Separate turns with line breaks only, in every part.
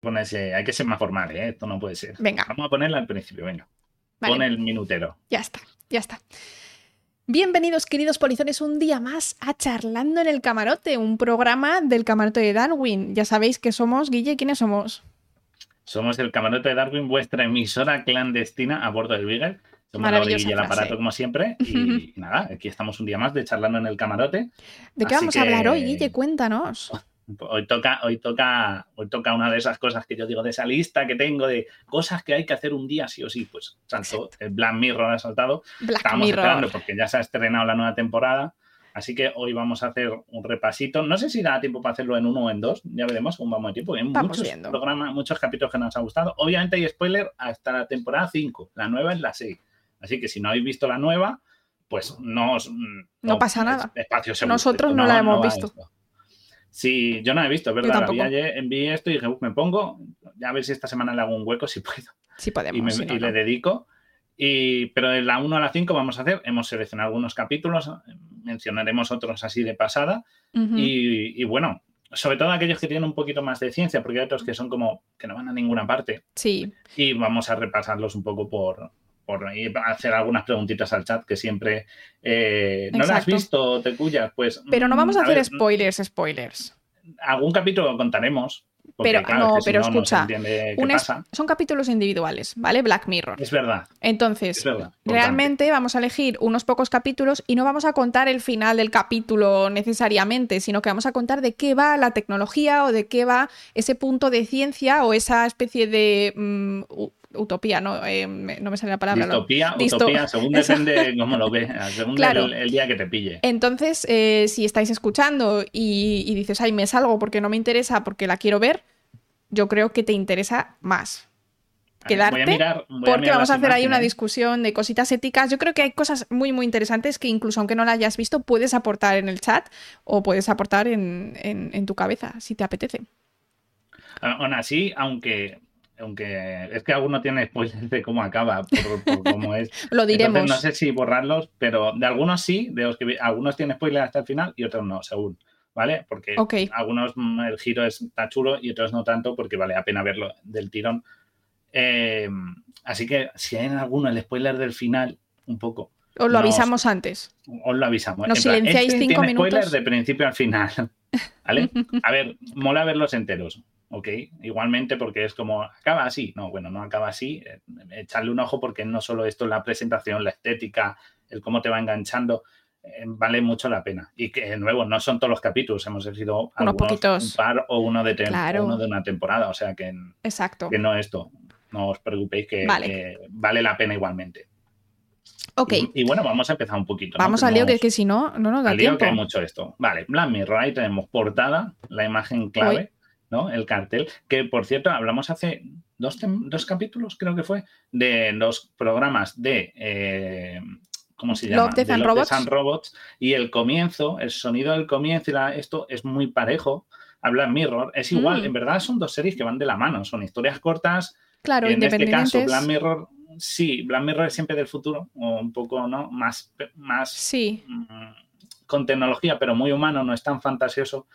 ponerse, hay que ser más formal, ¿eh? Esto no puede ser.
Venga.
Vamos a ponerla al principio, venga.
Vale.
Pon el minutero.
Ya está, ya está. Bienvenidos, queridos polizones, un día más a Charlando en el Camarote, un programa del Camarote de Darwin. Ya sabéis que somos, Guille, ¿quiénes somos?
Somos el Camarote de Darwin, vuestra emisora clandestina a bordo del Beagle. Somos Laura y el
frase.
aparato, como siempre. Y nada, aquí estamos un día más de charlando en el camarote.
¿De qué
Así
vamos a hablar hoy, Guille? Cuéntanos.
Hoy toca, hoy toca, hoy toca una de esas cosas que yo digo, de esa lista que tengo de cosas que hay que hacer un día sí o sí. Pues tanto el Black Mirror ha saltado.
Black
Estábamos esperando porque ya se ha estrenado la nueva temporada. Así que hoy vamos a hacer un repasito. No sé si da tiempo para hacerlo en uno o en dos. Ya veremos cómo vamos de tiempo. Hay muchos
viendo.
programas, muchos capítulos que nos han gustado. Obviamente hay spoiler hasta la temporada 5. La nueva es la 6. Así que si no habéis visto la nueva, pues no os-
No pasa nada.
es- Espacio seguro.
Nosotros no la hemos visto.
esto. Sí, yo no la he visto,
Yo
verdad. La
tampoco.
vi ayer, envié esto y dije, "Uf, me pongo, ya a ver si esta semana le hago un hueco si puedo
Sí podemos.
y, me-
si no,
y
no.
le dedico. Y, pero de la 1 a la 5 vamos a hacer, hemos seleccionado algunos capítulos, mencionaremos otros así de pasada.
Ujú.
y, y bueno, sobre todo aquellos que tienen un poquito más de ciencia, porque hay otros que son como que no van a ninguna parte.
Sí,
Y vamos a repasarlos un poco por, por y hacer algunas preguntitas al chat que siempre... eh, ¿No la has visto, Tecuya? Pues...
pero no vamos a
mm,
hacer
ver,
spoilers, spoilers.
Algún capítulo contaremos. porque,
Pero-
claro,
no,
es que si
pero
no
escucha,
entiende qué
Un es-
pasa.
son capítulos individuales, ¿vale? Black Mirror.
Es verdad,
Entonces,
es verdad.
Realmente vamos a elegir unos pocos capítulos y no vamos a contar el final del capítulo necesariamente, sino que vamos a contar de qué va la tecnología o de qué va ese punto de ciencia o esa especie de mm, utopía, no, Eh, me- no me sale la palabra. ¿no?
Distopía,
Disto-
utopía, según depende cómo lo ve, según
Claro.
el, el día que te pille.
Entonces, eh, si estáis escuchando y, y dices, ay, me salgo porque no me interesa, porque la quiero ver, yo creo que te interesa más. quedarte,
Voy a mirar, voy
Porque
mirar
vamos a
las
hacer ahí una
imágenes.
discusión de cositas éticas. Yo creo que hay cosas muy, muy interesantes que incluso aunque no la hayas visto, puedes aportar en el chat o puedes aportar en, en- en tu cabeza, si te apetece.
Aún así, aunque, aunque es que alguno tiene spoilers de cómo acaba, por, por cómo es.
Lo diremos.
Entonces, no sé si borrarlos, pero de algunos sí, de los que algunos tienen spoilers hasta el final y otros no, según. ¿Vale? Porque algunos mm, el giro es está chulo y otros no tanto porque vale la pena verlo del tirón. Eh, así que si hay en alguno el spoiler del final, un poco,
Os lo
nos-
avisamos antes.
os lo avisamos.
Nos
En plan,
silenciáis
este
cinco
tiene spoiler
minutos.
de principio al final. ¿Vale? A ver, mola verlos enteros. ¿Ok? Igualmente porque es como, ¿acaba así? No, bueno, no acaba así. eh, Echarle un ojo porque no solo esto, la presentación, la estética, el cómo te va enganchando, eh, vale mucho la pena. Y que, de nuevo, no son todos los capítulos. Hemos elegido algunos,
poquitos.
un par o uno de,
Claro.
uno de una temporada. O sea que,
Exacto.
que no esto. No os preocupéis que
Vale.
la pena igualmente.
Ok,
Y, y bueno, vamos a empezar un poquito. ¿no?
vamos al lío, que, que si no, no nos da
al lío
tiempo.
que hay mucho esto. Vale, Black Mirror, ahí tenemos portada, la imagen clave, ¿no? El cartel, que por cierto, hablamos hace dos, dos capítulos, creo que fue, de los programas de... eh, ¿Cómo se llama?
Love,
de Love,
Robots.
And Robots. Y el comienzo, el sonido del comienzo y la- esto es muy parejo. a Black Mirror es igual,
Mm.
en verdad son dos series que van de la mano, son historias cortas,
Claro,
en este caso, Black Mirror, sí, Black Mirror es siempre del futuro, o un poco, ¿no? Más, más
Sí,
mm, con tecnología, pero muy humano, no es tan fantasioso.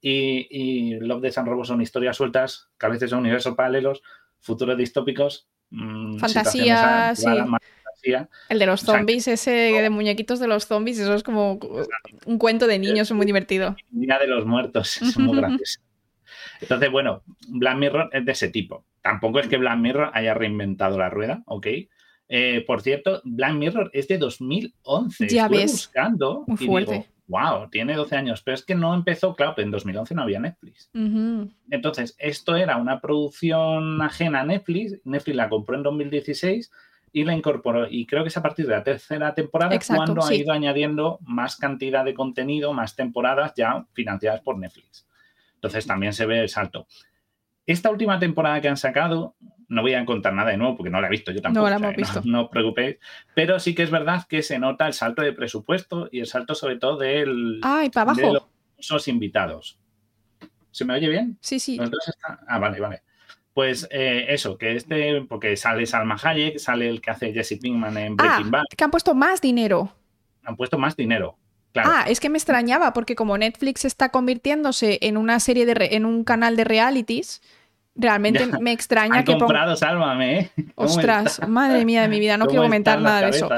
Y, y Love, Death and Robots son historias sueltas, que a veces son universos paralelos, futuros distópicos. mm,
Fantasía, sí.
fantasía.
el de los zombies, ese de muñequitos de los zombies, eso es como un cuento de niños, es muy divertido.
Día de los Muertos, es muy gracioso. Entonces, bueno, Black Mirror es de ese tipo. Tampoco es que Black Mirror haya reinventado la rueda, ¿ok? Eh, por cierto, Black Mirror es de 2011.
Ya
Estuve
ves.
buscando
Muy
y
fuerte.
digo, wow, tiene 12 años, pero es que no empezó, claro, en 2011 no había Netflix. Entonces, esto era una producción ajena a Netflix. Netflix la compró en 2016 y la incorporó. Y creo que es a partir de la tercera temporada
Exacto,
cuando
sí.
ha ido añadiendo más cantidad de contenido, más temporadas ya financiadas por Netflix. Entonces también se ve el salto. Esta última temporada que han sacado, no voy a contar nada de nuevo porque no la he visto yo tampoco.
la
o sea,
hemos visto.
No, no os preocupéis. Pero sí que es verdad que se nota el salto de presupuesto y el salto sobre todo del,
Ay, para
de
abajo.
los invitados. ¿Se me oye bien?
Sí, sí.
Está- Ah, vale, vale. Pues eh, eso, que este, porque sale Salma Hayek, sale el que hace Jesse Pinkman en Breaking
Ah,
Bad,
que han puesto más dinero.
han puesto más dinero. Claro,
Ah, es que me extrañaba porque como Netflix está convirtiéndose en una serie de re- en un canal de realities, realmente me extraña que.
comprado, sálvame, ¿eh?
Ostras, madre mía de mi vida, no quiero comentar nada de eso.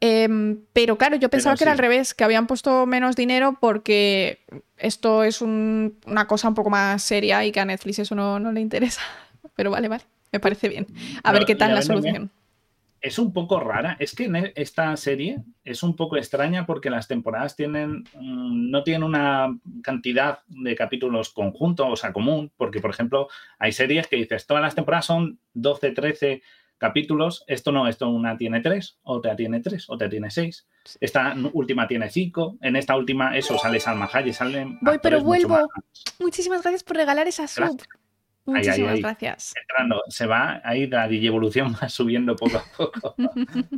Em, pero claro, yo pensaba que era al revés, que habían puesto menos dinero porque esto es una cosa un poco más seria y que a Netflix eso no, no le interesa. Pero vale, vale, me parece bien. A ver qué tal la solución
es un poco rara. Es que e, esta serie es un poco extraña porque las temporadas tienen mm, no tienen una cantidad de capítulos conjuntos, o sea, común, porque, por ejemplo, hay series que dices, todas las temporadas son 12, 13 capítulos, esto no, esto una tiene 3, otra tiene 3, otra tiene 6, esta última tiene 5, en esta última eso sale Salma Hayek, salen
Voy, pero vuelvo. Muchísimas gracias por regalar esa sub. Muchísimas gracias.
Entrando, se va ahí la evolución va subiendo poco a poco.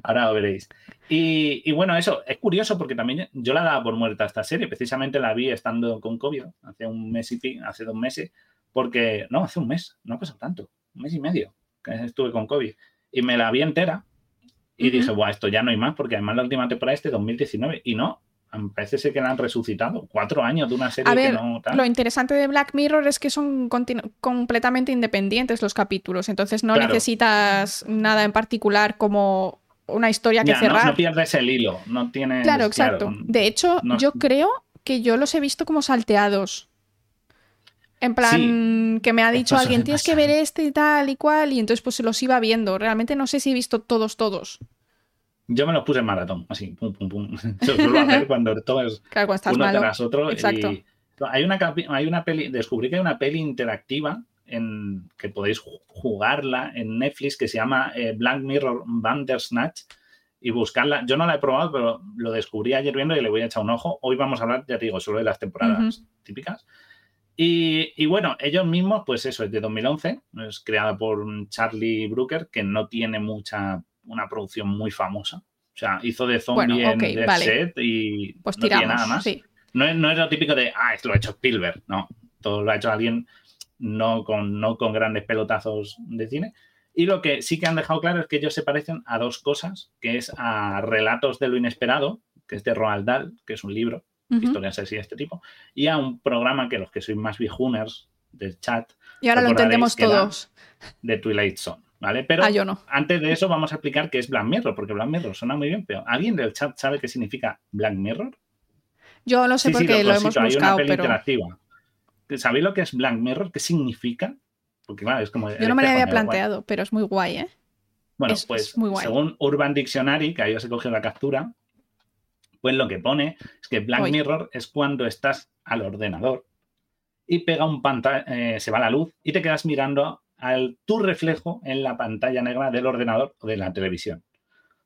Ahora lo veréis. Y, bueno, eso es curioso porque también yo la daba por muerta esta serie. Precisamente la vi estando con COVID hace un mes y hace dos meses, porque no, hace un mes, no ha pasado tanto, un mes y medio que estuve con COVID. Y me la vi entera y dije, bueno, esto ya no hay más, porque además la última temporada es de 2019 y no, parece ser que la han resucitado. Cuatro años de una serie que no.
Lo interesante de Black Mirror es que son completamente independientes los capítulos. Entonces no necesitas nada en particular como una historia que cerrar.
No, pierdes el hilo, no tienes.
Claro, exacto. de hecho, yo creo que yo los he visto como salteados. En plan, que me ha dicho alguien, tienes que ver este y tal y cual, y entonces pues se los iba viendo. Realmente no sé si he visto todos, todos.
Yo me los puse en maratón, así, pum, pum, pum. Se lo suelo hacer cuando todo es
claro, cuando uno malo. tras
otro. Exacto. hay, una, hay una peli, descubrí que hay una peli interactiva en que podéis jugarla en Netflix que se llama eh, Black Mirror Bandersnatch y buscarla. Yo no la he probado, pero lo descubrí ayer viendo y le voy a echar un ojo. Hoy vamos a hablar, ya te digo, solo de las temporadas típicas. Y, y, bueno, ellos mismos, pues eso, es de 2011, es creada por Charlie Brooker, que no tiene mucha una producción muy famosa. O sea, hizo de zombie en Set y
pues no tiene
nada más. No, es, no, es, lo típico de, ah, esto lo ha hecho Spielberg. No, todo lo ha hecho alguien no con, no con grandes pelotazos de cine. Y lo que sí que han dejado claro es que ellos se parecen a dos cosas, que es a Relatos de lo Inesperado, que es de Roald Dahl, que es un libro, historias así de este tipo, y a un programa que los que sois más viejuners del chat.
Y ahora lo entendemos todos.
De Twilight Zone. ¿Vale? Pero
ah,
antes de eso vamos a explicar qué es Black Mirror, porque Black Mirror suena muy bien, pero ¿alguien del chat sabe qué significa Black Mirror?
Yo no sé por qué lo, hemos buscado, hay una peli interactiva.
¿Sabéis lo que es Black Mirror? ¿Qué significa? Porque es como...
Yo no me lo había planteado, pero es muy guay, ¿eh?
Bueno, pues según Urban Dictionary, que ahí os he cogido la captura, pues lo que pone es que Black Mirror es cuando estás al ordenador y pega un pantalla, eh, se va la luz y te quedas mirando al tu reflejo en la pantalla negra del ordenador o de la televisión.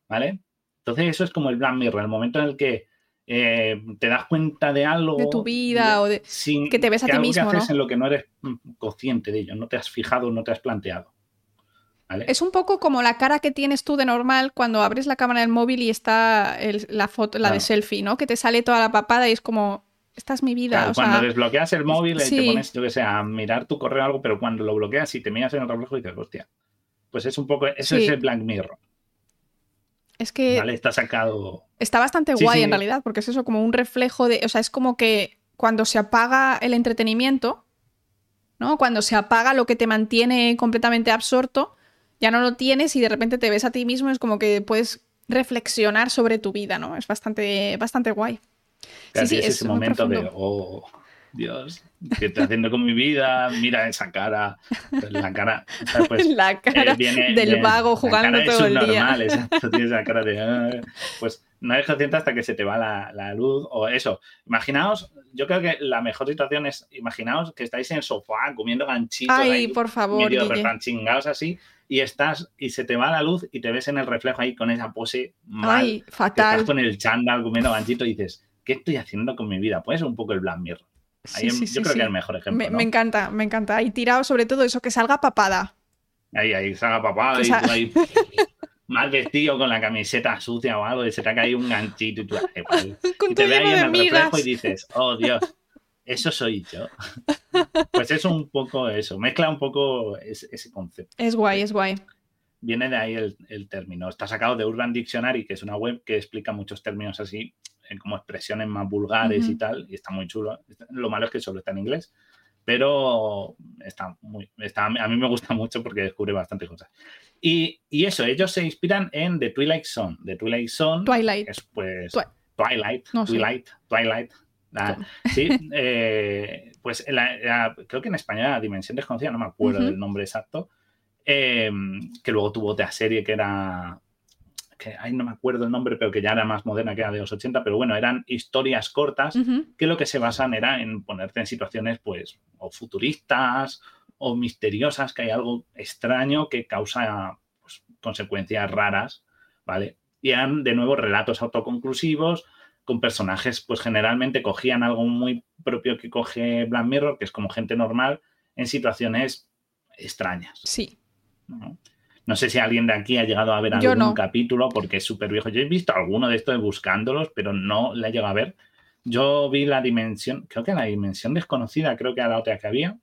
¿Vale? Entonces eso es como el Black Mirror, el momento en el que eh, te das cuenta de algo.
De tu vida o de sin, que te ves a ti mismo.
Que haces en lo que no eres consciente de ello, no te has fijado, no te has planteado. ¿Vale?
Es un poco como la cara que tienes tú de normal cuando abres la cámara del móvil y está la foto, la de selfie, ¿no? Que te sale toda la papada y es como, esta es mi vida.
cuando desbloqueas el móvil y te pones, yo que sé, a mirar tu correo o algo, pero cuando lo bloqueas y te miras en el reflejo y dices, hostia, pues es un poco, eso es el Black Mirror.
Es que...
Vale, está sacado...
Está bastante guay en realidad, porque es eso como un reflejo de, o sea, es como que cuando se apaga el entretenimiento, ¿no? Cuando se apaga lo que te mantiene completamente absorto, ya no lo tienes y de repente te ves a ti mismo, es como que puedes reflexionar sobre tu vida, ¿no? Es bastante, bastante guay
sí, sí, es ese momento de, oh, Dios, ¿qué estoy haciendo con mi vida? Mira esa cara, la cara,
pues, la eh, cara del vago jugando todo el día.
Exacto, tienes esa cara de, ah", pues no es consciente hasta que se te va la, luz o eso. Imaginaos, yo creo que la mejor situación es, imaginaos que estáis en el sofá comiendo ganchitos.
Ay, por favor. Medio
así y estás y se te va la luz y te ves en el reflejo ahí con esa pose mal.
Ay, fatal.
Estás con el chándal comiendo ganchitos y dices, ¿qué estoy haciendo con mi vida? Puede ser un poco el Black Mirror. yo creo que es el mejor ejemplo.
Me, encanta, me encanta. Ahí tirado sobre todo eso, que salga papada.
Ahí, ahí, salga papada y tú ahí mal vestido con la camiseta sucia o algo y se te ha caído un ganchito y tú y te ves ahí en el reflejo y dices, oh Dios, eso soy yo. pues es un poco eso, mezcla un poco ese, concepto.
Es guay, es guay.
Viene de ahí el, el, término. Está sacado de Urban Dictionary, que es una web que explica muchos términos así como expresiones más vulgares y tal, y está muy chulo. Lo malo es que solo está en inglés, pero está muy, está, a mí me gusta mucho porque descubre bastante cosas. Y, y, eso, ellos se inspiran en The Twilight Zone. The Twilight Zone
Twilight.
es pues Twilight, Twilight, Twilight. sí, eh, pues creo que en español era Dimensión Desconocida, no me acuerdo del nombre exacto, eh, que luego tuvo otra serie que era que ahí no me acuerdo el nombre, pero que ya era más moderna que era de los 80, pero bueno, eran historias cortas que lo que se basan era en ponerte en situaciones, pues, o futuristas o misteriosas, que hay algo extraño que causa pues, consecuencias raras, ¿vale? Y eran, de nuevo, relatos autoconclusivos con personajes, pues generalmente cogían algo muy propio que coge Black Mirror, que es como gente normal, en situaciones extrañas.
Sí.
¿no? No sé si alguien de aquí ha llegado a ver algún capítulo porque es súper viejo. Yo he visto alguno de estos buscándolos, pero no le he llegado a ver. Yo vi la dimensión, creo que la dimensión desconocida, creo que era la otra que había.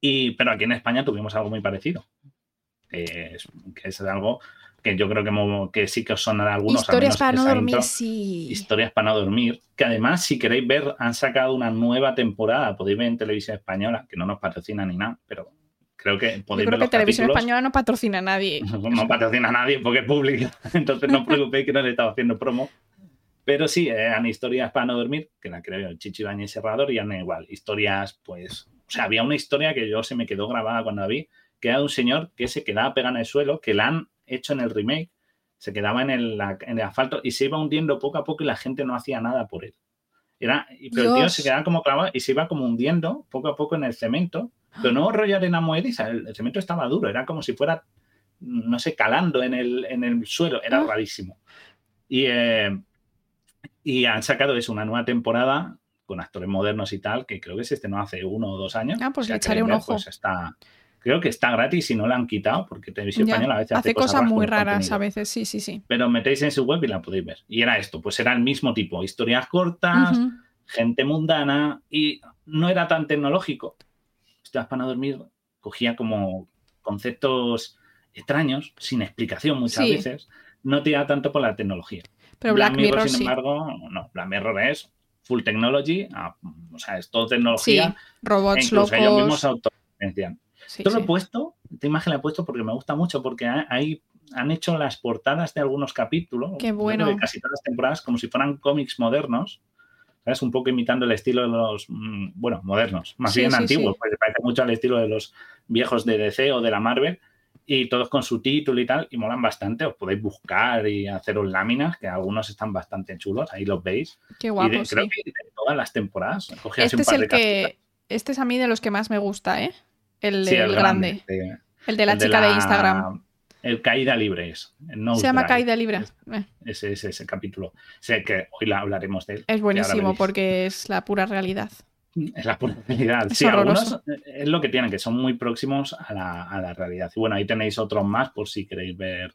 Y, pero aquí en España tuvimos algo muy parecido. que es algo que yo creo que, que sí que os sonará algunos.
Historias para no dormir, sí.
Historias para no dormir. Que además, si queréis ver, han sacado una nueva temporada. Podéis ver en televisión española, que no nos patrocina ni nada, pero creo que
podéis Yo creo que Televisión Española no patrocina a nadie.
No patrocina a nadie porque es pública. Entonces no os preocupéis que no le estaba haciendo promo. Pero sí, eran historias para no dormir, que la creo Chichi y Serrador, y eran igual. Historias, pues. O sea, había una historia que yo se me quedó grabada cuando la vi, que era de un señor que se quedaba pegado en el suelo, que la han hecho en el remake, se quedaba en el, en el asfalto y se iba hundiendo poco a poco y la gente no hacía nada por él. Era, pero el tío se quedaba como clavado y se iba como hundiendo poco a poco en el cemento pero no rollo arena movediza, el, cemento estaba duro, era como si fuera, no sé, calando en el, en el suelo, era ah. rarísimo. Y, eh, y han sacado eso, una nueva temporada con actores modernos y tal, que creo que se estrenó hace uno o dos años.
Ah, pues le echaré un ojo.
Pues está, creo que está gratis y no la han quitado, porque Televisión Española a veces
hace, cosas, muy raras a veces, sí, sí, sí.
Pero metéis en su web y la podéis ver. Y era esto, pues era el mismo tipo, historias cortas, gente mundana y no era tan tecnológico estás para dormir cogía como conceptos extraños, sin explicación muchas veces, no da tanto por la tecnología.
Pero Black, Mirror,
sin embargo, no, Black Mirror es full technology, ah, o sea, es todo tecnología.
robots locos.
ellos mismos Esto lo he puesto, esta imagen la he puesto porque me gusta mucho, porque ahí han hecho las portadas de algunos capítulos,
Qué bueno.
de casi todas las temporadas, como si fueran cómics modernos. Es Un poco imitando el estilo de los, mm, bueno, modernos, más bien antiguos, porque parece mucho al estilo de los viejos de DC o de la Marvel, y todos con su título y tal, y molan bastante. Os podéis buscar y haceros láminas, que algunos están bastante chulos, ahí los veis.
Qué guapo,
y creo que de todas las temporadas.
Este es el que, este es a mí de los que más me gusta, ¿eh? El, grande. el de la chica de, Instagram.
El Caída Libre es.
Se llama Caída Libre.
Eh. Ese es ese capítulo. Sé que hoy hablaremos de él.
Es buenísimo porque es la pura realidad.
Es la pura realidad. sí, algunos es lo que tienen, que son muy próximos a la, realidad. Y bueno, ahí tenéis otros más por si queréis ver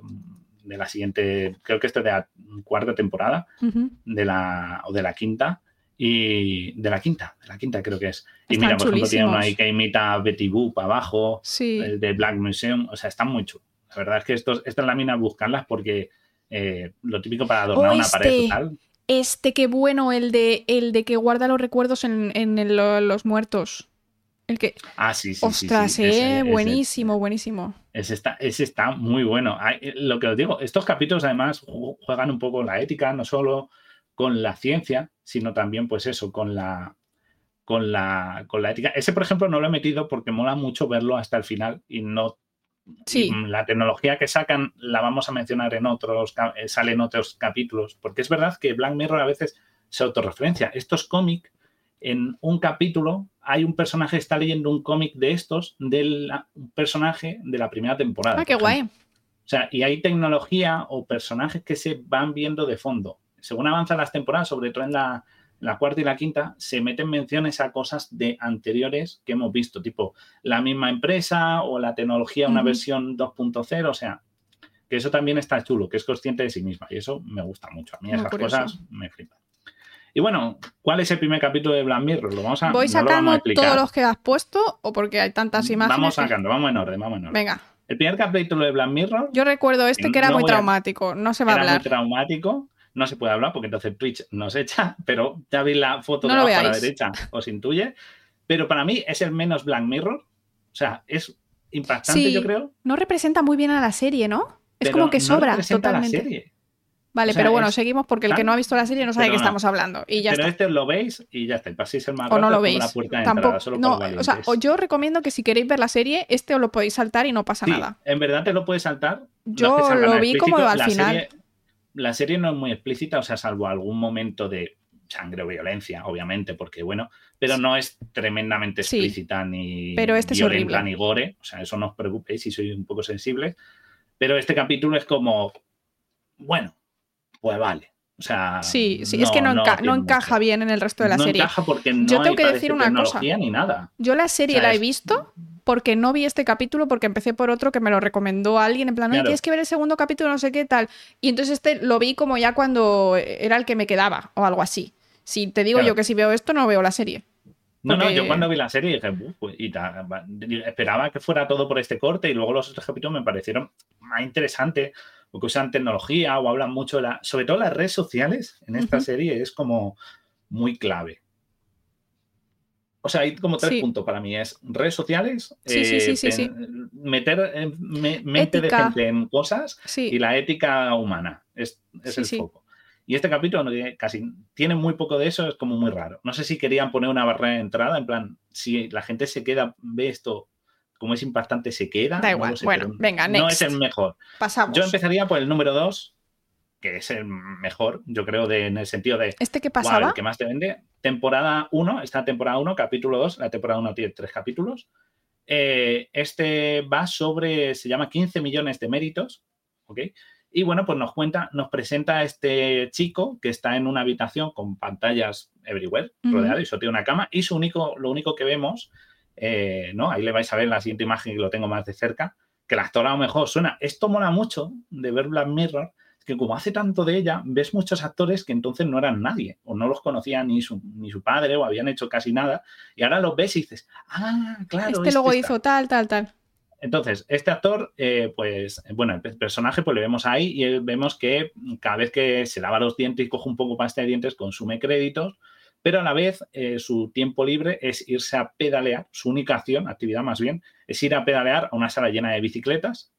de la siguiente, creo que este es de la cuarta temporada, de la, o de la quinta, y de la quinta, de la quinta creo que es. Y mira, por ejemplo, tiene uno ahí que imita Betty Boop abajo, el de Black Museum, o sea, están muy chulos. La verdad es que estos, estas láminas buscarlas porque eh, lo típico para adornar oh, una pared este, total.
Este, qué bueno, el de, el de que guarda los recuerdos en, los muertos. El que.
Ah, sí, sí.
Ostras, eh, buenísimo, buenísimo.
Ese está, ese está muy bueno. Lo que os digo, estos capítulos además juegan un poco la ética, no solo con la ciencia, sino también, pues eso, con la, con la, con la ética. Ese, por ejemplo, no lo he metido porque mola mucho verlo hasta el final y no
Sí.
La tecnología que sacan la vamos a mencionar en otros, eh, sale en otros capítulos, porque es verdad que Black Mirror a veces se autorreferencia. Estos cómics, en un capítulo, hay un personaje que está leyendo un cómic de estos, del personaje de la primera temporada.
Ah, qué guay.
O sea, y hay tecnología o personajes que se van viendo de fondo. Según avanzan las temporadas, sobre todo en la, la cuarta y la quinta, se meten menciones a cosas de anteriores que hemos visto, tipo la misma empresa o la tecnología, una versión 2.0, o sea, que eso también está chulo, que es consciente de sí misma y eso me gusta mucho. A mí esas cosas me flipan. Y bueno, ¿cuál es el primer capítulo de Black Mirror? Lo vamos a,
¿Voy sacando todos los que has puesto o porque hay tantas imágenes?
Vamos sacando, vamos en orden, vamos en orden.
Venga.
El primer capítulo de Black Mirror.
Yo recuerdo este que era muy traumático, no se va a hablar.
Muy traumático no se puede hablar porque entonces Twitch nos echa, pero ya vi la foto de abajo a la derecha, os intuye. pero para mí es el menos Black Mirror. O sea, es impactante, yo creo.
No representa muy bien a la serie, ¿no? Es como que sobra totalmente. La serie. Vale, pero bueno, seguimos porque el que no ha visto la serie no sabe de qué estamos hablando. Y ya
pero este lo veis y ya está. Y paséis el más o no lo veis. La puerta de Tampoco, entrada, no,
o sea, yo recomiendo que si queréis ver la serie, este os lo podéis saltar y no pasa nada.
En verdad te lo puedes saltar.
Yo lo vi como al final.
La serie no es muy explícita, o sea, salvo algún momento de sangre o violencia, obviamente, porque bueno, pero no es tremendamente explícita ni
pero este violenta
ni gore, o sea, eso no os preocupéis si sois un poco sensibles, pero este capítulo es como, bueno, pues vale. O sea,
sí, sí, es que no, encaja bien en el resto de la serie.
Encaja porque no Yo tengo que decir una cosa. Ni nada.
Yo la serie la he visto porque no vi este capítulo, porque empecé por otro que me lo recomendó alguien, en plan, no, tienes que ver el segundo capítulo, no sé qué tal. Y entonces este lo vi como ya cuando era el que me quedaba, o algo así. Si te digo yo que si veo esto, no veo la serie.
No, no, yo cuando vi la serie dije, pues, y esperaba que fuera todo por este corte y luego los otros capítulos me parecieron más interesantes porque usan tecnología o hablan mucho, la, sobre todo las redes sociales en esta serie es como muy clave. O sea, hay como tres puntos para mí. Es redes sociales,
eh,
meter mente de gente en cosas y la ética humana. Es, es el foco. Y este capítulo casi tiene muy poco de eso, es como muy raro. No sé si querían poner una barrera de entrada, en plan, si la gente se queda, ve esto, como es impactante, se queda.
Da igual, bueno, venga, next.
No es el mejor.
Pasamos.
Yo empezaría por el número 2, que es el mejor, yo creo, de, en el sentido de.
¿Este qué pasaba?
el que más te vende. Temporada 1, esta temporada 1, capítulo 2. La temporada 1 tiene tres capítulos. Eh, este va sobre, se llama 15 millones de méritos, ¿ok? Y bueno, pues nos cuenta, nos presenta a este chico que está en una habitación con pantallas everywhere, rodeado, y solo tiene una cama, y su único, lo único que vemos, eh, ¿no? Ahí le vais a ver en la siguiente imagen que lo tengo más de cerca, que la actora a lo mejor suena. Esto mola mucho de ver Black Mirror, que como hace tanto de ella, ves muchos actores que entonces no eran nadie, o no los conocía ni su, ni su padre, o habían hecho casi nada, y ahora los ves y dices, ah, claro.
Este, este luego hizo tal, tal, tal.
Entonces, este actor, eh, pues, bueno, el personaje, pues le vemos ahí y vemos que cada vez que se lava los dientes y coge un poco pasta de dientes, consume créditos, pero a la vez eh, su tiempo libre es irse a pedalear, su única acción, actividad más bien, es ir a pedalear a una sala llena de bicicletas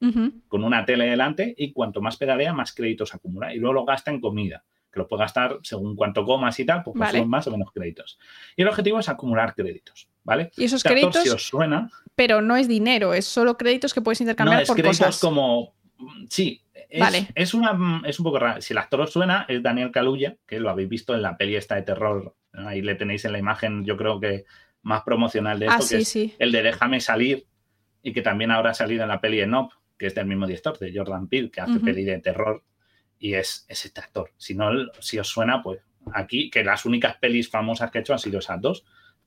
con una tele delante y cuanto más pedalea, más créditos acumula. Y luego lo gasta en comida que lo puede gastar según cuánto comas y tal, pues son más o menos créditos. Y el objetivo es acumular créditos, ¿vale?
Y esos créditos,
si os suena,
pero no es dinero, es solo créditos que puedes intercambiar no, es créditos
como, sí, es, vale. es, una, es un poco raro. Si el actor os suena, es Daniel Kaluuya, que lo habéis visto en la peli esta de terror. Ahí le tenéis en la imagen, yo creo que más promocional de esto, ah, que es el de Déjame salir, y que también ahora ha salido en la peli de Nob, que es del mismo director, de Jordan Peele, que hace peli de terror y es, este actor. Si no, si os suena, pues aquí, que las únicas pelis famosas que ha hecho han sido esas dos,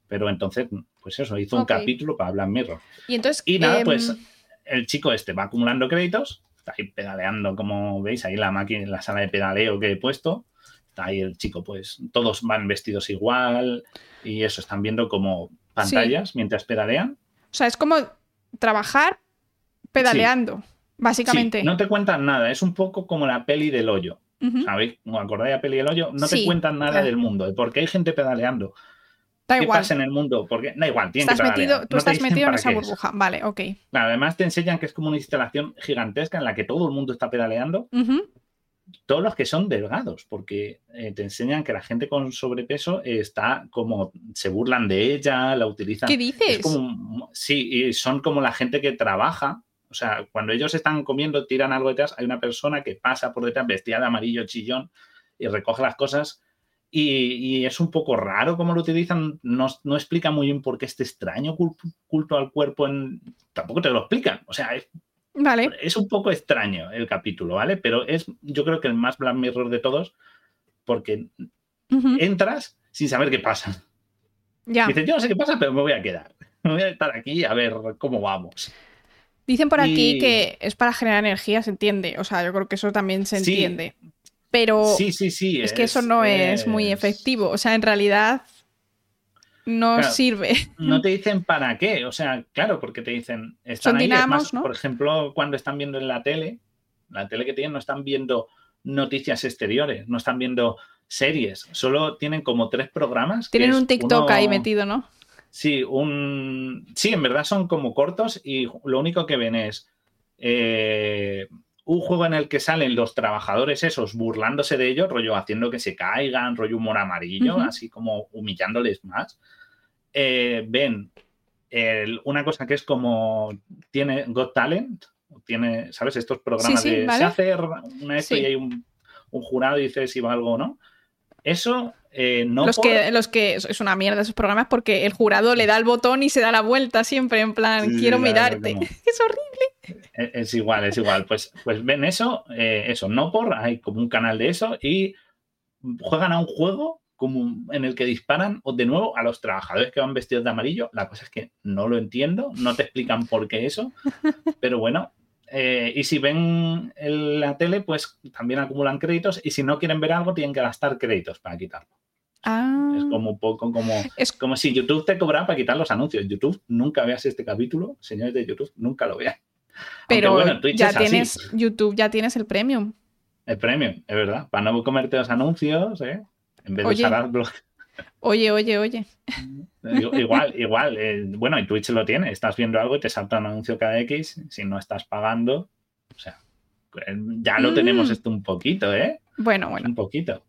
pero entonces, pues eso, hizo un capítulo para Black Mirror.
Y entonces.
Y nada, pues em, el chico este va acumulando créditos, está ahí pedaleando, como veis, ahí la máquina, la sala de pedaleo que he puesto. Está ahí el chico, pues todos van vestidos igual y eso, están viendo como pantallas mientras pedalean.
O sea, es como trabajar pedaleando. Básicamente.
no te cuentan nada, es un poco como la peli del hoyo. ¿Sabéis? ¿Os acordáis de la peli del hoyo? No te cuentan nada del mundo, de por qué hay gente pedaleando.
Da
¿Qué
igual.
pasa en el mundo? Porque da igual, tienes
estás metido, Tú estás metido en esa burbuja. Vale, ok.
además te enseñan que es como una instalación gigantesca en la que todo el mundo está pedaleando. Todos los que son delgados, porque eh, te enseñan que la gente con sobrepeso está como, se burlan de ella, la utilizan.
¿Qué dices?
sí, y son como la gente que trabaja o sea, cuando ellos están comiendo, tiran algo detrás, hay una persona que pasa por detrás vestida de amarillo chillón y recoge las cosas. Y, es un poco raro cómo lo utilizan. No, explica muy bien por qué este extraño culto, al cuerpo en... tampoco te lo explican. O sea, es,
vale.
es un poco extraño el capítulo, ¿vale? Pero es yo creo que el más Black Mirror de todos porque entras sin saber qué pasa.
Ya.
Dices, yo no sé qué pasa, pero me voy a quedar. Me voy a estar aquí a ver cómo vamos.
Dicen por aquí que es para generar energía, se entiende. O sea, yo creo que eso también se entiende. Pero
sí, sí, sí,
es, que eso no es... muy efectivo. O sea, en realidad no sirve.
No te dicen para qué. O sea, claro, porque te dicen. Están
Son dinamos, ¿no?
Por ejemplo, cuando están viendo en la tele, la tele que tienen no están viendo noticias exteriores, no están viendo series, solo tienen como tres programas.
Tienen un TikTok ahí metido, ¿no?
Sí, un. Sí, en verdad son como cortos y lo único que ven es. Eh, un juego en el que salen los trabajadores esos burlándose de ellos, rollo haciendo que se caigan, rollo humor amarillo, así como humillándoles más. Eh, ven una cosa que es como tiene Got Talent, tiene, ¿sabes? Estos programas de se hace una esto y hay un, jurado y dice si va algo o no. Eso eh, no.
Los, que, los que es una mierda esos programas porque el jurado le da el botón y se da la vuelta siempre, en plan, quiero mirarte. es horrible.
E, es, igual, es igual. Pues, pues ven eso, eh, eso, no por, hay como un canal de eso y juegan a un juego como en el que disparan de nuevo a los trabajadores que van vestidos de amarillo. La cosa es que no lo entiendo, no te explican por qué eso, pero bueno. Eh, y si ven la tele, pues también acumulan créditos y si no quieren ver algo, tienen que gastar créditos para quitarlo.
Ah.
Es como un poco como, es como si YouTube te cobrara para quitar los anuncios. YouTube, nunca veas este capítulo, señores de YouTube, nunca lo vean.
Pero ya tienes YouTube, ya tienes el premium.
El premium, es verdad. Para no comerte los anuncios, ¿eh? En vez de oye. usar.
Oye, oye, oye.
Igual, igual. Eh, bueno, y Twitch lo tiene. Estás viendo algo y te salta un anuncio cada X. Si no estás pagando, o sea, ya lo tenemos mm. esto un poquito, ¿eh?
Bueno, bueno.
Un poquito.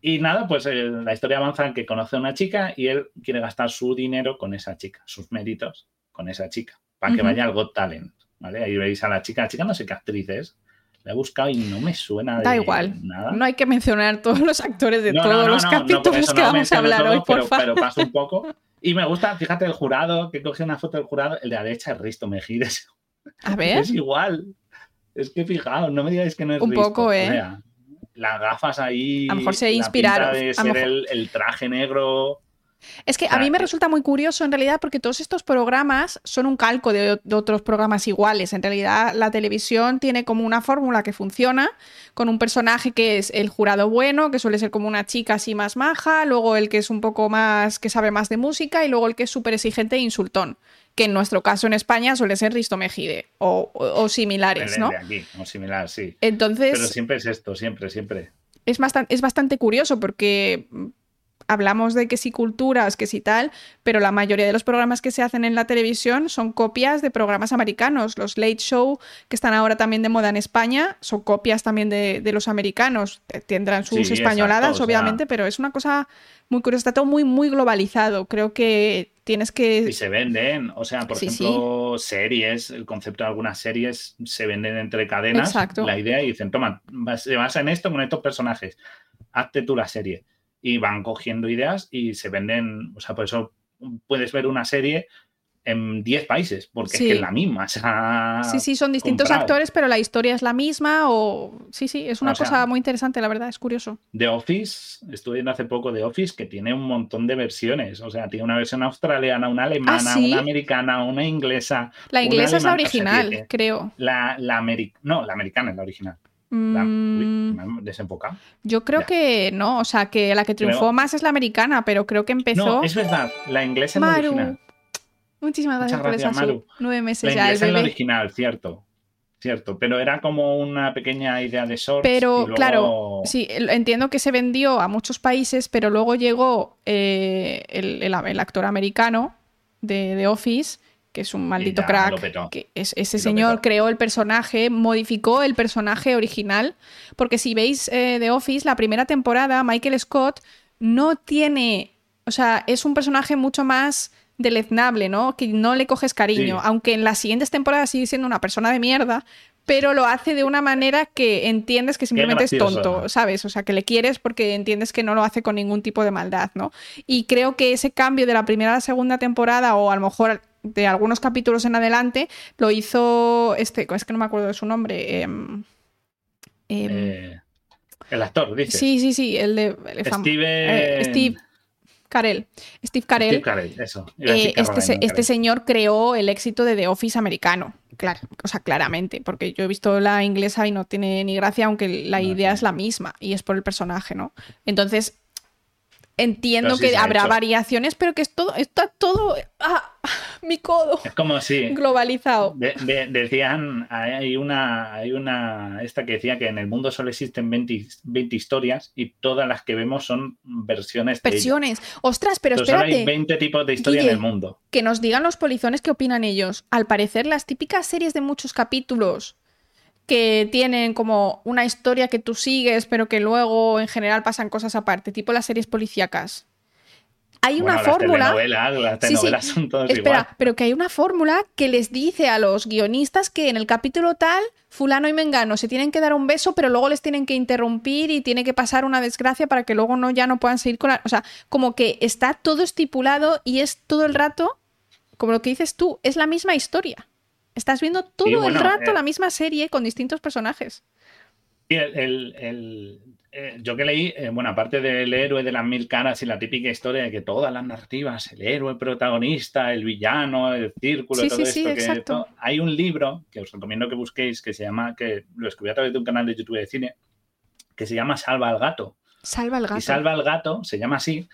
Y nada, pues eh, la historia avanza en que conoce a una chica y él quiere gastar su dinero con esa chica, sus méritos con esa chica, para que vaya al Got Talent. ¿vale? Ahí veis a la chica. La chica no sé qué actriz es, la he buscado y no me suena
da igual. No hay que mencionar todos los actores de todos los capítulos que vamos a hablar hoy, por favor.
Pero paso un poco. Y me gusta, fíjate, el jurado, que coge una foto del jurado, el de la derecha es Risto Mejides.
A ver.
Es igual. Es que fijaos, no me digáis que no es
Un poco, ¿eh?
las gafas ahí.
A lo mejor se inspiraron.
De ser el, el, traje negro.
Es que a mí me resulta muy curioso en realidad porque todos estos programas son un calco de, otros programas iguales. En realidad la televisión tiene como una fórmula que funciona con un personaje que es el jurado bueno, que suele ser como una chica así más maja, luego el que es un poco más, que sabe más de música y luego el que es súper exigente e insultón. Que en nuestro caso en España suele ser Risto Mejide o, similares, ¿no?
o similar, sí.
Entonces.
Pero siempre es esto, siempre, siempre.
Es bastante, es bastante curioso porque hablamos de que si culturas, que si tal, pero la mayoría de los programas que se hacen en la televisión son copias de programas americanos. Los late show, que están ahora también de moda en España, son copias también de, los americanos. Tendrán sus españoladas, obviamente, pero es una cosa muy curiosa. Está todo muy, muy globalizado. Creo que tienes que...
Y se venden, o sea, por ejemplo, series, el concepto de algunas series se venden entre cadenas.
Exacto.
La idea y dicen, toma, se basa en esto con estos personajes. Hazte tú la serie y van cogiendo ideas y se venden, o sea, por eso puedes ver una serie en 10 países, porque es que es la misma.
sí, sí, son distintos actores, pero la historia es la misma. O sí, sí, es una cosa muy interesante, la verdad, es curioso.
The Office, estuve viendo hace poco The Office, que tiene un montón de versiones. O sea, tiene una versión australiana, una alemana, ¿Ah, una americana, una inglesa.
La inglesa es la original, creo.
La, la no, la americana es la original. Mm. desenfocado.
Yo creo que no, o sea, que la que triunfó más es la americana, pero creo que empezó.
No, es verdad, la inglesa es la original.
Muchísimas gracias, por esa Maru. Nueve meses
la ya. Inglesa es la original, cierto. Cierto, pero era como una pequeña idea de short.
Pero claro, sí, entiendo que se vendió a muchos países, pero luego llegó eh, el, actor americano de, de Office que es un maldito crack. Que ese señor creó el personaje, modificó el personaje original. Porque si veis eh, The Office, la primera temporada, Michael Scott no tiene. O sea, es un personaje mucho más deleznable, ¿no? Que no le coges cariño. Aunque en las siguientes temporadas sigue siendo una persona de mierda, pero lo hace de una manera que entiendes que simplemente es tonto, ¿sabes? O sea, que le quieres porque entiendes que no lo hace con ningún tipo de maldad, ¿no? Y creo que ese cambio de la primera a la segunda temporada, o a lo mejor de algunos capítulos en adelante, lo hizo este, es que no me acuerdo de su nombre. Em,
em, eh, el actor, dice.
Sí, sí, sí, el de
Steve...
Eh, Steve Carell. Steve Carell.
Steve Carell, eso.
Eh, este, este señor creó el éxito de The Office americano. Claro, o sea, claramente, porque yo he visto la inglesa y no tiene ni gracia, aunque la idea es la misma y es por el personaje, ¿no? Entonces, Entiendo que habrá variaciones, pero que es todo, está todo. ¡Ah! Mi codo.
Es como si.
Globalizado.
decían, hay una, hay una. Esta que decía que en el mundo solo existen 20, 20 historias y todas las que vemos son versiones.
Versiones. Ostras, pero espérate.
Solo hay 20 tipos de historia en el mundo.
Que nos digan los polizones qué opinan ellos. Al parecer, las típicas series de muchos capítulos que tienen como una historia que tú sigues, pero que luego en general pasan cosas aparte, tipo las series policíacas. Hay una fórmula.
Las telenovelas, son todas
Espera, pero que hay una fórmula que les dice a los guionistas que en el capítulo tal, fulano y mengano se tienen que dar un beso, pero luego les tienen que interrumpir y tiene que pasar una desgracia para que luego no ya no puedan seguir con la. O sea, como que está todo estipulado y es todo el rato, como lo que dices tú, es la misma historia. Estás viendo todo el rato eh, la misma serie con distintos personajes.
El, el, eh, yo que leí, eh, bueno, aparte del héroe de las mil caras y la típica historia de que todas las narrativas, el héroe protagonista, el villano, el círculo, todo esto, que hay un libro que os recomiendo que busquéis que se llama, que lo escribí a través de un canal de YouTube de cine, que se llama Salva al gato.
Salva al gato.
Y Salva al gato se llama así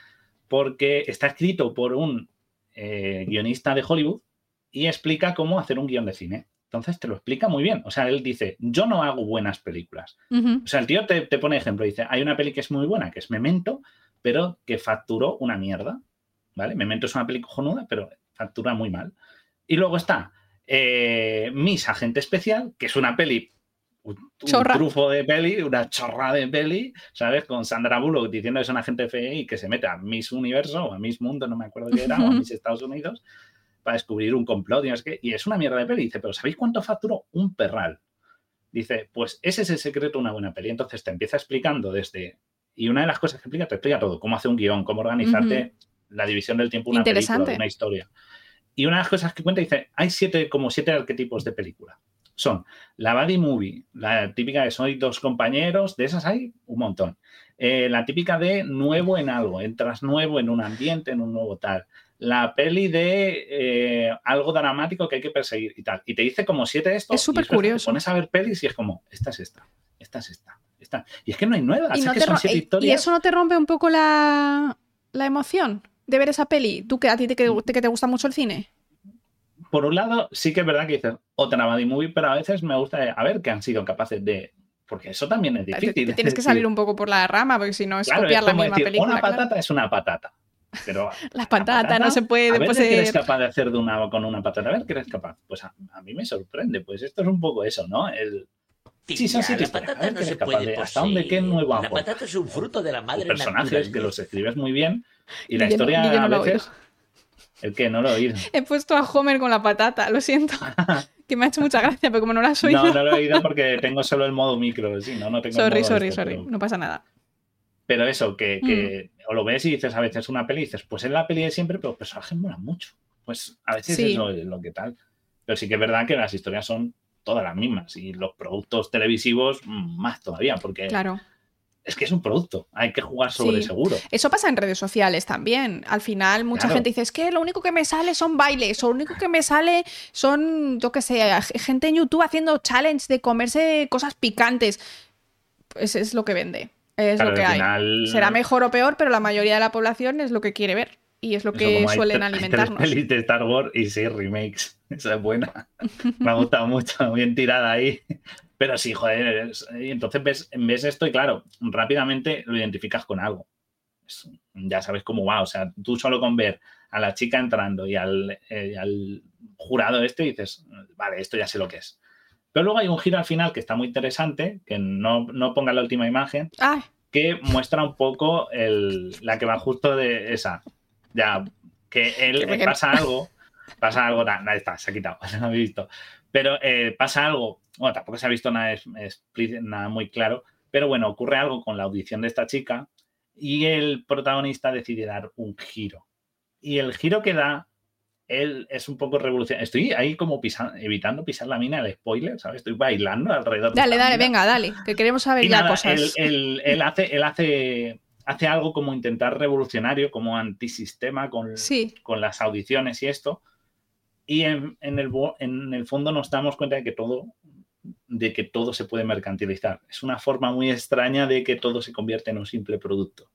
porque está escrito por un guionista de Hollywood y explica cómo hacer un guion de cine. Entonces te lo explica muy bien. O sea, él dice, yo no hago buenas películas. O sea, el tío te, pone ejemplo, dice, hay una peli que es muy buena, que es Memento, pero que facturó una mierda. ¿Vale? Memento es una peli cojonuda, pero factura muy mal. Y luego está eh, Miss Agente Especial, que es una peli un, trufo de peli, una chorra de peli, ¿sabes? Con Sandra Bullock diciendo que es un agente FBI que se mete a Miss Universo o a Miss Mundo, no me acuerdo qué era, o a Miss Estados Unidos, para descubrir un complot. Y y es una mierda de peli. Dice, pero ¿sabéis cuánto facturó? Un perral. Dice, pues ese es el secreto de una buena peli. Entonces te empieza explicando desde. Y una de las cosas que explica, te explica todo: cómo hacer un guion, cómo organizarte la división del tiempo una película, una historia. Y una de las cosas que cuenta dice: hay siete, como siete arquetipos de película. Son la buddy movie, la típica de soy dos compañeros, de esas hay un montón. Eh, la típica de nuevo en algo, entras nuevo en un ambiente, en un nuevo tal la peli de eh, algo dramático que hay que perseguir y tal. Y te dice como siete esto.
Es súper curioso.
Te pones a ver pelis y es como, esta es esta, esta es esta, esta. Y es que no hay nuevas, ¿Y,
¿Y eso no te rompe un poco la, emoción de ver esa peli? ¿Tú que a ti te, que, te gusta mucho el cine?
Por un lado, sí que es verdad que dices otra buddy movie, pero a veces me gusta a ver que han sido capaces de porque eso también es difícil.
tienes que salir un poco por la rama, porque si no es copiar la misma película.
Una patata es una patata. Pero
las patatas no se puede
a ver qué eres capaz de hacer de una, con una patata. A ver qué eres capaz. Pues a, mí me sorprende. Pues esto es un poco eso, ¿no? El,
sí, son sí, A no se puede
¿Hasta dónde qué nuevo
La patata es un fruto de la madre
personajes que los escribes muy bien y la historia a veces... ¿El que No lo he oído.
He puesto a Homer con la patata, lo siento. que me ha hecho mucha gracia, pero como no la has oído...
No, no lo he oído porque tengo solo el modo micro. Sí, no, no tengo
sorry, sorry, sorry. No pasa nada.
Pero eso, que, mm. O lo ves y dices a veces una peli y dices, pues es la peli de siempre, pero los personajes molan mucho. Pues a veces es lo, que tal. Pero sí que es verdad que las historias son todas las mismas y los productos televisivos más todavía, porque
claro.
es que es un producto, hay que jugar sobre seguro.
Eso pasa en redes sociales también. Al final mucha gente dice, es que lo único que me sale son bailes, o lo único que me sale son, yo qué sé, gente en YouTube haciendo challenge de comerse cosas picantes. Pues es lo que vende. Es lo que hay. Será mejor o peor, pero la mayoría de la población es lo que quiere ver. Y es lo que suelen alimentarnos.
Hay de Star Wars y seis remakes. Esa es buena. Me ha gustado mucho, bien tirada ahí. Pero sí, joder. Y entonces ves, ves esto y claro, rápidamente lo identificas con algo. ya sabes cómo va. O sea, tú solo con ver a la chica entrando y al, eh, al jurado este dices, vale, esto ya sé lo que es. Pero luego hay un giro al final que está muy interesante, que no, no ponga la última imagen, que muestra un poco la que va justo de esa. Ya, que él pasa algo, pasa algo, nada, está, se ha quitado, no habéis visto. Pero eh, pasa algo, bueno, tampoco se ha visto nada, nada muy claro, pero bueno, ocurre algo con la audición de esta chica y el protagonista decide dar un giro. Y el giro que da él es un poco revolucionario. Estoy ahí como evitando pisar la mina del spoiler, ¿sabes? Estoy bailando alrededor.
Dale, dale, venga, dale, que queremos saber ya cosas.
Él, él, hace, él hace, hace algo como intentar revolucionario, como antisistema con, con las audiciones y esto. Y en, en, el, en el fondo nos damos cuenta de que todo de que todo se puede mercantilizar. Es una forma muy extraña de que todo se convierte en un simple producto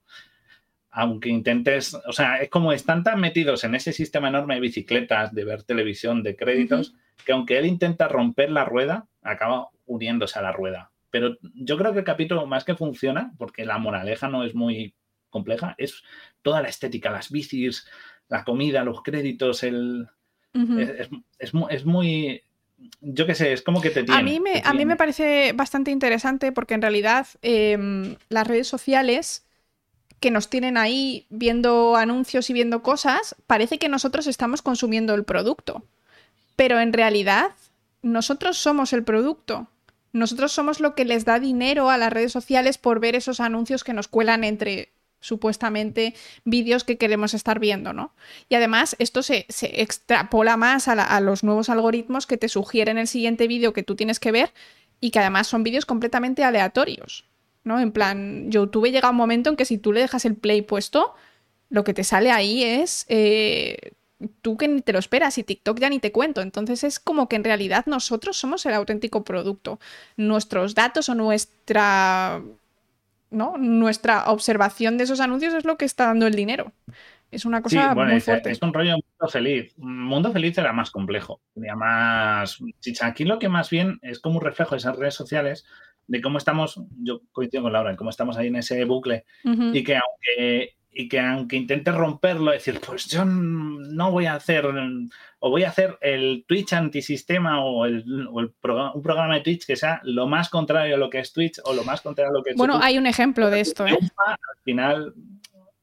aunque intentes, o sea, es como están tan metidos en ese sistema enorme de bicicletas, de ver televisión, de créditos, que aunque él intenta romper la rueda, acaba uniéndose a la rueda. Pero yo creo que el capítulo más que funciona, porque la moraleja no es muy compleja, es toda la estética, las bicis, la comida, los créditos, el... es, muy... Yo qué sé, es como que te tiene.
A mí me, A mí me parece bastante interesante porque en realidad em, las redes sociales que nos tienen ahí viendo anuncios y viendo cosas, parece que nosotros estamos consumiendo el producto. Pero en realidad, nosotros somos el producto. Nosotros somos lo que les da dinero a las redes sociales por ver esos anuncios que nos cuelan entre supuestamente vídeos que queremos estar viendo, ¿no? Y además esto se, extrapola más a, a, los nuevos algoritmos que te sugieren el siguiente vídeo que tú tienes que ver y que además son vídeos completamente aleatorios. ¿No? En plan, YouTube llega un momento en que si tú le dejas el play puesto, lo que te sale ahí es eh, tú que ni te lo esperas y TikTok ya ni te cuento. Entonces es como que en realidad nosotros somos el auténtico producto. Nuestros datos o nuestra, ¿no? nuestra observación de esos anuncios es lo que está dando el dinero. Es una cosa muy fuerte.
Es un rollo mundo feliz. Mundo feliz era más complejo. Más... Aquí lo que más bien es como un reflejo de esas redes sociales de cómo estamos, yo coincido con Laura, de cómo estamos ahí en ese bucle y que aunque y que aunque intente romperlo, decir, pues yo no voy a hacer, o voy a hacer el Twitch antisistema o, el, o el un programa de Twitch que sea lo más contrario a lo que es Twitch o lo más contrario a lo que es
Bueno, hay un ejemplo de esto, ¿eh?
Al final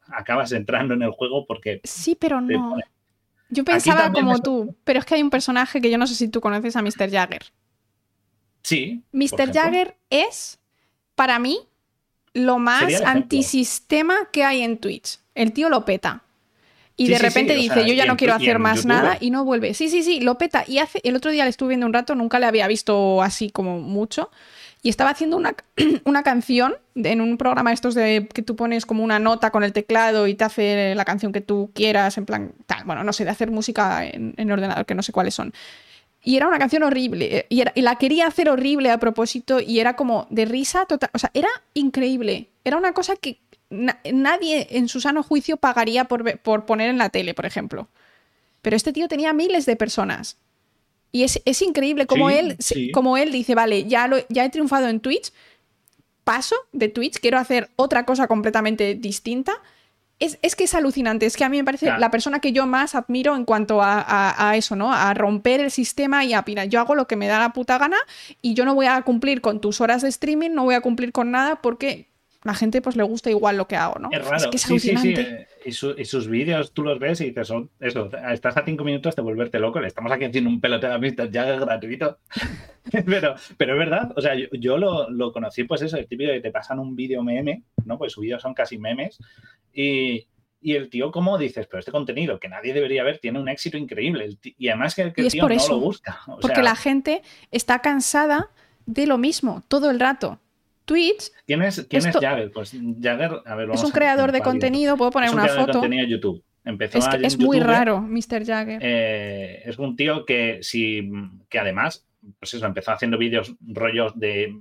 acabas entrando en el juego porque...
Sí, pero no. Yo pensaba como tú, pero es que hay un personaje que yo no sé si tú conoces a Mr. Jagger.
Sí.
Mr. Jagger es, para mí, lo más antisistema que hay en Twitch. El tío lo peta. Y de repente dice, yo ya no quiero hacer más nada y no vuelve. Sí, sí, sí, lo peta. Y hace, el otro día le estuve viendo un rato, nunca le había visto así como mucho. Y estaba haciendo una, una canción en un programa estos de que tú pones como una nota con el teclado y te hace la canción que tú quieras, en plan, tal, bueno, no sé, de hacer música en, en ordenador, que no sé cuáles son. Y era una canción horrible. Eh, y, la quería hacer horrible a propósito y era como de risa total. O sea, era increíble. Era una cosa que nadie en su sano juicio pagaría por, por, poner en la tele, por ejemplo. Pero este tío tenía miles de personas. Y es, increíble como, él, como él dice, vale, ya, lo, ya he triunfado en Twitch, paso de Twitch, quiero hacer otra cosa completamente distinta es, que es alucinante. Es que a mí me parece la persona que yo más admiro en cuanto a, eso, ¿no? A romper el sistema y a pirar. Yo hago lo que me da la puta gana y yo no voy a cumplir con tus horas de streaming, no voy a cumplir con nada porque la gente pues le gusta igual lo que hago, ¿no?
Es raro. que es sí, sí, sí. Y, sus vídeos tú los ves y dices, son eso, estás a cinco minutos de volverte loco, le estamos aquí haciendo un peloteo a Mr. Jagger gratuito. pero, pero es verdad, o sea, yo, lo, lo, conocí pues eso, el típico de que te pasan un vídeo meme, ¿no? Pues sus vídeos son casi memes y, y el tío, como dices, pero este contenido que nadie debería ver tiene un éxito increíble. y además que, el tío no lo busca.
porque la gente está cansada de lo mismo todo el rato. Twitch.
¿Quién es, quién es Jagger? Pues Jagger, a ver,
Es un creador de contenido, puedo poner una foto. De
contenido YouTube. Empezó
es, es muy raro, Mr. Jagger.
Eh, es un tío que, si, que además, pues eso, empezó haciendo vídeos rollos de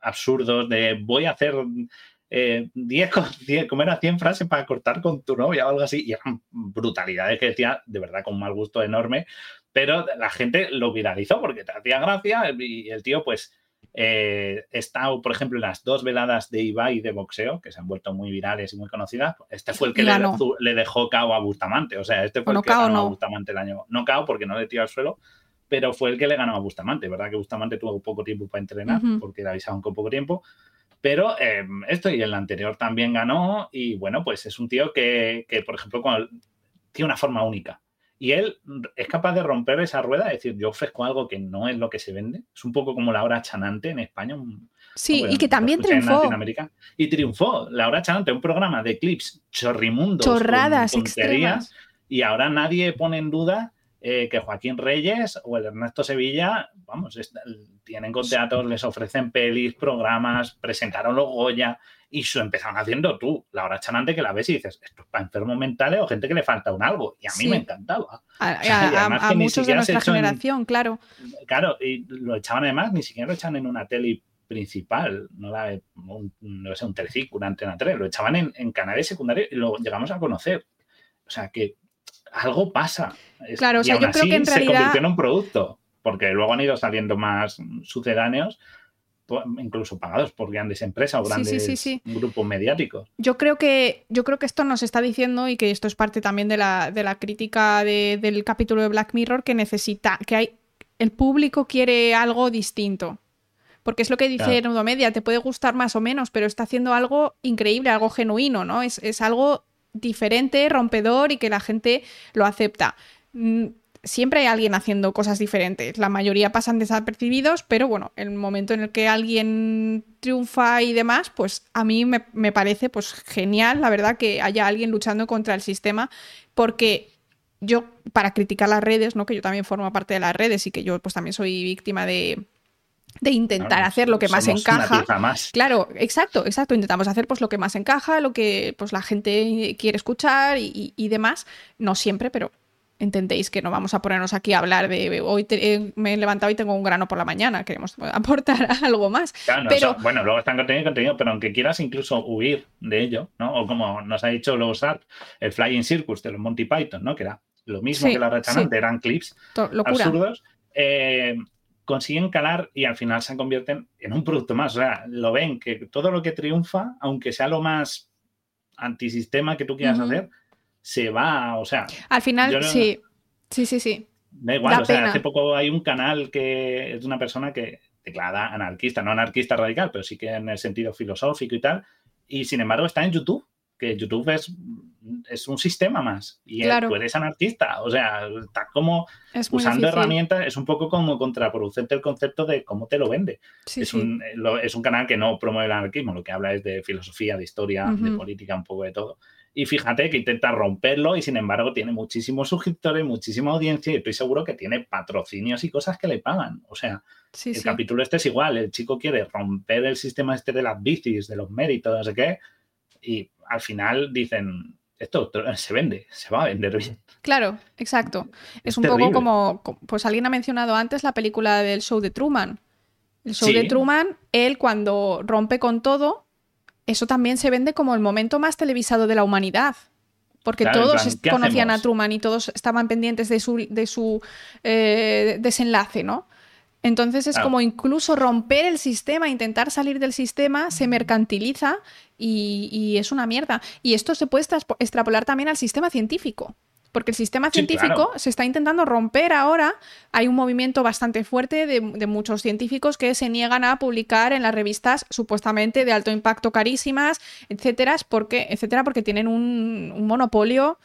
absurdos, de voy a hacer 10, eh, 10, como era 100 frases para cortar con tu novia o algo así, y eran brutalidades que decía de verdad con un mal gusto enorme, pero la gente lo viralizó porque te hacía gracia y el tío pues eh, está, por ejemplo, en las dos veladas de Ibai de boxeo, que se han vuelto muy virales y muy conocidas. Este fue el que le, dejó cao a Bustamante. O sea, este fue el que ganó a Bustamante el año. No cao porque no le tiró al suelo, pero fue el que le ganó a Bustamante. ¿Verdad que Bustamante tuvo poco tiempo para entrenar porque le avisaron con poco tiempo? Pero eh, esto y el anterior también ganó. Y bueno, pues es un tío que, que por ejemplo, tiene una forma única. Y él es capaz de romper esa rueda, es decir, yo ofrezco algo que no es lo que se vende. Es un poco como la hora chanante en España.
sí, y que también triunfó.
Y triunfó. La hora chanante, un programa de clips chorrimundos.
Chorradas, extremas.
Y ahora nadie pone en duda eh, que Joaquín Reyes o el Ernesto Sevilla, vamos, tienen contratos, les ofrecen pelis, programas, presentaron los Goya y su empezaron haciendo tú, la hora chanante que la ves y dices, esto es para enfermos mentales o gente que le falta un algo. Y a mí me encantaba.
A, muchos de nuestra generación, claro.
Claro, y lo echaban además, ni siquiera lo echaban en una tele principal, no la un, no sé, un Telecic, una Antena 3, lo echaban en, en, canales secundarios y lo llegamos a conocer. O sea que algo pasa.
Claro, o sea, yo creo que en realidad...
se convirtió en un producto, porque luego han ido saliendo más sucedáneos incluso pagados por grandes empresas o grandes grupos mediáticos.
Yo creo que yo creo que esto nos está diciendo y que esto es parte también de la, de la crítica del capítulo de Black Mirror que necesita que hay el público quiere algo distinto. Porque es lo que dice claro. Media, te puede gustar más o menos, pero está haciendo algo increíble, algo genuino, ¿no? Es, es algo diferente, rompedor y que la gente lo acepta. Siempre hay alguien haciendo cosas diferentes. La mayoría pasan desapercibidos, pero bueno, el momento en el que alguien triunfa y demás, pues a mí me, parece pues genial, la verdad, que haya alguien luchando contra el sistema, porque yo, para criticar las redes, ¿no? Que yo también formo parte de las redes y que yo pues también soy víctima de, intentar hacer lo que más encaja. Claro, exacto, exacto. Intentamos hacer pues lo que más encaja, lo que pues la gente quiere escuchar y, y demás. No siempre, pero entendéis que no vamos a ponernos aquí a hablar de hoy eh, me he levantado y tengo un grano por la mañana, queremos aportar algo más. pero...
bueno, luego están contenido contenido, pero aunque quieras incluso huir de ello, ¿no? O como nos ha dicho los Art, el Flying Circus de los Monty Python, ¿no? Que era lo mismo que la rechazan, eran clips absurdos. Eh, consiguen calar y al final se convierten en un producto más. O sea, lo ven que todo lo que triunfa, aunque sea lo más antisistema que tú quieras hacer, se va, o sea...
Al final, sí, sí, sí, sí.
Da igual, o sea, hace poco hay un canal que es de una persona que declara anarquista, no anarquista radical, pero sí que en el sentido filosófico y tal, y sin embargo está en YouTube, que YouTube es, es un sistema más, y tú eres anarquista, o sea, está como usando herramientas, es un poco como contraproducente el concepto de cómo te lo vende. es, Un, es, Un, canal que no promueve el anarquismo, lo que habla es de filosofía, de historia, de política, un poco de todo. Y fíjate que intenta romperlo y sin embargo tiene muchísimos suscriptores, muchísima audiencia y estoy seguro que tiene patrocinios y cosas que le pagan. O sea, el capítulo este es igual, el chico quiere romper el sistema este de las bicis, de los méritos, no sé qué, y al final dicen, esto se vende, se va a vender bien.
Claro, exacto. Es, un poco como, pues alguien ha mencionado antes la película del show de Truman. El show de Truman, él cuando rompe con todo, eso también se vende como el momento más televisado de la humanidad. Porque todos conocían a Truman y todos estaban pendientes de su, de su eh, desenlace, ¿no? Entonces es como incluso romper el sistema, intentar salir del sistema, se mercantiliza y, y, es una mierda. Y esto se puede extrapolar también al sistema científico. Porque el sistema científico se está intentando romper ahora. Hay un movimiento bastante fuerte de, muchos científicos que se niegan a publicar en las revistas supuestamente de alto impacto carísimas, etcétera, porque, etcétera, porque tienen un, un monopolio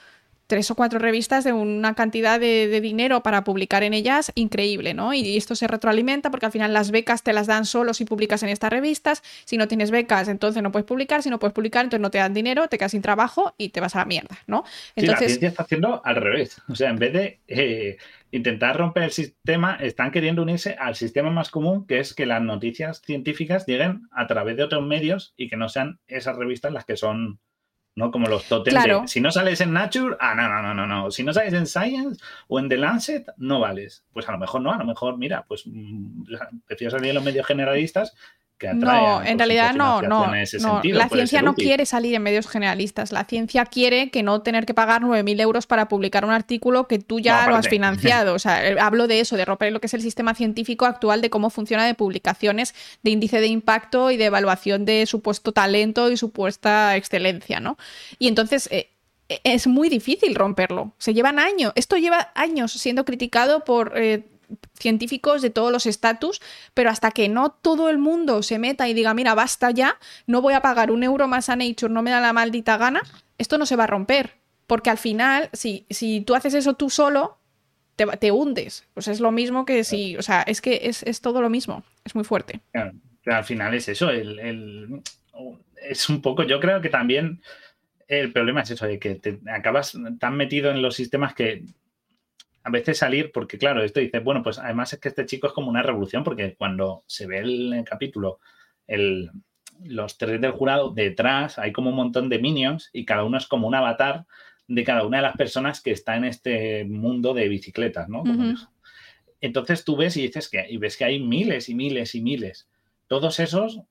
tres o cuatro revistas de una cantidad de, dinero para publicar en ellas increíble, ¿no? Y esto se retroalimenta porque al final las becas te las dan solo si publicas en estas revistas. Si no tienes becas, entonces no puedes publicar. Si no puedes publicar, entonces no te dan dinero, te quedas sin trabajo y te vas a la mierda, ¿no?
Entonces... Sí, la ciencia está haciendo al revés. O sea, en vez de eh, intentar romper el sistema, están queriendo unirse al sistema más común, que es que las noticias científicas lleguen a través de otros medios y que no sean esas revistas las que son ¿no? Como los totems si no sales en Nature, ah, no, no, no, no, no. Si no sales en Science o en The Lancet, no vales. Pues a lo mejor no, a lo mejor, mira, pues mm, prefiero salir en los medios generalistas
no, en realidad no, no, la ciencia no quiere salir en medios generalistas. La ciencia quiere que no tener que pagar 9.000 euros para publicar un artículo que tú ya lo has financiado. O sea, eh, hablo de eso, de romper lo que es el sistema científico actual de cómo funciona de publicaciones, de índice de impacto y de evaluación de supuesto talento y supuesta excelencia, ¿no? Y entonces... Eh, es muy difícil romperlo. Se llevan años. Esto lleva años siendo criticado por eh, científicos de todos los estatus, pero hasta que no todo el mundo se meta y diga, mira, basta ya, no voy a pagar un euro más a Nature, no me da la maldita gana, esto no se va a romper. Porque al final, si, si tú haces eso tú solo, te, te, hundes. Pues es lo mismo que si, o sea, es que es, todo lo mismo, es muy fuerte.
al final es eso, el, es un poco, yo creo que también el problema es eso, de que te acabas tan metido en los sistemas que a veces salir, porque claro, esto dice, bueno, pues además es que este chico es como una revolución, porque cuando se ve el, capítulo, el, los tres del jurado, detrás hay como un montón de minions y cada uno es como un avatar de cada una de las personas que está en este mundo de bicicletas, ¿no? Entonces tú ves y dices que, y ves que hay miles y miles y miles. todos esos,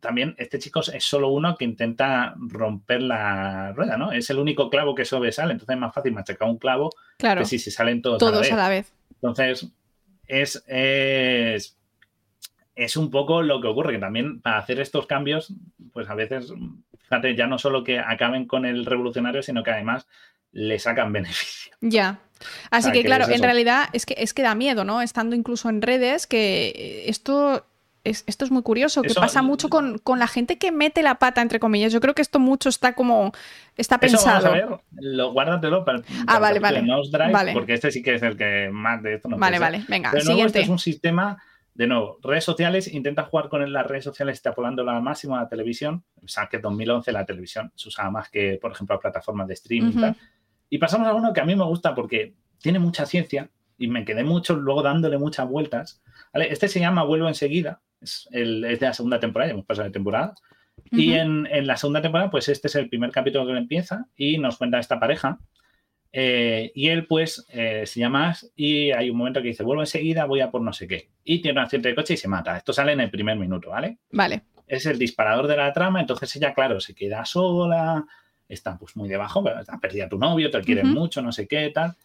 también este chico es solo uno que intenta romper la rueda, ¿no? Es el único clavo que sobresale, entonces es más fácil machacar un clavo
claro.
que si se salen todos,
todos a, la vez.
Entonces, es, es, es un poco lo que ocurre, que también para hacer estos cambios, pues a veces, fíjate, ya no solo que acaben con el revolucionario, sino que además le sacan beneficio.
Ya. Así que, claro, en realidad es que, es que da miedo, ¿no? Estando incluso en redes, que esto es, esto es muy curioso, que pasa mucho con, la gente que mete la pata, entre comillas. Yo creo que esto mucho está como. Está pensado.
Eso vamos a ver, lo, guárdatelo para,
ah, vale, vale.
Drive, porque este sí que es el que más de esto no
Vale, vale, venga.
De nuevo, este es un sistema. De nuevo, redes sociales, intenta jugar con las redes sociales extrapolándolo al máximo a la televisión. O sea, que en 2011 la televisión se usaba más que, por ejemplo, plataformas de streaming y tal. Y pasamos a uno que a mí me gusta porque tiene mucha ciencia y me quedé mucho luego dándole muchas vueltas. Este se llama Vuelvo enseguida, es, el, es de la segunda temporada, ya hemos pasado de temporada. Y en, en, la segunda temporada, pues este es el primer capítulo que empieza y nos cuenta esta pareja. Eh, y él, pues, eh, se llama y hay un momento que dice, vuelvo enseguida, voy a por no sé qué. Y tiene un accidente de coche y se mata. Esto sale en el primer minuto, ¿vale?
Vale.
Es el disparador de la trama, entonces ella, claro, se queda sola, está pues muy debajo, pero ha perdido a tu novio, te quiere mucho, no sé qué, tal.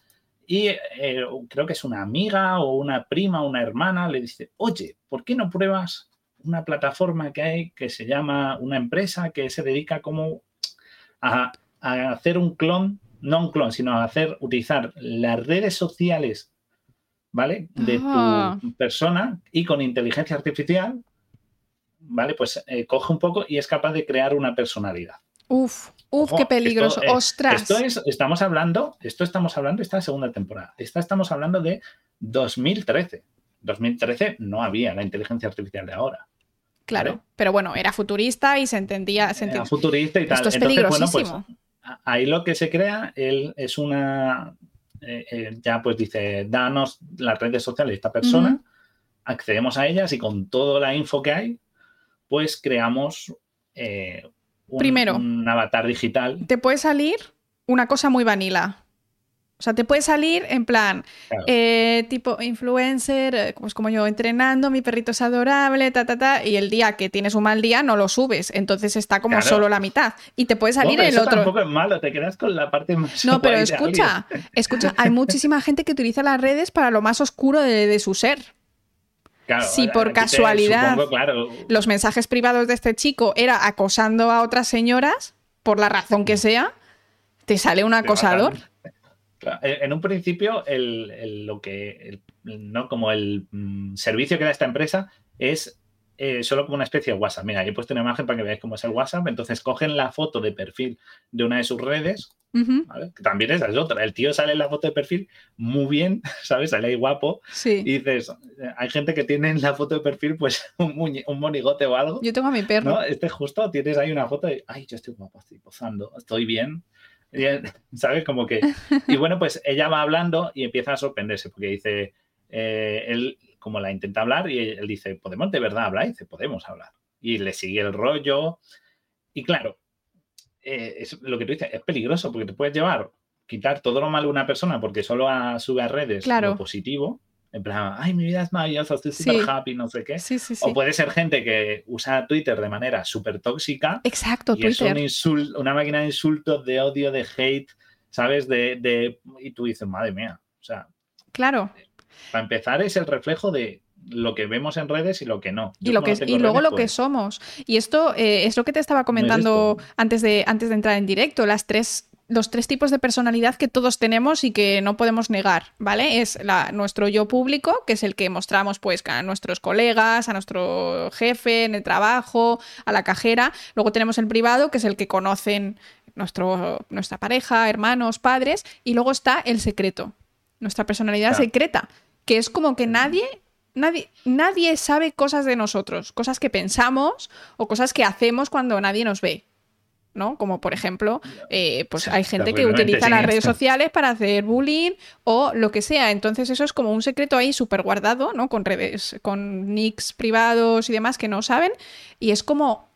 Y eh, creo que es una amiga o una prima, una hermana, le dice, oye, ¿por qué no pruebas una plataforma que hay que se llama una empresa que se dedica como a, hacer un clon, no un clon, sino a hacer, utilizar las redes sociales, ¿vale? De tu persona y con inteligencia artificial, ¿vale? Pues eh, coge un poco y es capaz de crear una personalidad.
Uf, uf, qué peligroso. Ostras.
Esto es, estamos hablando, esto estamos hablando, esta segunda temporada. Esta estamos hablando de 2013. 2013 no había la inteligencia artificial de ahora.
Claro, pero bueno, era futurista y se entendía. Se
Era futurista y tal.
Esto es Entonces, pues,
ahí lo que se crea él es una. Eh, eh, ya pues dice, danos las redes sociales de esta persona, accedemos a ellas y con toda la info que hay, pues creamos eh, un,
Primero,
un avatar digital.
Te puede salir una cosa muy vanilla. O sea, te puede salir en plan, eh, tipo influencer, eh, pues como yo, entrenando, mi perrito es adorable, ta, ta, ta, y el día que tienes un mal día no lo subes, entonces está como solo la mitad. Y te puede salir el otro.
Tampoco es malo, te quedas con la parte más.
No, pero escucha, escucha, hay muchísima gente que utiliza las redes para lo más oscuro de, su ser. Si por casualidad los mensajes privados de este chico era acosando a otras señoras, por la razón que sea, te sale un acosador.
En un principio, lo que, ¿no? como el mm, servicio que da esta empresa es eh, solo como una especie de WhatsApp. Mira, he puesto una imagen para que veáis cómo es el WhatsApp. Entonces cogen la foto de perfil de una de sus redes, que también esa es otra. El tío sale en la foto de perfil muy bien, ¿sabes? Sale ahí guapo.
Sí.
Y dices, hay gente que tiene en la foto de perfil pues un, un monigote o algo.
Yo tengo a mi perro.
¿no? Este justo tienes ahí una foto de, ay, yo estoy guapo, estoy posando, estoy bien. ¿Sabes? Como que. Y bueno, pues ella va hablando y empieza a sorprenderse porque dice. Eh, él, como la intenta hablar, y él dice: ¿Podemos de verdad hablar? Y dice: Podemos hablar. Y le sigue el rollo. Y claro, eh, es lo que tú dices, es peligroso porque te puedes llevar, quitar todo lo malo a una persona porque solo sube a redes lo positivo en plan, ay, mi vida es maravillosa, estoy súper happy, no sé qué. o puede ser gente que usa Twitter de manera súper tóxica.
Exacto,
y
Twitter.
Es un una máquina de insultos, de odio, de hate, ¿sabes? De, de, y tú dices, madre mía. O sea.
Claro.
Para empezar, es el reflejo de lo que vemos en redes y lo que no.
y, lo que, y luego lo que somos. Y esto eh, es lo que te estaba comentando antes, de, antes de entrar en directo. Las tres los tres tipos de personalidad que todos tenemos y que no podemos negar, ¿vale? Es la, nuestro yo público, que es el que mostramos pues a nuestros colegas, a nuestro jefe en el trabajo, a la cajera. Luego tenemos el privado, que es el que conocen nuestro, nuestra pareja, hermanos, padres. Y luego está el secreto, nuestra personalidad secreta, que es como que nadie Nadie, nadie, sabe cosas de nosotros, cosas que pensamos o cosas que hacemos cuando nadie nos ve. ¿no? Como por ejemplo, eh, pues hay gente que utiliza las redes sociales para hacer bullying o lo que sea. Entonces eso es como un secreto ahí súper guardado, ¿no? Con redes, con nicks privados y demás que no saben. Y es como...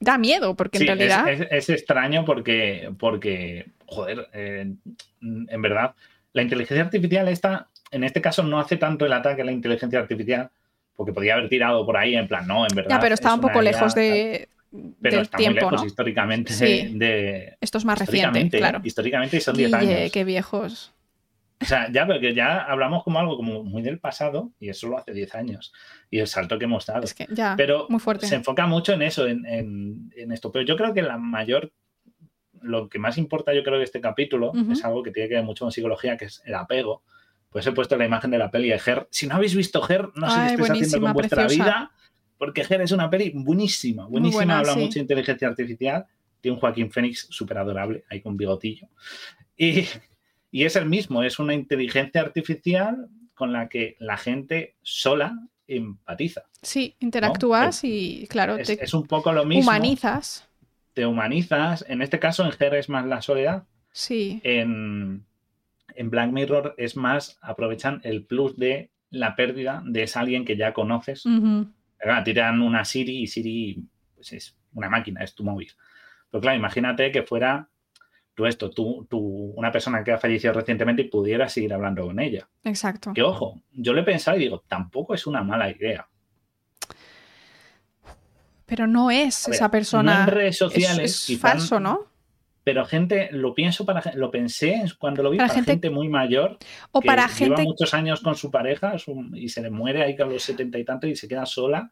Da miedo, porque en realidad...
Es, extraño porque, porque joder, eh, en verdad, la inteligencia artificial está, en este caso no hace tanto el ataque a la inteligencia artificial, porque podía haber tirado por ahí en plan, no, en verdad.
Ya, pero estaba un poco lejos de,
pero
del
está
tiempo,
muy lejos
¿no?
históricamente
Sí.
de...
Esto es más reciente, claro.
Históricamente son 10
Guille,
años.
qué viejos.
O sea, ya, porque ya hablamos como algo como muy del pasado y eso lo hace 10 años. Y el salto que hemos dado.
Es que ya,
pero
muy fuerte.
se enfoca mucho en eso, en, en- en esto. Pero yo creo que la mayor, lo que más importa yo creo de este capítulo
Ujú.
es algo que tiene que ver mucho con psicología, que es el apego. Pues he puesto la imagen de la peli de Her. Si no habéis visto Her, no sé qué estáis haciendo con vuestra
preciosa.
vida, porque Her es una peli buenísima, buenísima,
buena,
habla
sí.
mucho de inteligencia artificial, tiene un Joaquín Phoenix súper adorable, ahí con bigotillo. Y, y es el mismo, es una inteligencia artificial con la que la gente sola empatiza.
Sí, interactúas y, claro,
Es,
te
es un poco lo mismo.
humanizas.
Te humanizas. En este caso, en Her es más la soledad.
Sí,
En, en Black Mirror es más, aprovechan el plus de la pérdida de ese alguien que ya conoces. Tiran una Siri y Siri pues es una máquina, es tu móvil. Pero claro, imagínate que fuera tú esto, tú, tú, una persona que ha fallecido recientemente y pudieras seguir hablando con ella.
exacto.
Que ojo, yo le he pensado y digo, tampoco es una mala idea.
Pero no es
ver,
esa persona.
no en redes
es-
sociales.
es, falso, ¿no?
Pero gente, lo pienso para lo pensé cuando lo vi
Para
para,
gente-
gente, muy mayor
O
que
para
lleva
gente.
muchos años con su pareja su- y se le muere ahí a los setenta y tantos y se queda sola.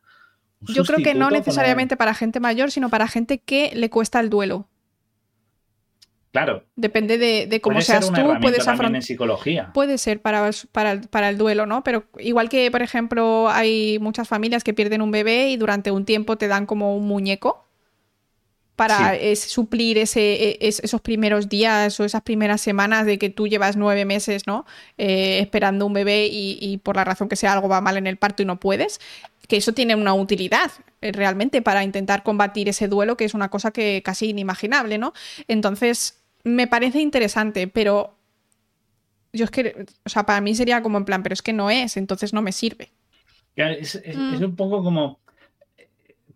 Un
Yo creo que no necesariamente para gente mayor, sino para gente que le cuesta el duelo.
el- Claro,
Depende de, de cómo seas tú, puedes afrontar.
en psicología.
Puede ser para, para, para el duelo, ¿no? Pero igual que, por ejemplo, hay muchas familias que pierden un bebé y durante un tiempo te dan como un muñeco para
Sí.
es- suplir ese, e- es- esos primeros días o esas primeras semanas de que tú llevas nueve meses, ¿no? Eh, esperando un bebé y, y por la razón que sea algo va mal en el parto y no puedes. Que eso tiene una utilidad eh, realmente para intentar combatir ese duelo, que es una cosa que casi inimaginable, ¿no? Entonces, me parece interesante, pero yo es que, o sea, para mí sería como en plan, pero es que no es, entonces no me sirve.
Es, es-
Mm.
es un poco como.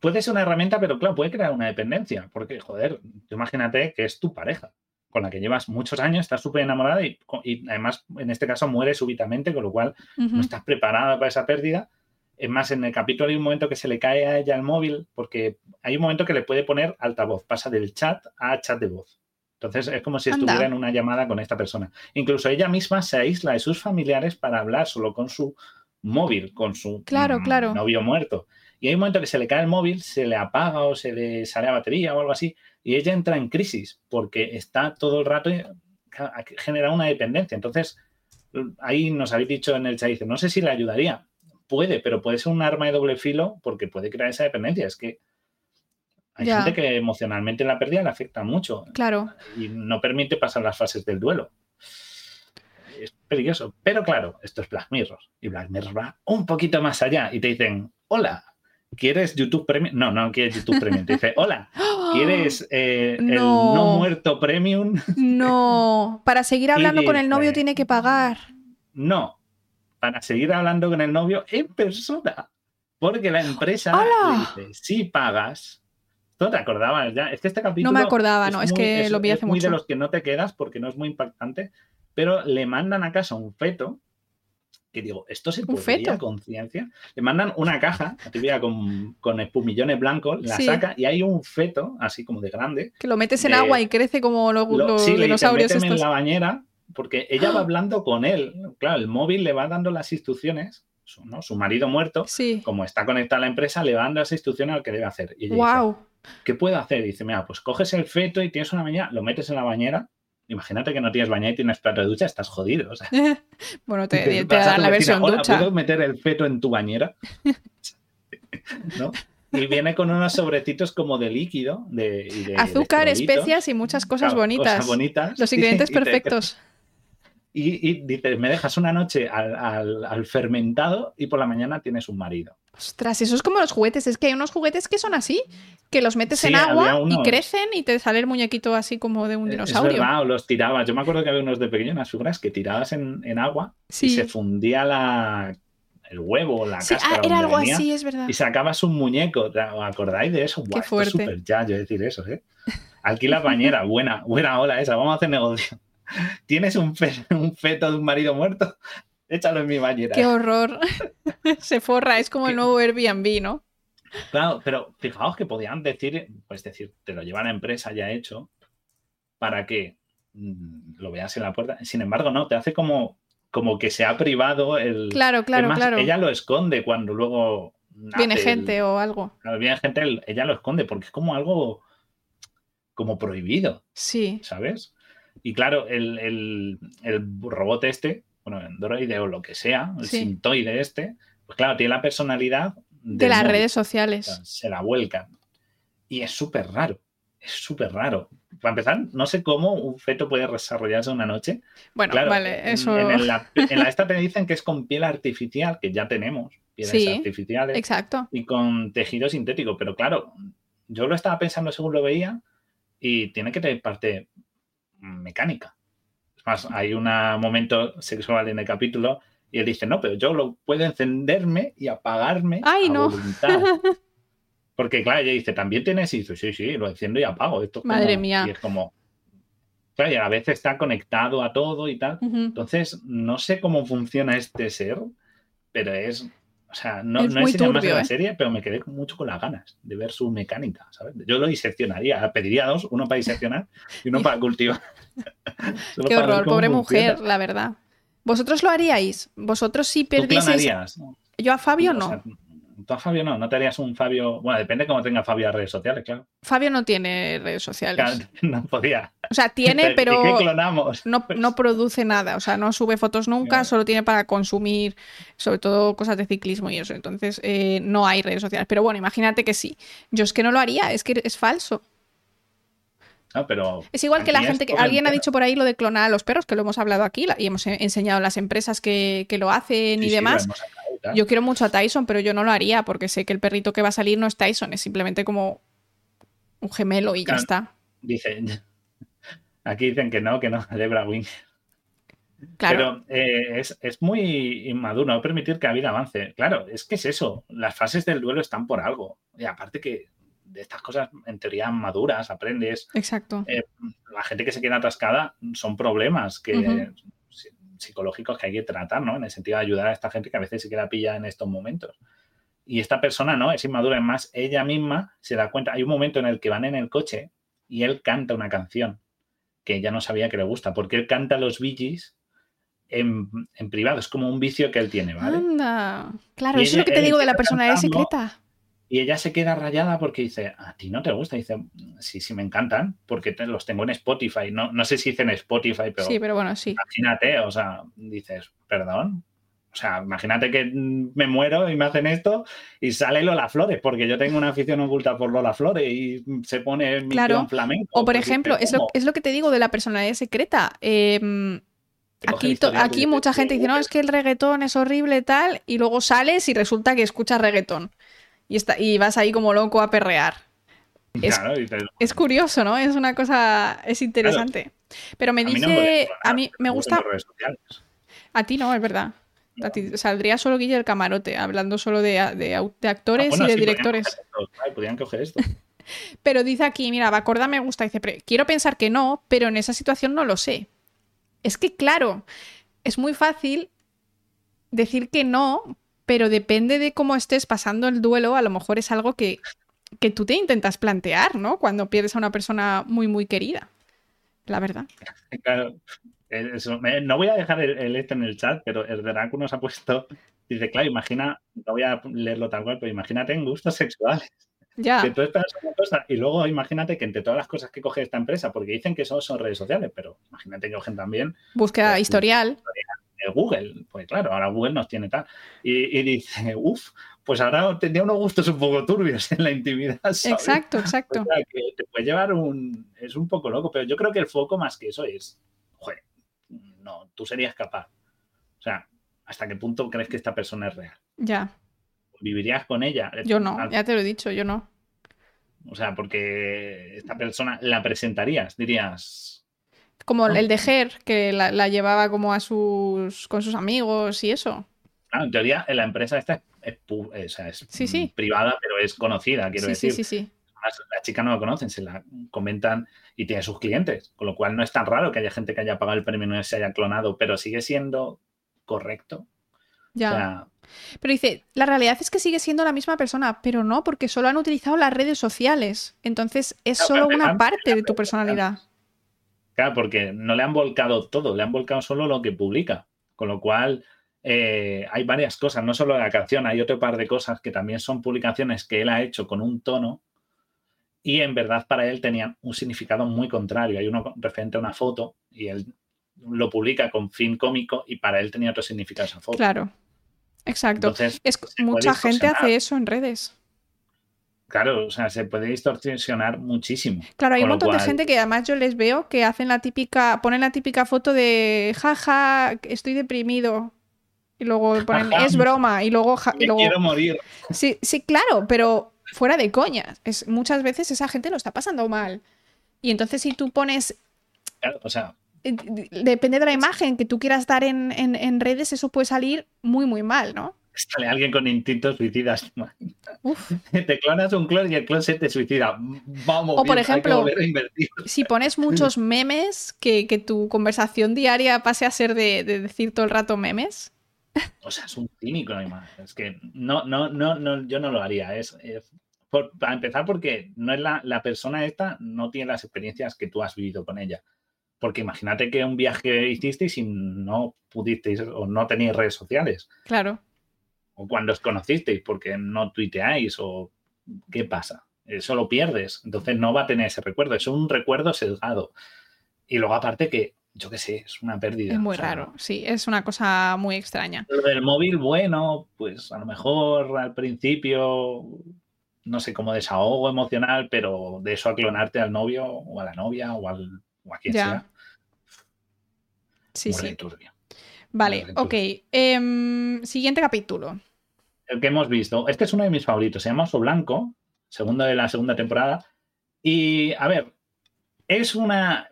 Puede ser una herramienta, pero claro, puede crear una dependencia. Porque, joder, tú imagínate que es tu pareja, con la que llevas muchos años, estás súper enamorada y, y además, en este caso, muere súbitamente, con lo cual no estás preparada para esa pérdida. Es más, en el capítulo hay un momento que se le cae a ella el móvil, porque hay un momento que le puede poner altavoz, pasa del chat a chat de voz. Entonces es como si
Anda.
estuviera en una llamada con esta persona. Incluso ella misma se aísla de sus familiares para hablar solo con su móvil, con su
Claro, claro.
novio muerto. Y hay un momento que se le cae el móvil, se le apaga o se le sale la batería o algo así, y ella entra en crisis porque está todo el rato genera una dependencia. Entonces, ahí nos habéis dicho en el chat, dice, no sé si le ayudaría. Puede, pero puede ser un arma de doble filo porque puede crear esa dependencia. Es que hay
Ya.
gente que emocionalmente la pérdida le afecta mucho
Claro,
y no permite pasar las fases del duelo. Es peligroso. Pero claro, esto es Black Mirror. Y Black Mirror va un poquito más allá y te dicen, hola, ¿quieres YouTube Premium? No, no quieres YouTube Premium. Te dice, hola, ¿quieres eh, el
No.
no muerto Premium?
no. Para seguir hablando con el novio tiene que pagar.
No, para seguir hablando con el novio en persona. Porque la empresa
¡Hala!
le dice, si pagas, ¿tú te acordabas ya? Es que este capítulo...
No me acordaba, no, es
muy-
que lo vi
es
hace
muy
mucho.
de los que no te quedas porque no es muy impactante, pero le mandan a casa un feto, que digo, ¿esto se
¿Un
puede
feto?
a conciencia? Le mandan una caja, típica con, con espumillones blancos, la
Sí.
saca y hay un feto, así como de grande,
Que lo metes en
de-
agua y crece como lo-
lo-
los
sí,
dinosaurios
"Méteme
estos.
en la bañera, porque ella va hablando con él. Claro, el móvil le va dando las instrucciones, su, ¿no? su marido muerto,
Sí.
como está conectada a la empresa, le va dando las instrucciones al que debe hacer. Y ella dice,
Wow.
¿qué puedo hacer? Y dice, mira, pues coges el feto y tienes una bañera, lo metes en la bañera. Imagínate que no tienes bañera y tienes plato de ducha, estás jodido. O sea,
bueno, te, te dan la versión
"Hola,
ducha.
¿Puedo meter el feto en tu bañera? ¿No? Y viene con unos sobrecitos como de líquido, de, y de
Azúcar, especias y muchas cosas
Claro,
bonitas.
cosas bonitas.
Los ingredientes
Y
perfectos.
Y, y dices, me dejas una noche al, al- al fermentado y por la mañana tienes un marido.
Ostras, eso es como los juguetes. Es que hay unos juguetes que son así, que los metes
Sí,
en agua y crecen y te sale el muñequito así como de un
Es
dinosaurio.
verdad, o los tirabas. Yo me acuerdo que había unos de pequeño, unas figuras que tirabas en, en agua
Sí.
y se fundía la, el huevo, la
Sí,
cáscara.
ah, era algo
venía,
así, es verdad.
Y sacabas un muñeco. ¿Os acordáis de eso? Buah, esto es
fuerte.
súper ya, yo decir eso, ¿eh? Alquila bañera, buena, buena ola esa, vamos a hacer negocio. Tienes un, fe- un feto de un marido muerto, échalo en mi bañera.
Qué horror. Se forra, es como el nuevo Airbnb, ¿no?
Claro, pero fijaos que podían decir, pues decir, te lo lleva la empresa ya hecho para que mm, lo veas en la puerta. Sin embargo, no, te hace como, como que se ha privado el.
Claro, claro, claro.
Ella lo esconde cuando luego.
Viene gente o algo.
Viene gente, ella lo esconde porque es como algo como prohibido.
Sí.
¿Sabes? Y claro, el, el, robot este, bueno, Android o lo que sea, el sintoide este, pues claro, tiene la personalidad
de, las redes sociales.
se la vuelcan. Y es súper raro. Es súper raro. Para empezar, no sé cómo un feto puede desarrollarse una noche.
Bueno, vale, eso.
En, la, esta te dicen que es con piel artificial, que ya tenemos pieles artificiales.
Exacto.
Y con tejido sintético. Pero claro, yo lo estaba pensando según lo veía y tiene que tener parte mecánica. Es más, hay un momento sexual en el capítulo y él dice, no, pero yo lo puedo encenderme y apagarme
Ay,
a
no.
voluntad. Porque claro, ella dice, ¿también tienes? Y dice, sí, sí, lo enciendo y apago. Esto
Madre mía.
Y es como... Claro, y a veces está conectado a todo y tal. Entonces, no sé cómo funciona este ser, pero es o sea, no, es no más en la ¿eh? serie, pero me quedé mucho con las ganas de ver su mecánica, ¿sabes? Yo lo diseccionaría, pediría dos, uno para diseccionar y uno para cultivar.
Qué horror, pobre mujer, la verdad. ¿Vosotros lo haríais? ¿Vosotros sí perdieseis? Yo a Fabio no.
Tú a Fabio no, no te harías un Fabio. Bueno, depende cómo tenga Fabio a redes sociales, claro.
Fabio no tiene redes sociales.
no podía.
O sea, tiene, pero.
qué clonamos?
No, no, produce nada. O sea, no sube fotos nunca, solo tiene para consumir, sobre todo cosas de ciclismo y eso. Entonces, eh, no hay redes sociales. Pero bueno, imagínate que sí. Yo es que no lo haría, es que es falso.
No, pero
es igual que la gente que alguien ha dicho por ahí lo de clonar a los perros, que lo hemos hablado aquí y hemos enseñado a las empresas que, lo hacen y demás. Yo quiero mucho a Tyson, pero yo no lo haría porque sé que el perrito que va a salir no es Tyson, es simplemente como un gemelo y ya está.
Dicen, aquí dicen que no, que no, de Wing. Claro. Pero eh, es, muy inmaduro no permitir que la vida avance. Claro, es que es eso. Las fases del duelo están por algo. Y aparte que de estas cosas, en teoría, maduras, aprendes.
Exacto.
Eh, la gente que se queda atascada son problemas que psicológicos que hay que tratar, ¿no? En el sentido de ayudar a esta gente que a veces se queda pilla en estos momentos. Y esta persona no, es inmadura, es más, ella misma se da cuenta, hay un momento en el que van en el coche y él canta una canción que ella no sabía que le gusta, porque él canta los Bee en, privado, es como un vicio que él tiene, ¿vale?
Anda, claro, eso es lo que te digo de la personalidad secreta.
Y ella se queda rayada porque dice, a ti no te gusta. dice, sí, sí, me encantan porque los tengo en Spotify. No, no sé si dicen Spotify, pero,
sí, pero bueno, sí.
imagínate, o sea, dices, perdón. O sea, imagínate que me muero y me hacen esto y sale Lola Flores, porque yo tengo una afición oculta por Lola Flores y se pone mi claro. flamenco.
O por ejemplo, es lo, es lo, que te digo de la personalidad secreta. Em, aquí, aquí mucha gente dice, no, es que el reggaetón es horrible tal, y luego sales y resulta que escuchas reggaetón y, está, y vas ahí como loco a perrear. Es, curioso, ¿no? Es una cosa, es interesante. Pero me dice, a mí me gusta... A ti no, es verdad. A ti saldría solo Guille el camarote, hablando solo de, actores ah, y de directores.
Podrían coger esto.
pero dice aquí, mira, Bacorda me gusta. Dice, quiero pensar que no, pero en esa situación no lo sé. Es que, claro, es muy fácil decir que no, pero depende de cómo estés pasando el duelo, a lo mejor es algo que, que tú te intentas plantear, ¿no? Cuando pierdes a una persona muy, muy querida. La verdad.
Claro. no voy a dejar el, esto en el chat, pero el Draco nos ha puesto. Dice, claro, imagina, no voy a leerlo tal cual, pero imagínate en gustos sexuales.
Ya.
Que tú esperas una cosa y luego imagínate que entre todas las cosas que coge esta empresa, porque dicen que son, son redes sociales, pero imagínate que cogen también.
Búsqueda pues, historial.
Google. Pues claro, ahora Google nos tiene tal. Y, dice, uff, pues ahora tendría unos gustos un poco turbios en la intimidad.
Exacto, exacto.
te puede llevar un. Es un poco loco, pero yo creo que el foco más que eso es, joder, no, tú serías capaz. O sea, ¿hasta qué punto crees que esta persona es real?
Ya.
¿Vivirías con ella?
Yo no, ya te lo he dicho, yo no.
O sea, porque esta persona la presentarías, dirías,
como el de Ger, que la, llevaba como a sus con sus amigos y eso.
Claro, en teoría la empresa esta es, es, privada, pero es conocida, quiero decir.
Sí, sí, sí.
La chica no la conocen, se la comentan y tiene sus clientes, con lo cual no es tan raro que haya gente que haya pagado el premio y no se haya clonado, pero sigue siendo correcto.
Ya. pero dice, la realidad es que sigue siendo la misma persona, pero no, porque solo han utilizado las redes sociales. Entonces es solo una parte de tu personalidad.
Claro, porque no le han volcado todo, le han volcado solo lo que publica. Con lo cual, eh, hay varias cosas, no solo la canción, hay otro par de cosas que también son publicaciones que él ha hecho con un tono y en verdad para él tenían un significado muy contrario. Hay uno referente a una foto y él lo publica con fin cómico y para él tenía otro significado esa foto.
Claro, exacto. es, mucha gente hace eso en redes.
Claro, o sea, se puede distorsionar muchísimo.
Claro, hay un montón de gente que además yo les veo que hacen la típica, ponen la típica foto de jaja, estoy deprimido. Y luego ponen, es broma, y luego... y luego...
Quiero morir.
Sí, sí, claro, pero fuera de coña. Es, muchas veces esa gente lo está pasando mal. Y entonces si tú pones...
Claro, o sea...
Eh, depende de la imagen que tú quieras dar en, en, redes, eso puede salir muy, muy mal, ¿no?
Sale alguien con instintos suicidas. Te clonas un clon y el clon se te suicida. Vamos,
o por ejemplo, si pones muchos memes, que, que, tu conversación diaria pase a ser de, de decir todo el rato memes,
o sea, es un cínico, no Es que no, no, no, no, yo no lo haría. Es, para empezar, porque no es la, la, persona esta, no tiene las experiencias que tú has vivido con ella. Porque imagínate que un viaje hicisteis y no pudisteis o no tenéis redes sociales.
Claro.
O cuando os conocisteis, porque no tuiteáis o qué pasa. Eso lo pierdes. Entonces no va a tener ese recuerdo. Es un recuerdo sesgado. Y luego, aparte, que yo qué sé, es una pérdida.
Es muy raro, sí, es una cosa muy extraña.
Lo del móvil, bueno, pues a lo mejor al principio, no sé, como desahogo emocional, pero de eso a clonarte al novio o a la novia o, al, o a quien sea.
Sí, sí. Vale, ok. Em, siguiente capítulo.
El que hemos visto. Este es uno de mis favoritos. Se llama Oso Blanco, segundo de la segunda temporada. Y, a ver, es una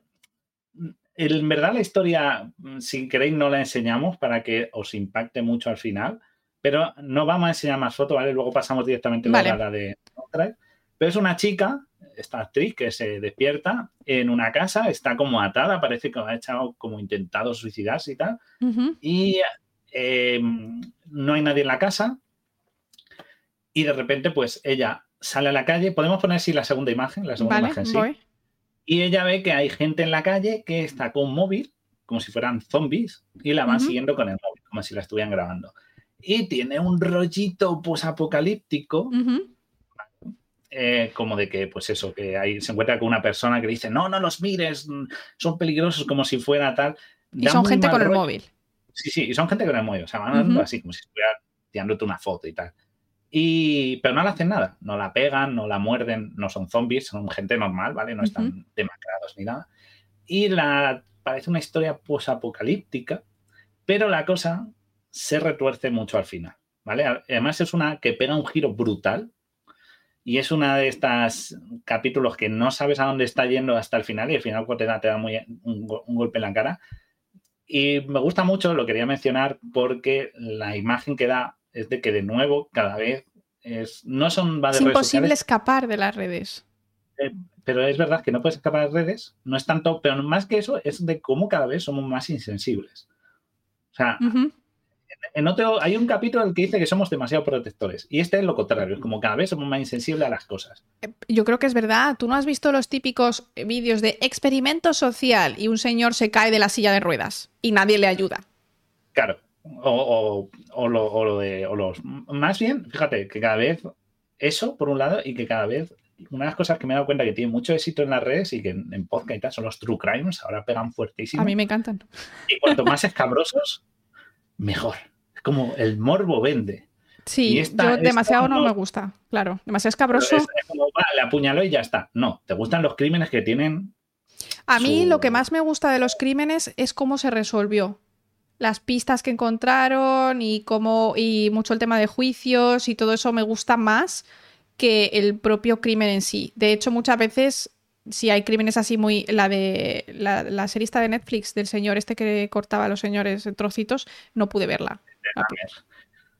en verdad la historia, mm, si queréis, no la enseñamos para que os impacte mucho al final, pero no vamos a enseñar más fotos, ¿vale? Luego pasamos directamente a la de otra. Pero es una chica, esta actriz, que se despierta en una casa, está como atada, parece que ha echado como intentado suicidarse y tal. Y em, no hay nadie en la casa. Y de repente, pues ella sale a la calle. Podemos poner sí la segunda imagen, la segunda imagen, sí. Y ella ve que hay gente en la calle que está con móvil, como si fueran zombies, y la van siguiendo con el móvil, como si la estuvieran grabando. Y tiene un rollito posapocalíptico, eh, como de que, pues eso, que ahí se encuentra con una persona que dice, no, no los mires, son peligrosos, como si fuera tal.
y son gente con el móvil.
Sí, sí, y son gente con el móvil, o sea, van andando así, como si estuviera tirándote una foto y tal. Y, pero no le hacen nada, no la pegan, no la muerden, no son zombies, son gente normal, ¿vale? No están demacrados ni nada. Y la, parece una historia posapocalíptica, pero la cosa se retuerce mucho al final, ¿vale? Además es una que pega un giro brutal y es una de estas capítulos que no sabes a dónde está yendo hasta el final y al final te da, te da muy, un, un golpe en la cara. Y me gusta mucho, lo quería mencionar porque la imagen que da es de que de nuevo cada vez es, no son
Es imposible escapar de las redes.
Eh, pero es verdad que no puedes escapar de redes, no es tanto, pero más que eso es de cómo cada vez somos más insensibles. O sea, en otro, hay un capítulo en el que dice que somos demasiado protectores y este es lo contrario, es como cada vez somos más insensibles a las cosas.
Eh, yo creo que es verdad, tú no has visto los típicos vídeos de experimento social y un señor se cae de la silla de ruedas y nadie le ayuda.
Claro, o, lo, de. los, más bien, fíjate, que cada vez eso, por un lado, y que cada vez. Una de las cosas que me he dado cuenta que tiene mucho éxito en las redes y que en, podcast y tal son los true crimes, ahora pegan fuertísimo.
A mí me encantan.
Y cuanto más escabrosos, mejor. Es como el morbo vende.
Sí, yo demasiado no, me gusta, claro. Demasiado escabroso. Es,
como, va, le apuñaló y ya está. No, te gustan los crímenes que tienen.
A mí lo que más me gusta de los crímenes es cómo se resolvió las pistas que encontraron y cómo y mucho el tema de juicios y todo eso me gusta más que el propio crimen en sí. De hecho, muchas veces si hay crímenes así muy la de la, la serie de Netflix del señor este que cortaba a los señores en trocitos, no pude verla.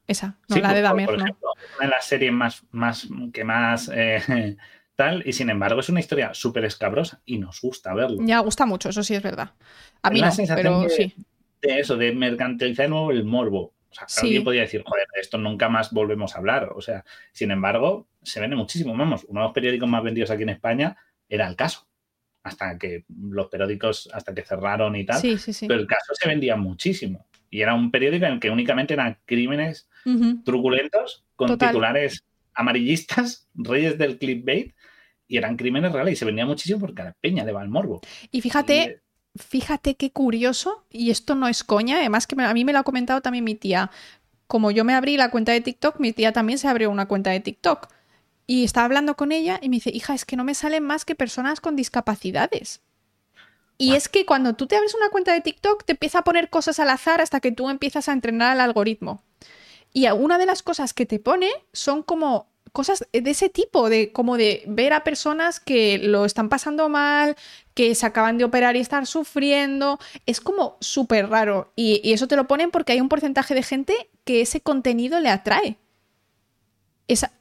Esa, no, la de Damer,
no. una de las series más, más que más eh, tal, y sin embargo es una historia súper escabrosa y nos gusta verlo.
Ya gusta mucho, eso sí es verdad. A mí no, pero sí
de eso, de mercantilizar de nuevo el morbo. O sea,
Sí.
podría decir, joder, de esto nunca más volvemos a hablar. O sea, sin embargo, se vende muchísimo. Vamos, uno de los periódicos más vendidos aquí en España era el caso. Hasta que los periódicos, hasta que cerraron y tal.
Sí, sí, sí.
Pero el caso se vendía muchísimo. Y era un periódico en el que únicamente eran crímenes truculentos con
Total.
titulares amarillistas, reyes del clickbait, y eran crímenes reales. Y se vendía muchísimo porque a la peña le va el morbo.
Y
Y,
fíjate,
eh,
fíjate qué curioso, y esto no es coña, además que me- a mí me lo ha comentado también mi tía. Como yo me abrí la cuenta de TikTok, mi tía también se abrió una cuenta de TikTok. Y estaba hablando con ella y me dice, hija, es que no me salen más que personas con discapacidades. Y es que cuando tú te abres una cuenta de TikTok, te empieza a poner cosas al azar hasta que tú empiezas a entrenar al algoritmo. Y una de las cosas que te pone son como cosas de ese tipo, de como de ver a personas que lo están pasando mal, que se acaban de operar y están sufriendo. Es como súper raro. Y, y eso te lo ponen porque hay un porcentaje de gente que ese contenido le atrae. Esa-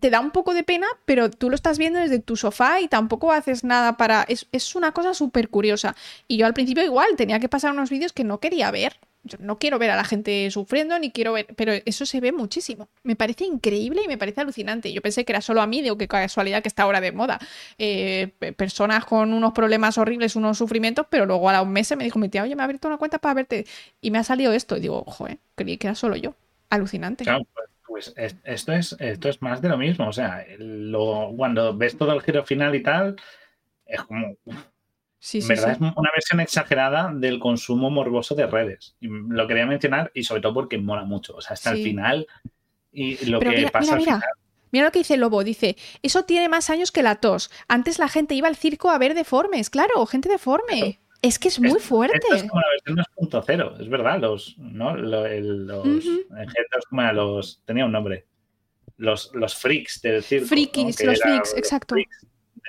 te da un poco de pena, pero tú lo estás viendo desde tu sofá y tampoco haces nada para... Es, es una cosa súper curiosa. Y yo al principio igual tenía que pasar unos vídeos que no quería ver. Yo no quiero ver a la gente sufriendo, ni quiero ver... Pero eso se ve muchísimo. Me parece increíble y me parece alucinante. Yo pensé que era solo a mí, digo, qué casualidad que está ahora de moda. Eh, pe- personas con unos problemas horribles, unos sufrimientos, pero luego a los meses me dijo mi tía, oye, me ha abierto una cuenta para verte. Y me ha salido esto. Y digo, joder, creí que era solo yo. Alucinante.
Claro, pues, pues es- esto, es, esto es más de lo mismo. O sea, cuando ves todo el giro final y tal, es como.
Sí,
en verdad
sí.
es una versión exagerada del consumo morboso de redes. Lo quería mencionar y sobre todo porque mola mucho. O sea, hasta el final y lo
Pero
que
mira,
pasa
mira, mira.
al final.
Mira lo que dice Lobo, dice, eso tiene más años que la tos. Antes la gente iba al circo a ver deformes, claro, gente deforme. Es que es muy fuerte.
Esto es como la versión 2.0, es verdad. Los, ¿no? Los
Ujú.
ejemplos como eran los. Tenía un nombre. Los, los freaks del circo.
Frikis, los
era
freaks,
los
exacto.
freaks,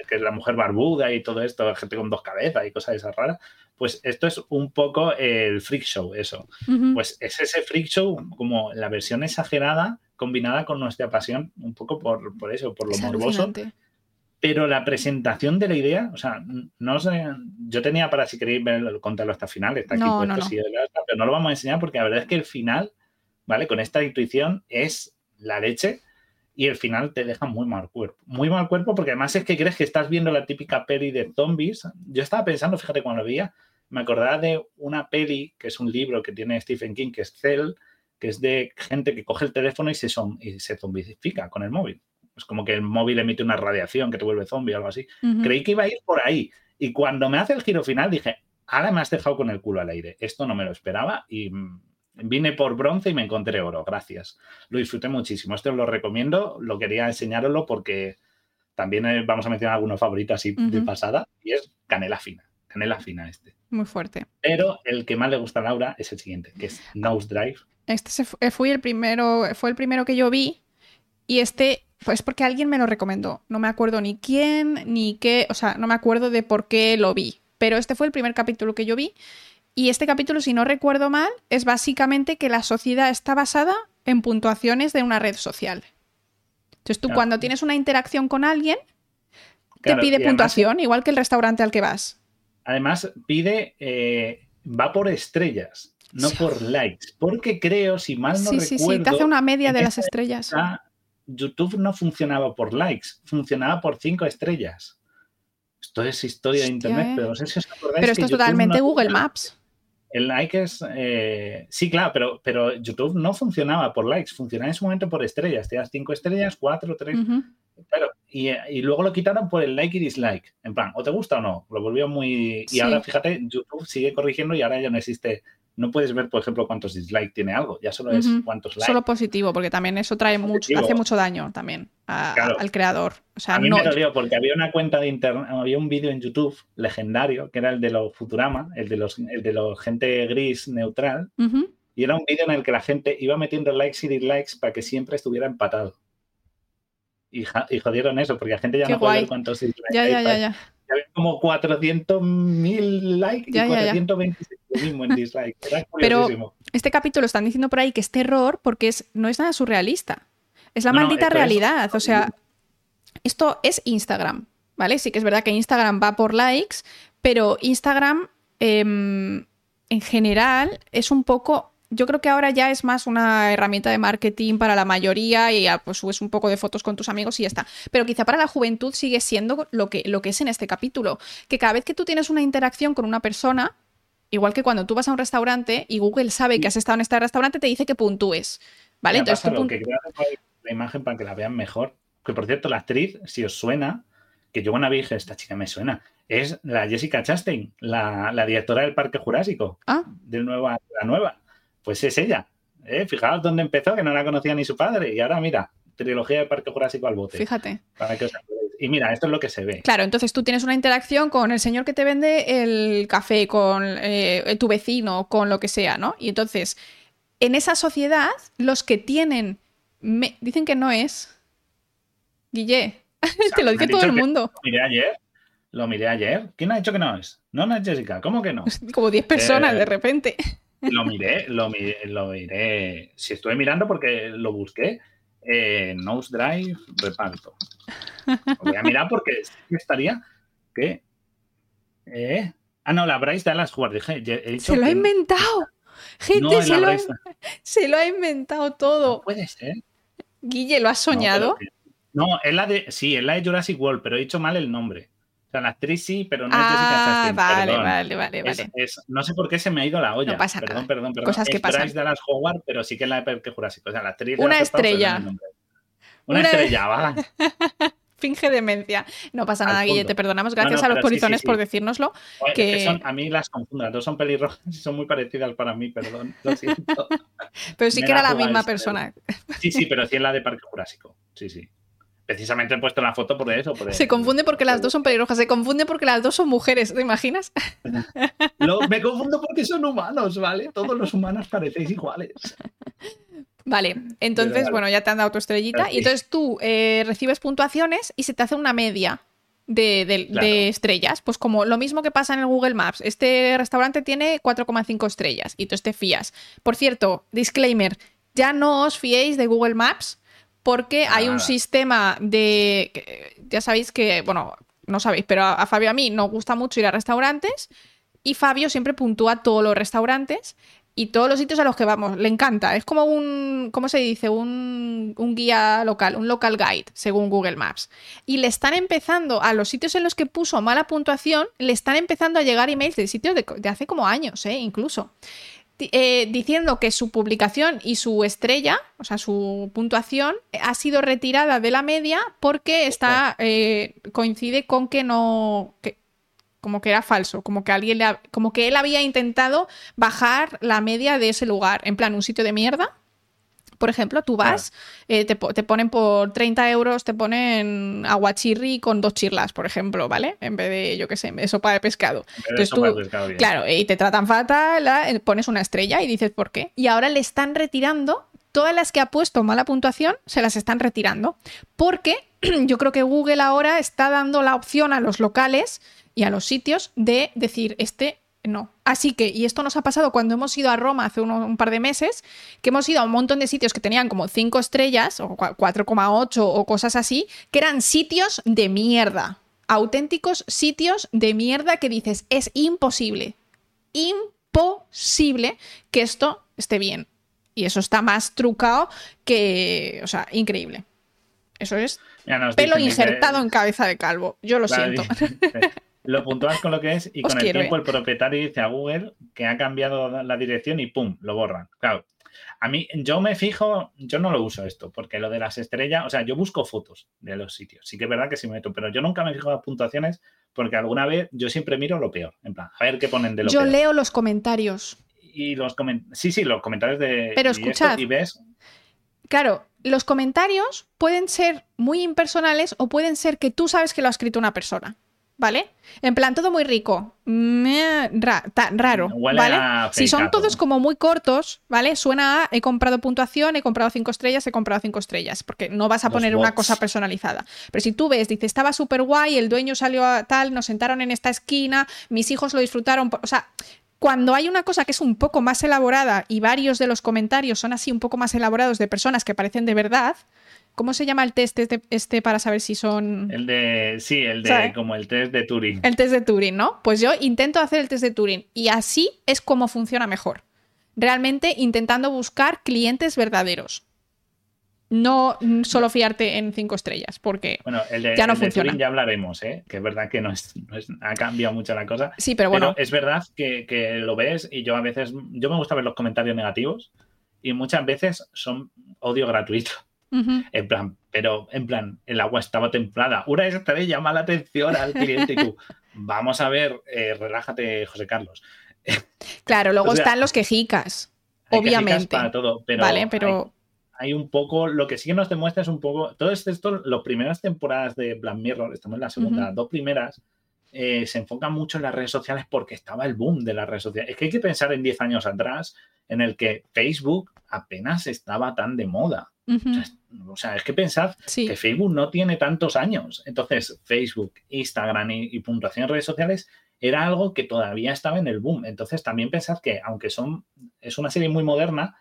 que es la mujer barbuda y todo esto, gente con dos cabezas y cosas de esas raras. Pues esto es un poco el freak show, eso. Pues es ese freak show como la versión exagerada combinada con nuestra pasión, un poco por, por eso, por lo
Es
morboso.
alucinante.
Pero la presentación de la idea, o sea, no sé, yo tenía para si queréis ver, contarlo hasta el final, está aquí
No,
puesto,
no, no.
verdad, pero no lo vamos a enseñar porque la verdad es que el final, ¿vale? Con esta intuición es la leche y el final te deja muy mal cuerpo. Muy mal cuerpo porque además es que crees que estás viendo la típica peli de zombies. Yo estaba pensando, fíjate, cuando lo veía, me acordaba de una peli que es un libro que tiene Stephen King, que es Cell, que es de gente que coge el teléfono y se, son, y se zombifica con el móvil. Es como que el móvil emite una radiación que te vuelve zombie o algo así. Creí que iba a ir por ahí. Y cuando me hace el giro final dije, ahora me has dejado con el culo al aire. Esto no me lo esperaba y mm, vine por bronce y me encontré oro. Gracias. Lo disfruté muchísimo. Esto os lo recomiendo. Lo quería enseñároslo porque también eh, vamos a mencionar algunos favoritos así de
Ujú.
pasada. Y es Canela Fina. Canela Fina este.
Muy fuerte.
Pero el que más le gusta a Laura es el siguiente, que es Nose Drive.
Este se fu- eh, fui el primero, fue el primero que yo vi y este, pues porque alguien me lo recomendó. No me acuerdo ni quién, ni qué, o sea, no me acuerdo de por qué lo vi. Pero este fue el primer capítulo que yo vi y este capítulo, si no recuerdo mal, es básicamente que la sociedad está basada en puntuaciones de una red social. Entonces tú
Claro.
cuando tienes una interacción con alguien,
Claro,
te pide
además-
puntuación, igual que el restaurante al que vas.
Además, pide, eh, va por estrellas, no
Sí.
por likes. Porque creo, si mal no
sí, sí,
recuerdo,
sí, te hace una media de las estrellas.
YouTube no funcionaba por likes, funcionaba por cinco estrellas. Esto es historia de Internet,
eh.
pero no sé si os acordáis.
Pero esto
que
es totalmente
no
Google Maps.
El like es. eh, sí, claro, pero, pero YouTube no funcionaba por likes, funcionaba en su momento por estrellas. Te das cinco estrellas, cuatro, tres.
Ujú.
Claro, y, y luego lo quitaron por el like y dislike. En plan, o te gusta o no. Lo volvió muy. Y
Sí.
ahora, fíjate, YouTube sigue corrigiendo y ahora ya no existe. No puedes ver, por ejemplo, cuántos dislikes tiene algo. Ya solo es cuántos likes.
Solo positivo, porque también eso trae mucho, hace mucho daño también a-
Claro.
al creador. O sea,
A mí
no.
me dolió porque había una cuenta de internet, había un vídeo en YouTube legendario que era el de los Futurama, el de los, el de los gente gris neutral, y era un vídeo en el que la gente iba metiendo likes y dislikes para que siempre estuviera empatado. Y, jodieron eso, porque la gente ya
Qué
no puede ver cuántos dislikes
Ya,
hay,
ya, ya,
¿sabes?
Ya.
Y había como 400.000 likes
Ya,
y
ya, ya.
426 lo mismo en dislikes. Era
Pero-. Este capítulo están diciendo por ahí que es terror porque es, no es nada surrealista. Es la
No,
maldita
es-
realidad. O sea, esto es Instagram, ¿vale? Sí que es verdad que Instagram va por likes, pero Instagram em, en general es un poco yo creo que ahora ya es más una herramienta de marketing para la mayoría y ya, pues subes un poco de fotos con tus amigos y ya está. Pero quizá para la juventud sigue siendo lo que, lo que es en este capítulo, que cada vez que tú tienes una interacción con una persona, igual que cuando tú vas a un restaurante y Google sabe que has estado en este restaurante, te dice que puntúes. ¿Vale?
Entonces tú que la imagen para que la vean mejor. Que por cierto, la actriz, si os suena, que yo vez dije, esta chica me suena, es la Jessica Chastain, la, directora del Parque Jurásico,
ah.
del nueva, la nueva. Pues es ella. ¿eh? Fijaos dónde empezó, que no la conocía ni su padre. Y ahora mira, trilogía del Parque Jurásico al bote.
Fíjate.
Para que os y mira, esto es lo que se ve.
Claro, entonces tú tienes una interacción con el señor que te vende el café, con eh, tu vecino, con lo que sea, ¿no? Y entonces, en esa sociedad, los que tienen... Dicen que no es. Guille, te lo dice todo el mundo.
Lo miré ayer. Lo miré ayer. ¿Quién ha dicho que no es? No, no es Jessica. ¿Cómo que no?
Como 10 personas
eh,
de repente.
Lo miré, lo miré, lo miré. Si estuve mirando porque lo busqué. Eh, Nose Drive, reparto. voy a mirar porque estaría que. Eh, ah, no, la Bryce Dallas Howard. Dije,
se lo ha inventado. Gente, se, lo ha, se, lo ha, inventado todo.
puede ser.
Guille, ¿lo has soñado?
No, es la de. Sí, es la de Jurassic World, pero he dicho mal el nombre. O sea, la actriz sí, pero no
es
Jessica
ah, Vale, vale, vale, vale.
no sé por qué se me ha ido la olla.
No pasa
perdón,
nada.
perdón, perdón.
Cosas que
es
pasan.
Bryce Dallas Howard, pero sí que es la de Parque Jurásico. O sea, la actriz.
Una estrella.
Una, estrella, va.
Finge demencia. No pasa nada, Guille, te perdonamos. Gracias a los polizones por decírnoslo. que...
a mí las confundo, las dos son pelirrojas y son muy parecidas para mí, perdón, lo siento.
pero sí que era la misma persona.
Sí, sí, pero sí es la de Parque Jurásico. Sí, sí. Precisamente he puesto la foto por eso.
se confunde porque las dos son pelirrojas, se confunde porque las dos son mujeres, ¿te imaginas?
me confundo porque son humanos, ¿vale? Todos los humanos parecéis iguales.
Vale, entonces, bueno, ya te han dado tu estrellita y entonces tú eh, recibes puntuaciones y se te hace una media de, estrellas. Pues como lo mismo que pasa en el Google Maps. Este restaurante tiene 4,5 estrellas y entonces te fías. Por cierto, disclaimer, ya no os fiéis de Google Maps porque hay un sistema de... Ya sabéis que, bueno, no sabéis, pero a Fabio a mí nos gusta mucho ir a restaurantes y Fabio siempre puntúa todos los restaurantes y todos los sitios a los que vamos. Le encanta. Es como un, ¿cómo se dice? Un, guía local, un local guide, según Google Maps. Y le están empezando, a los sitios en los que puso mala puntuación, le están empezando a llegar emails de sitios de, hace como años, ¿eh? incluso. Eh, diciendo que su publicación y su estrella, o sea, su puntuación, ha sido retirada de la media porque está, eh, coincide con que no como que era falso, como que alguien le como que él había intentado bajar la media de ese lugar, en plan un sitio de mierda. Por ejemplo, tú vas, eh, te, ponen por 30 euros, te ponen aguachirri con dos chirlas, por ejemplo, ¿vale? En vez de, yo qué sé, sopa de pescado. Entonces tú, claro, y te tratan fatal, eh, pones una estrella y dices, ¿por qué? Y ahora le están retirando todas las que ha puesto mala puntuación se las están retirando. Porque yo creo que Google ahora está dando la opción a los locales y a los sitios de decir, este no. Así que, y esto nos ha pasado cuando hemos ido a Roma hace un par de meses, que hemos ido a un montón de sitios que tenían como 5 estrellas o 4,8 o cosas así, que eran sitios de mierda. Auténticos sitios de mierda que dices, es imposible, imposible que esto esté bien. Y eso está más trucado que, o sea, increíble. Eso es pelo injertado en cabeza de calvo. Yo lo siento.
lo puntúas con lo que es y con el tiempo el propietario dice a Google que ha cambiado la dirección y ¡pum! lo borran. Claro. A mí, yo me fijo, yo no lo uso esto, porque lo de las estrellas, o sea, yo busco fotos de los sitios. Sí que es verdad que sí me meto, pero yo nunca me fijo las puntuaciones porque alguna vez yo siempre miro lo peor. En plan, a ver qué ponen de lo
yo
peor.
Yo leo los comentarios.
Y los comentarios. Sí, sí, los comentarios de.
Pero escuchad.
Y, ves.
Claro, los comentarios pueden ser muy impersonales o pueden ser que tú sabes que lo ha escrito una persona. ¿Vale? En plan, todo muy rico. raro, ¿vale? Si son todos como muy cortos, ¿vale? Suena a he comprado puntuación, he comprado cinco estrellas, he comprado cinco estrellas, porque no vas a poner una cosa personalizada. Pero si tú ves, dice, estaba súper guay, el dueño salió a tal, nos sentaron en esta esquina, mis hijos lo disfrutaron, o sea... Cuando hay una cosa que es un poco más elaborada y varios de los comentarios son así un poco más elaborados de personas que parecen de verdad, ¿Cómo se llama el test este, este para saber si son.
El de. Sí, el de. Como el test de Turing.
El test de Turing, ¿no? Pues yo intento hacer el test de Turing y así es como funciona mejor. Realmente intentando buscar clientes verdaderos. No solo fiarte en cinco estrellas, porque
bueno, el de,
ya no
el de
funciona.
Turing ya hablaremos, ¿eh? que es verdad que no, es, no es- ha cambiado mucho la cosa.
Sí, pero bueno.
Pero es verdad que, que lo ves y yo a veces, yo me gusta ver los comentarios negativos y muchas veces son odio gratuito. En plan, pero en plan, el agua estaba templada. Una estrella llama la atención al cliente y tú, vamos a ver, eh, relájate, José Carlos.
Claro, luego
O sea,
están los quejicas,
Hay quejicas
obviamente.
Para todo, pero
vale, pero.
hay, hay un poco, lo que sí que nos demuestra es un poco, todo esto, las primeras temporadas de Black Mirror, estamos en la segunda, las dos primeras, eh, se enfocan mucho en las redes sociales porque estaba el boom de las redes sociales. Es que hay que pensar en 10 años atrás en el que Facebook apenas estaba tan de moda. O sea, es- O sea, es que pensad
Sí.
que Facebook no tiene tantos años. Entonces, Facebook, Instagram y, y puntuación en redes sociales era algo que todavía estaba en el boom. Entonces, también pensad que, aunque son, es una serie muy moderna,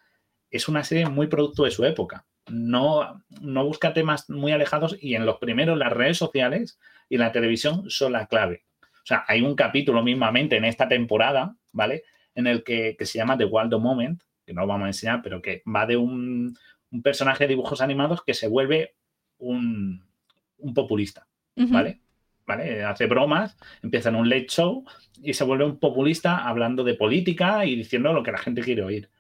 es una serie muy producto de su época. No, no busca temas muy alejados y en los primeros las redes sociales y la televisión son la clave. O sea, hay un capítulo mismamente en esta temporada, ¿vale? En el que, que se llama The Waldo Moment, que no lo vamos a enseñar, pero que va de un, un personaje de dibujos animados que se vuelve un, un populista. ¿vale? ¿Vale? Hace bromas, empieza en un late show y se vuelve un populista hablando de política y diciendo lo que la gente quiere oír.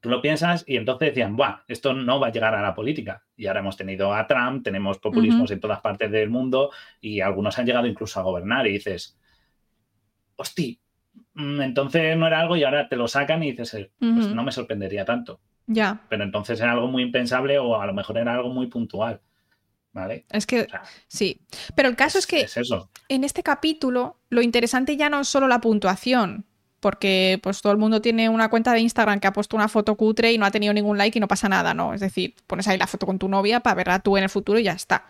Tú lo piensas y entonces decían, Buah, esto no va a llegar a la política. Y ahora hemos tenido a Trump, tenemos populismos en todas partes del mundo y algunos han llegado incluso a gobernar y dices, hosti, mm, entonces no era algo y ahora te lo sacan y dices, eh, pues no me sorprendería tanto.
Ya.
Pero entonces era algo muy impensable o a lo mejor era algo muy puntual. ¿Vale?
Es que
O sea,
sí. Pero el caso es que
es eso.
en este capítulo lo interesante ya no es solo la puntuación, porque pues todo el mundo tiene una cuenta de Instagram que ha puesto una foto cutre y no ha tenido ningún like y no pasa nada, ¿no? Es decir, pones ahí la foto con tu novia para verla tú en el futuro y ya está.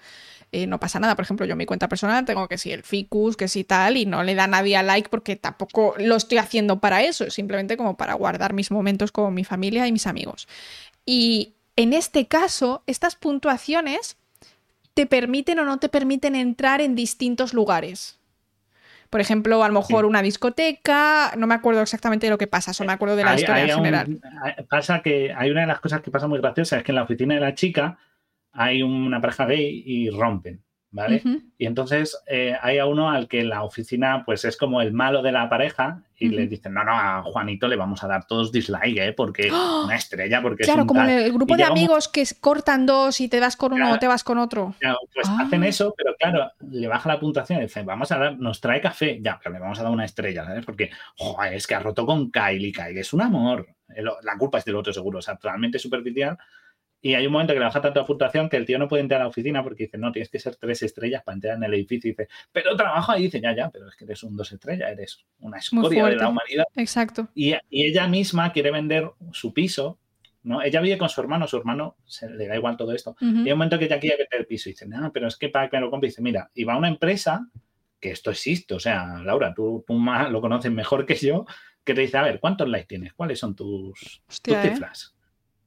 Eh, no pasa nada. Por ejemplo, yo en mi cuenta personal tengo que si el ficus, que si tal, y no le da nadie a like porque tampoco lo estoy haciendo para eso, simplemente como para guardar mis momentos con mi familia y mis amigos. Y en este caso, estas puntuaciones te permiten o no te permiten entrar en distintos lugares. Por ejemplo, a lo mejor una discoteca, no me acuerdo exactamente de lo que pasa, solo me acuerdo de la
Hay-
historia
hay
en
un-
general.
pasa que hay una de las cosas que pasa muy graciosa, es que en la oficina de la chica hay una pareja gay y rompen, ¿vale? Y entonces eh, hay a uno al que la oficina pues es como el malo de la pareja y
Ujú.
le dicen, no, no, a Juanito le vamos a dar todos dislike, ¿eh? Porque
¡Oh!
una estrella, porque es
Claro,
un
como
tal".
el grupo
Y
de
un-
amigos que cortan dos y te vas con uno
Claro.
o te vas con otro.
Claro, pues
Ah.
hacen eso, pero claro, le baja la puntuación y dicen, vamos a dar, nos trae café, ya, pero le vamos a dar una estrella, ¿sabes? Porque, joder, es que ha roto con Kylie, Kylie es un amor. El- La culpa es del otro seguro, o sea, totalmente superficial. Y hay un momento que le baja tanta la puntuación que el tío no puede entrar a la oficina porque dice, no, tienes que ser tres estrellas para entrar en el edificio. Y dice, pero trabajo ahí. Y dice, ya, ya, pero es que eres un dos estrellas, eres una escoria de la humanidad.
Exacto.
Y, y ella misma quiere vender su piso, ¿no? Ella vive con su hermano, su hermano se, le da igual todo esto. Y hay un momento que ella quiere vender el piso y dice, no, pero es que para que me lo compre, dice, mira, y va a una empresa, que esto existe, o sea, Laura, tú, tú más lo conoces mejor que yo, que te dice, a ver, ¿cuántos likes tienes? ¿Cuáles son tus,
Hostia,
tus
¿eh?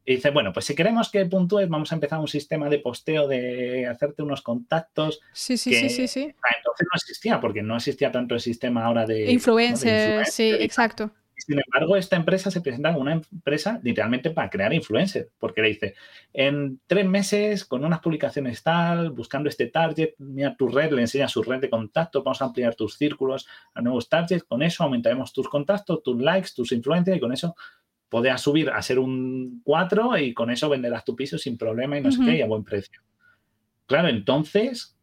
Y dice, bueno, pues si queremos que puntúes, vamos a empezar un sistema de posteo, de hacerte unos contactos.
Sí, sí,
que-
sí, sí, sí.
Ah, entonces no existía, porque no existía tanto el sistema ahora de... ¿no? de
Influencer,
influencer
sí,
y
exacto.
Sin embargo, esta empresa se presenta como una empresa literalmente para crear influencers, porque le dice, en tres meses, con unas publicaciones tal, buscando este target, mira tu red, le enseña su red de contactos, vamos a ampliar tus círculos a nuevos targets, con eso aumentaremos tus contactos, tus likes, tus influencias y con eso podrás subir a ser un 4 y con eso venderás tu piso sin problema y no sé qué y a buen precio. Claro, entonces,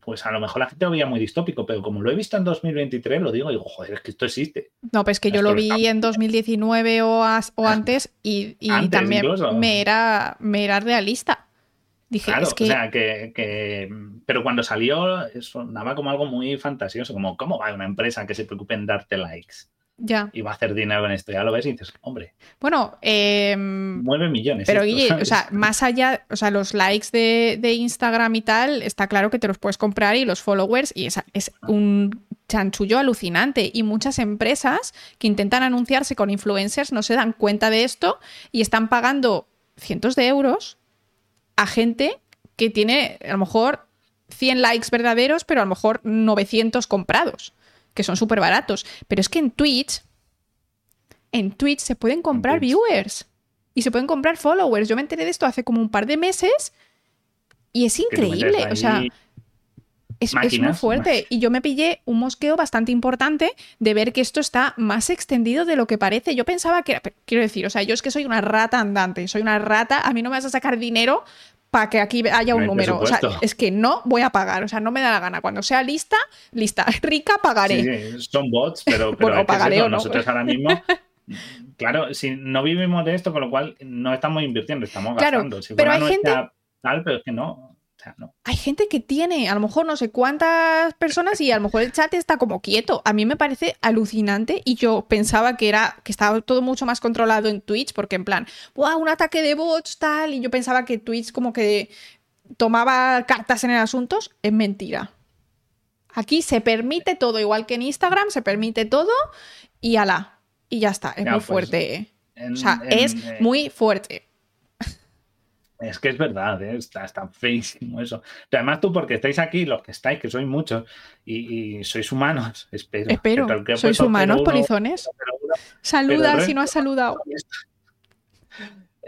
pues a lo mejor la gente lo veía muy distópico, pero como lo he visto en 2023, lo digo y digo, joder, es que esto existe.
No, pues que yo
Esto
lo
lo
vi en 2019 o, as- o antes y, y
Antes
también
incluso.
me era, me era realista. Dije,
Claro,
es que
o sea, que, que- Pero cuando salió, sonaba como algo muy fantasioso, como, ¿cómo va una empresa que se preocupe en darte likes
ya.
y va a hacer dinero en esto? Ya lo ves y dices, hombre,
Bueno, em,
nueve millones.
Pero
esto,
Guille, o sea, más allá, o sea, los likes de, de Instagram y tal, está claro que te los puedes comprar y los followers, y es, es un chanchullo alucinante. Y muchas empresas que intentan anunciarse con influencers no se dan cuenta de esto y están pagando cientos de euros a gente que tiene a lo mejor 100 likes verdaderos, pero a lo mejor 900 comprados, que son súper baratos. Pero es que en Twitch, en Twitch se pueden comprar viewers y se pueden comprar followers. Yo me enteré de esto hace como un par de meses y es increíble. O sea, es, muy fuerte. Y yo me pillé un mosqueo bastante importante de ver que esto está más extendido de lo que parece. Yo pensaba que era, quiero decir, o sea, yo es que soy una rata andante, soy una rata, a mí no me vas a sacar dinero para que aquí haya un número. O sea, es que no voy a pagar, o sea, no me da la gana. Cuando sea lista, lista, rica, pagaré.
Sí, son bots, pero, pagaré o no. Nosotros ahora mismo Claro, si no vivimos de esto, con lo cual no estamos invirtiendo, estamos gastando.
pero hay gente...
tal, pero es que no.
Hay gente que tiene a lo mejor no sé cuántas personas y a lo mejor el chat está como quieto. A mí me parece alucinante y yo pensaba que era que estaba todo mucho más controlado en Twitch porque en plan, wow, un ataque de bots tal y yo pensaba que Twitch como que tomaba cartas en el asunto. Es mentira. Aquí se permite todo, igual que en Instagram se permite todo y ala. Y ya está, es muy pues, fuerte. o sea, es eh, muy fuerte.
Es que es verdad, ¿eh? está, está, feísimo eso. Pero además tú, porque estáis aquí, los que estáis, que sois muchos, y, sois humanos, espero.
Espero. ¿Sois humanos, polizones? Saluda si no has saludado.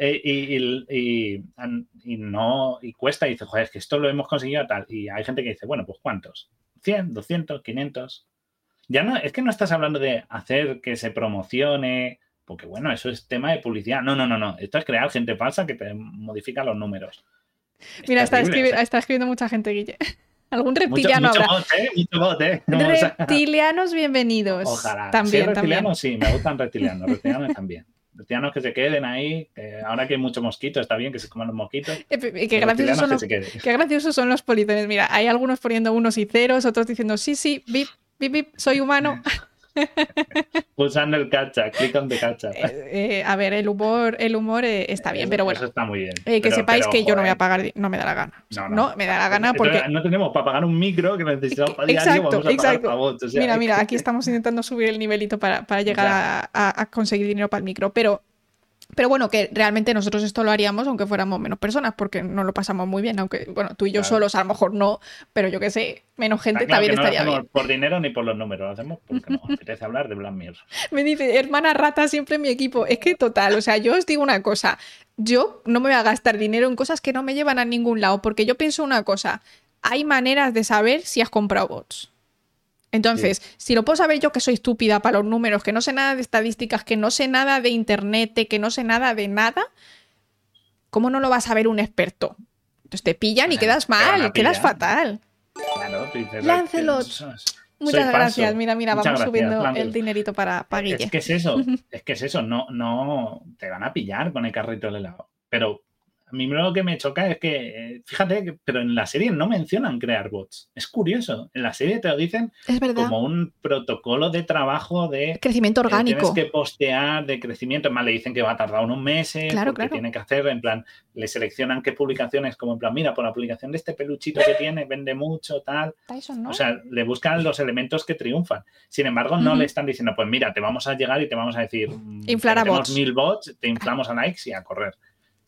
Eh, y, y, no, y cuesta, y dice, joder, es que esto lo hemos conseguido tal. Y hay gente que dice, bueno, pues ¿cuántos? ¿100, 200, 500? Ya no, es que no estás hablando de hacer que se promocione, porque bueno, eso es tema de publicidad. No, no, no, no. Esto es crear gente falsa que te modifica los números.
Mira, está, escribiendo mucha gente, Guille. Algún reptiliano mucho,
habrá. ¿eh? Mucho bot, ¿eh?
Reptilianos bienvenidos. Ojalá. También,
sí, reptilianos sí, me gustan reptilianos. Reptilianos también. Reptilianos que se queden ahí. ahora que hay mucho mosquito, está bien que se coman los mosquitos.
Eh, qué, graciosos son los, qué graciosos son los politones. Mira, hay algunos poniendo unos y ceros, otros diciendo sí, sí, bip, bip, bip, soy humano.
Pulsando el cacha, clic on the cacha.
Eh, eh, a ver, el humor, el humor eh, está bien, pero bueno.
Eso está muy bien.
que sepáis que yo no voy a pagar, no me da la gana. No, me da la gana porque.
no tenemos para pagar un micro que necesitamos para
Exacto, exacto. mira, mira, aquí estamos intentando subir el nivelito para, llegar a, conseguir dinero para el micro, pero pero bueno, que realmente nosotros esto lo haríamos aunque fuéramos menos personas, porque no lo pasamos muy bien, aunque, bueno, tú y yo solos a lo mejor no, pero yo qué sé, menos gente también estaría
no
bien.
Por dinero ni por los números, lo hacemos porque nos apetece hablar de Black Mirror.
Me dice, hermana rata siempre en mi equipo. Es que total, o sea, yo os digo una cosa, yo no me voy a gastar dinero en cosas que no me llevan a ningún lado, porque yo pienso una cosa, hay maneras de saber si has comprado bots. Entonces, si lo puedo saber yo que soy estúpida para los números, que no sé nada de estadísticas, que no sé nada de internet, que no sé nada de nada, ¿cómo no lo va a saber un experto? Entonces te pillan y quedas mal, quedas fatal.
Claro,
Lancelot. Muchas gracias. Mira, mira, vamos subiendo el dinerito para, para
Es que es eso, es que es eso, no, no te van a pillar con el carrito del helado. Pero a mí lo que me choca es que, eh, fíjate, pero en la serie no mencionan crear bots. Es curioso. En la serie te lo dicen como un protocolo de trabajo de
crecimiento orgánico.
tienes que postear de crecimiento. Más le dicen que va a tardar unos meses, claro, porque tiene que hacer, en plan, le seleccionan qué publicaciones, como en plan, mira, por la publicación de este peluchito que tiene, vende mucho, tal. O sea, le buscan los elementos que triunfan. Sin embargo, no le están diciendo, pues mira, te vamos a llegar y te vamos a decir,
mm, inflar a bots.
mil bots, te inflamos a likes y a correr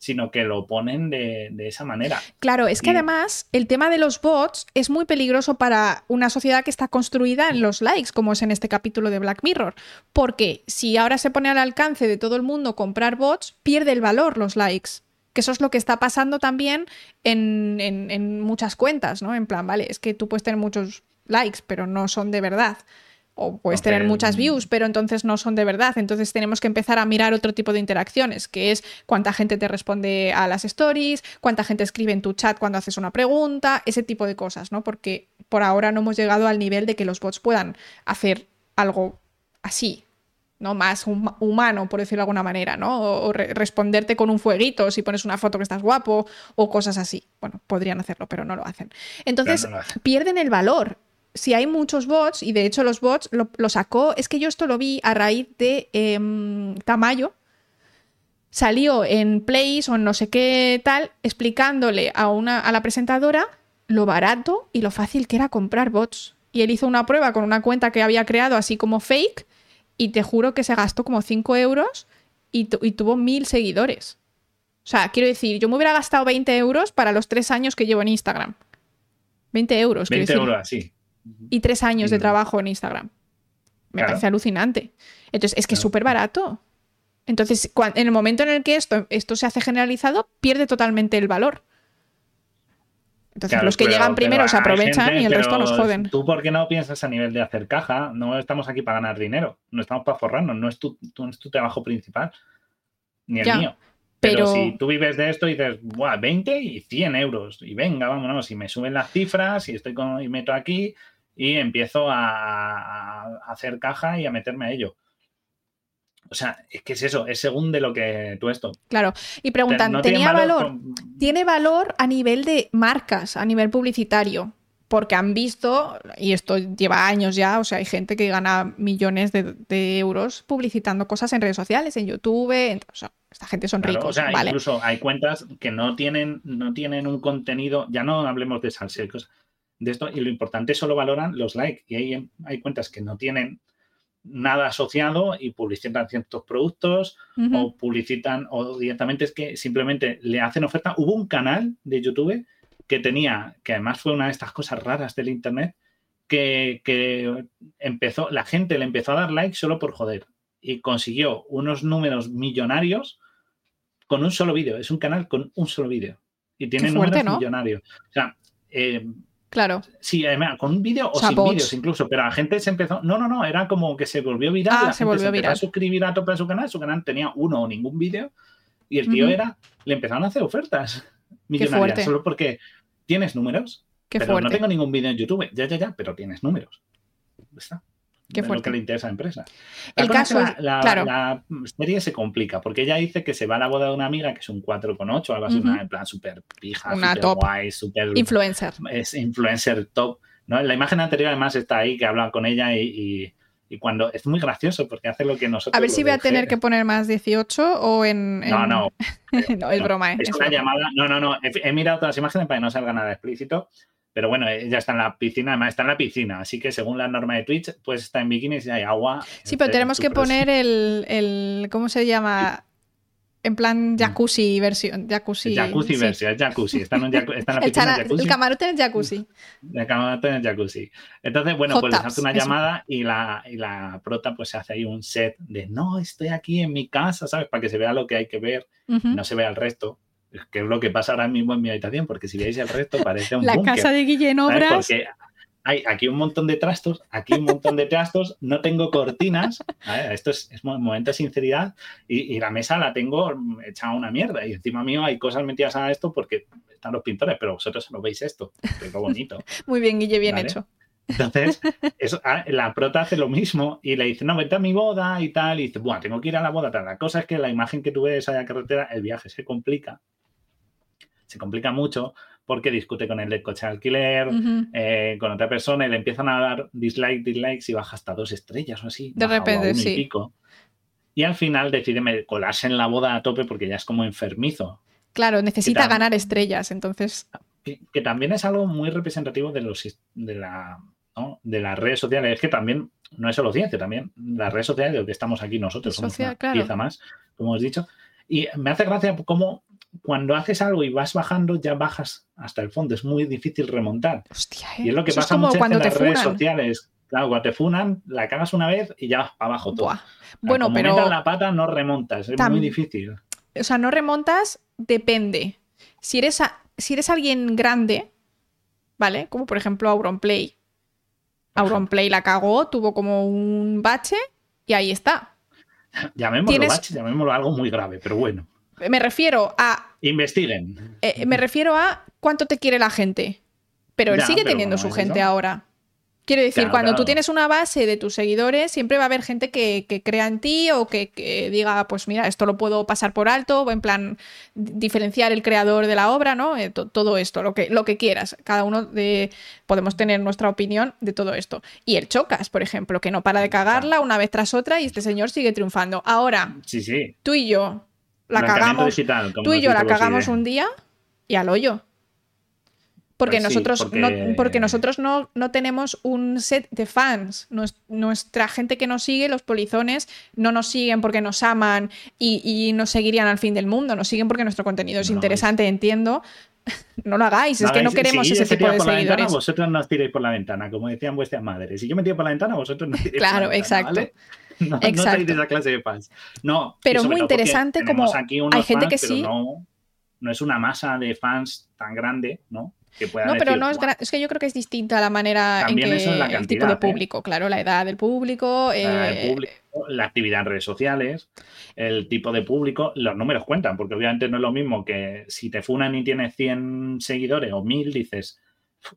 sino que lo ponen de, esa manera.
Claro, es que además el tema de los bots es muy peligroso para una sociedad que está construida en los likes, como es en este capítulo de Black Mirror, porque si ahora se pone al alcance de todo el mundo comprar bots, pierde el valor los likes. Que eso es lo que está pasando también en, en muchas cuentas, ¿no? En plan, vale, es que tú puedes tener muchos likes, pero no son de verdad o puedes tener muchas views, pero entonces no son de verdad. Entonces tenemos que empezar a mirar otro tipo de interacciones, que es cuánta gente te responde a las stories, cuánta gente escribe en tu chat cuando haces una pregunta, ese tipo de cosas, ¿no? Porque por ahora no hemos llegado al nivel de que los bots puedan hacer algo así, ¿no? Más humano, por decirlo de alguna manera, ¿no? O, responderte con un fueguito si pones una foto que estás guapo o cosas así. Bueno, podrían hacerlo, pero no lo hacen. Entonces, pierden el valor si hay muchos bots, y de hecho los bots lo, sacó, es que yo esto lo vi a raíz de em, Tamayo, salió en Place o en no sé qué tal, explicándole a, una, a la presentadora lo barato y lo fácil que era comprar bots. Y él hizo una prueba con una cuenta que había creado así como fake, y te juro que se gastó como 5 euros y, y tuvo mil seguidores. O sea, quiero decir, yo me hubiera gastado 20 euros para los tres años que llevo en Instagram. 20 euros.
20 euros, sí.
Y tres años de trabajo en Instagram. Me parece alucinante. Entonces, es que es súper barato. Entonces, en el momento en el que esto, esto se hace generalizado, pierde totalmente el valor. Entonces, los que llegan primero se aprovechan y el resto nos joden.
¿Tú por qué no piensas a nivel de hacer caja? No estamos aquí para ganar dinero, no estamos para forrarnos, no es tu, es tu trabajo principal, ni el mío. Pero, si tú vives de esto y dices, Buah, 20 y 100 euros, y venga, vámonos, y me suben las cifras y estoy con, y meto aquí y empiezo a, a hacer caja y a meterme a ello. O sea, es que es eso, es según de lo que tú esto.
Claro. Y preguntan, ¿tenía valor? Tiene valor a nivel de marcas, a nivel publicitario. Porque han visto, y esto lleva años ya, o sea, hay gente que gana millones de, euros publicitando cosas en redes sociales, en YouTube. o sea, esta gente son ricos. O sea,
incluso hay cuentas que no tienen, no tienen un contenido, ya no hablemos de salsecos, de esto, y lo importante es solo valoran los likes. Y hay, hay cuentas que no tienen nada asociado y publicitan ciertos productos o publicitan o directamente es que simplemente le hacen oferta. Hubo un canal de YouTube que tenía, que además fue una de estas cosas raras del Internet, que, que empezó, la gente le empezó a dar like solo por joder y consiguió unos números millonarios con un solo vídeo. Es un canal con un solo vídeo y tiene números millonarios. O sea, eh,
Claro.
Sí, con un vídeo o, sin vídeos incluso, pero la gente se empezó. No, no, no, era como que se volvió viral. Ah, se volvió viral. a suscribir a tope a su canal, su canal tenía uno o ningún vídeo y el tío era. Le empezaron a hacer ofertas millonarias solo porque tienes números. Qué pero no tengo ningún vídeo en YouTube. Ya, ya, ya, pero tienes números. Está. Qué fuerte. Lo que le interesa a la empresa.
El caso
la, claro. la, serie se complica porque ella dice que se va a la boda de una amiga que es un 4,8, algo así, una en plan súper pija, una super top. guay, súper.
Influencer.
Es influencer top. ¿no? La imagen anterior, además, está ahí que habla con ella y, y, cuando. Es muy gracioso porque hace lo que nosotros.
A ver si voy a tener que poner más 18 o en.
No, no.
no, es broma, ¿eh?
Es, una llamada. No, no, no. He, he mirado todas las imágenes para que no salga nada explícito pero bueno, ella está en la piscina, además está en la piscina, así que según la norma de Twitch, pues está en bikini si hay agua.
Sí, pero tenemos que poner el, el, ¿cómo se llama? En plan jacuzzi versión. Jacuzzi,
jacuzzi versión, jacuzzi. Está en, un está en la piscina
el, jacuzzi. El camarote en el jacuzzi.
El camarote en el jacuzzi. Entonces, bueno, pues les hace una llamada y la, y la prota pues se hace ahí un set de no, estoy aquí en mi casa, ¿sabes? Para que se vea lo que hay que ver, no se vea el resto que es lo que pasa ahora mismo en mi habitación, porque si veis el resto parece un
La casa de Guillén Obras.
Porque hay aquí un montón de trastos, aquí un montón de trastos, no tengo cortinas, esto es, un momento de sinceridad, y, la mesa la tengo hecha una mierda, y encima mío hay cosas metidas a esto porque están los pintores, pero vosotros no veis esto, que es bonito.
Muy bien, Guille, bien hecho.
Entonces, ah, la prota hace lo mismo y le dice, no, vete a mi boda y tal. Y dice, bueno, tengo que ir a la boda. Pero la cosa es que la imagen que tú ves allá carretera, el viaje se complica se complica mucho porque discute con el de coche de alquiler, eh, con otra persona y le empiezan a dar dislike, dislikes y baja hasta dos estrellas o así.
De repente, sí.
Y, pico. y al final decide colarse en la boda a tope porque ya es como enfermizo.
Claro, necesita ganar estrellas, entonces.
Que, también es algo muy representativo de los de la de las redes sociales. Es que también no es solo ciencia, también las redes sociales de lo que estamos aquí nosotros, somos una pieza más, como hemos dicho. Y me hace gracia cómo cuando haces algo y vas bajando, ya bajas hasta el fondo. Es muy difícil remontar.
Hostia,
Y es lo que pasa mucho en las redes sociales. Claro, cuando te funan, la cagas una vez y ya vas para abajo todo.
Bueno, pero.
metas la pata, no remontas. Es muy difícil.
O sea, no remontas, depende. Si eres, si eres alguien grande, ¿vale? Como por ejemplo Auronplay. Auronplay la cagó, tuvo como un bache y ahí está.
Llamémoslo bache, llamémoslo algo muy grave, pero bueno.
Me refiero a.
Investiguen.
Eh, me refiero a cuánto te quiere la gente. Pero él sigue teniendo su gente ahora. Quiero decir, cuando tú tienes una base de tus seguidores, siempre va a haber gente que, crea en ti o que, diga, pues mira, esto lo puedo pasar por alto, o en plan diferenciar el creador de la obra, ¿no? Eh, todo esto, lo que, lo que quieras. Cada uno de, podemos tener nuestra opinión de todo esto. Y el Chocas, por ejemplo, que no para de cagarla una vez tras otra y este señor sigue triunfando. Ahora,
sí, sí.
tú y yo la cagamos. tú y yo la cagamos un día y al hoyo. Porque
Pues sí,
nosotros,
porque-
No, porque nosotros no, no tenemos un set de fans. Nues- nuestra gente que nos sigue, los polizones, no nos siguen porque nos aman y, y nos seguirían al fin del mundo. Nos siguen porque nuestro contenido es
No,
interesante, entiendo. No lo hagáis, es que no
hagáis-
queremos
si
ese tipo de
por la ventana,
seguidores.
vosotros no os tiréis por la ventana, como decían vuestras madres. Si yo me tiro por la ventana, vosotros no tiréis
Claro,
por la ventana,
exacto.
¿vale? No, no
Exacto.
tenéis esa clase de fans. No,
Pero
sobre
muy interesante como
aquí
hay gente
fans,
que sí.
No, no es una masa de fans tan grande, ¿no? Que pueda
No, pero
decir,
no es,
"Buah,
gra- es que yo creo que es distinta la manera
También
en que
eso es la
el tipo de
¿eh?
público, claro, la edad del público,
la edad
eh,
del público, la actividad en redes sociales, el tipo de público, los números cuentan, porque obviamente no es lo mismo que si te funan y tienes 100 seguidores o 1000, dices,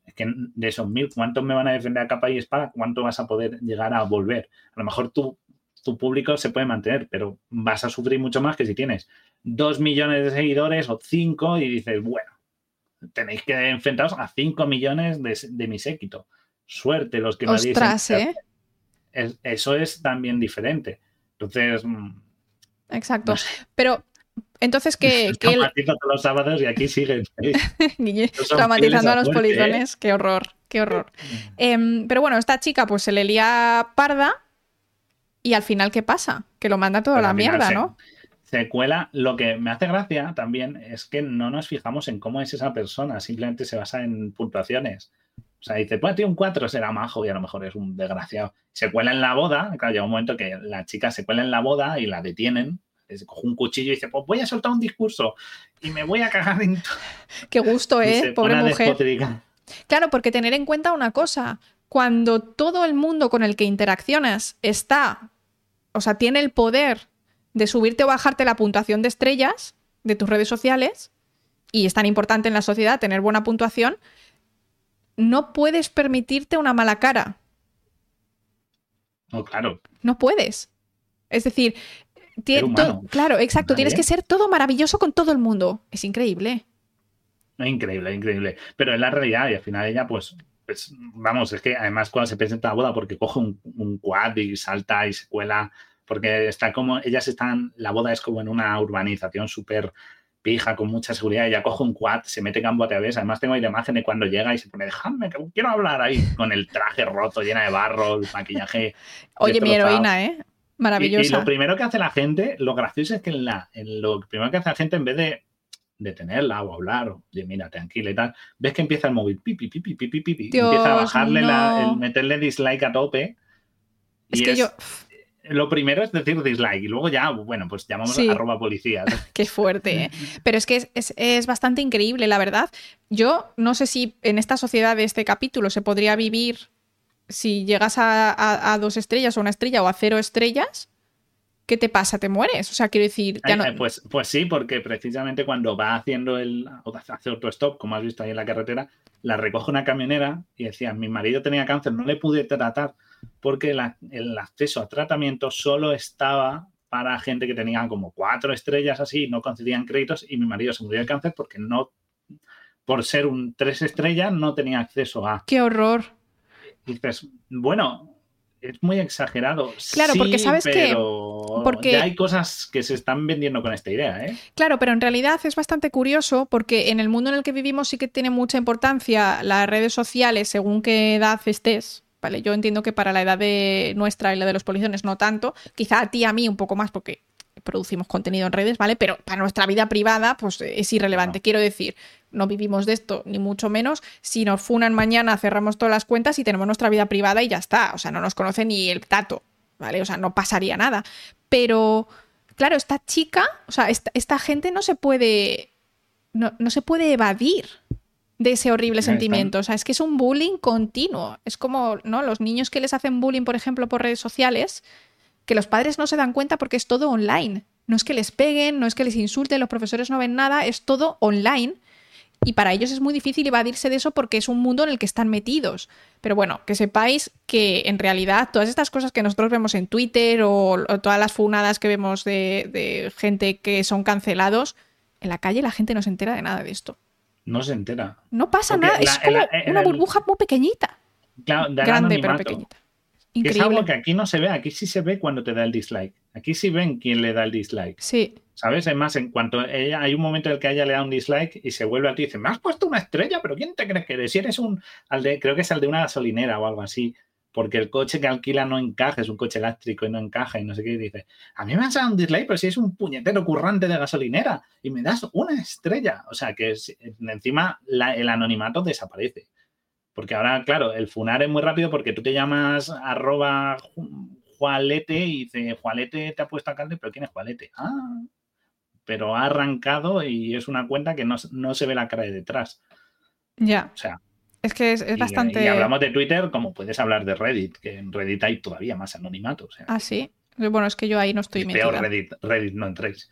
es que de esos 1000, ¿cuántos me van a defender a capa y espada? ¿Cuánto vas a poder llegar a volver? A lo mejor tú, tu público se puede mantener, pero vas a sufrir mucho más que si tienes 2 millones de seguidores o 5 y dices, bueno, tenéis que enfrentaros a 5 millones de, de mi séquito. Suerte los que me
ostras,
enviado
¿eh?
es- eso es también diferente. Entonces, mm,
Exacto.
no sé,
pero entonces que, que
los sábados y aquí siguen. ¿eh?
Traumatizando
a
los
¿eh?
polizones, qué horror, qué horror. Em, pero bueno, esta chica pues se le lía parda y al final ¿qué pasa? Que lo manda toda
Pero
la mierda,
se-
¿no?
Se cuela. Lo que me hace gracia también es que no nos fijamos en cómo es esa persona, simplemente se basa en puntuaciones. O sea, dice, pues tiene un 4, será majo y a lo mejor es un desgraciado. Se cuela en la boda, claro, llega un momento que la chica se cuela en la boda y la detienen. Se coge un cuchillo y dice, pues voy a soltar un discurso y me voy a cagar en todo.
Qué gusto, ¿eh? Pobre mujer. Claro, porque tener en cuenta una cosa, cuando todo el mundo con el que interaccionas está, o sea, tiene el poder de subirte o bajarte la puntuación de estrellas de tus redes sociales, y es tan importante en la sociedad tener buena puntuación, no puedes permitirte una mala cara.
No, claro.
No puedes. Es decir, claro, exacto,
Nadie.
tienes que ser todo maravilloso con todo el mundo. Es increíble.
Increíble, increíble. Pero es la realidad y al final ella, pues, pues, vamos, es que además cuando se presenta la boda, porque coge un, un quad y salta y se cuela, porque está como, ellas están, la boda es como en una urbanización súper pija, con mucha seguridad, ella coge un quad, se mete campo a través, además tengo ahí la imagen de cuando llega y se pone, déjame, que quiero hablar ahí, con el traje roto, llena de barro, el maquillaje.
Oye, mi heroína, ¿eh?
Y, y
Maravillosa.
lo primero que hace la gente, lo gracioso es que en la, en lo primero que hace la gente, en vez de detenerla o hablar, o oye, mira, tranquila y tal, ves que empieza el móvil, pipi, pipi, pipi, pipi,
Dios,
empieza a bajarle la,
no.
el meterle dislike a tope.
Es
y
que yo,
Lo primero es decir dislike y luego ya, bueno, pues llamamos
Sí.
arroba policía.
Qué fuerte, ¿eh? Pero es que es, es- es bastante increíble, la verdad. Yo no sé si en esta sociedad de este capítulo se podría vivir si llegas a, a- a dos estrellas o una estrella o a cero estrellas. ¿Qué te pasa? ¿Te mueres? O sea, quiero decir, ya no...
ay, pues, pues sí, porque precisamente cuando va haciendo el hace otro stop, como has visto ahí en la carretera, la recoge una camionera y decía, mi marido tenía cáncer, no le pude tratar porque la- el acceso a tratamiento solo estaba para gente que tenía como cuatro estrellas así, no concedían créditos y mi marido se murió de cáncer porque no, por ser un tres estrellas, no tenía acceso a.
¡Qué horror!
Y dices, bueno, es muy exagerado.
Claro, porque sabes que- porque-
ya hay cosas que se están vendiendo con esta idea, ¿eh?
Claro, pero en realidad es bastante curioso porque en el mundo en el que vivimos sí que tiene mucha importancia las redes sociales según qué edad estés. Vale, yo entiendo que para la edad de nuestra y la de los polizones no tanto, quizá a ti a mí un poco más porque producimos contenido en redes, ¿vale? Pero para nuestra vida privada, pues es irrelevante. Quiero decir, no vivimos de esto, ni mucho menos. Si nos funan mañana, cerramos todas las cuentas y tenemos nuestra vida privada y ya está. O sea, no nos conoce ni el tato, ¿vale? O sea, no pasaría nada. Pero, claro, esta chica, o sea, esta, esta gente no se puede. No, no se puede evadir de ese horrible sentimiento. O sea, es que es un bullying continuo. Es como, ¿no? Los niños que les hacen bullying, por ejemplo, por redes sociales, que los padres no se dan cuenta porque es todo online. No es que les peguen, no es que les insulten, los profesores no ven nada, es todo online. Y para ellos es muy difícil evadirse de eso porque es un mundo en el que están metidos. Pero bueno, que sepáis que en realidad todas estas cosas que nosotros vemos en Twitter o, o todas las funadas que vemos de, de gente que son cancelados, en la calle la gente no se entera de nada de esto.
No se entera.
No pasa
Porque
nada,
la-
es como
la-
una burbuja muy pequeñita.
Claro,
Grande, pero pequeñita.
Que es algo que aquí no se ve, aquí sí se ve cuando te da el dislike. Aquí sí ven quién le da el dislike.
Sí.
¿Sabes? Es más, en cuanto ella, hay un momento en el que ella le da un dislike y se vuelve a ti y dice, me has puesto una estrella, pero ¿quién te crees que eres? Si eres un, al de, creo que es el de una gasolinera o algo así, porque el coche que alquila no encaja, es un coche eléctrico y no encaja y no sé qué, y dice, a mí me has dado un dislike, pero si es un puñetero currante de gasolinera y me das una estrella. O sea, que encima el anonimato desaparece. Porque ahora, claro, el funar es muy rápido porque tú te llamas arroba Jualete y dice, Jualete te ha puesto a calde, pero ¿quién es Jualete? Ah, pero ha arrancado y es una cuenta que no, se ve la cara de detrás.
Ya.
O sea.
Es que es, bastante.
Y hablamos de Twitter como puedes hablar de Reddit, que en Reddit hay todavía más anonimato.
ah, sí. Bueno, es que yo ahí no estoy
metida. Peor Reddit, Reddit no entréis.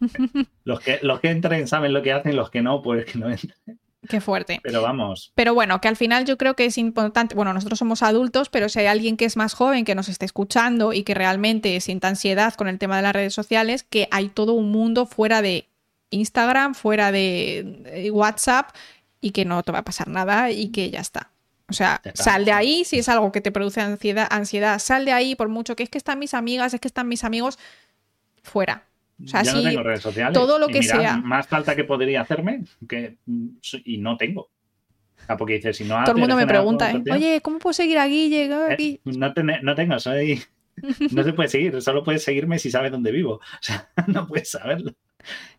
los, que, los que entren saben lo que hacen, los que no, pues que no entren.
Qué fuerte.
Pero vamos.
Pero bueno, que al final yo creo que es importante, bueno, nosotros somos adultos, pero si hay alguien que es más joven que nos esté escuchando y que realmente sienta ansiedad con el tema de las redes sociales, que hay todo un mundo fuera de Instagram, fuera de WhatsApp y que no te va a pasar nada y que ya está. O sea, sal de ahí si es algo que te produce ansiedad, ansiedad, sal de ahí por mucho que es que están mis amigas, es que están mis amigos, fuera. O sea,
no tengo redes sociales.
Todo lo que sea.
Más falta que podría hacerme que, y no tengo. porque dices, si no.
Todo el mundo me pregunta, ¿eh? oye, ¿cómo puedo seguir a Guille?
Eh, no, no tengo, soy. No se puede seguir, solo puedes seguirme si sabes dónde vivo. O sea, no puedes saberlo.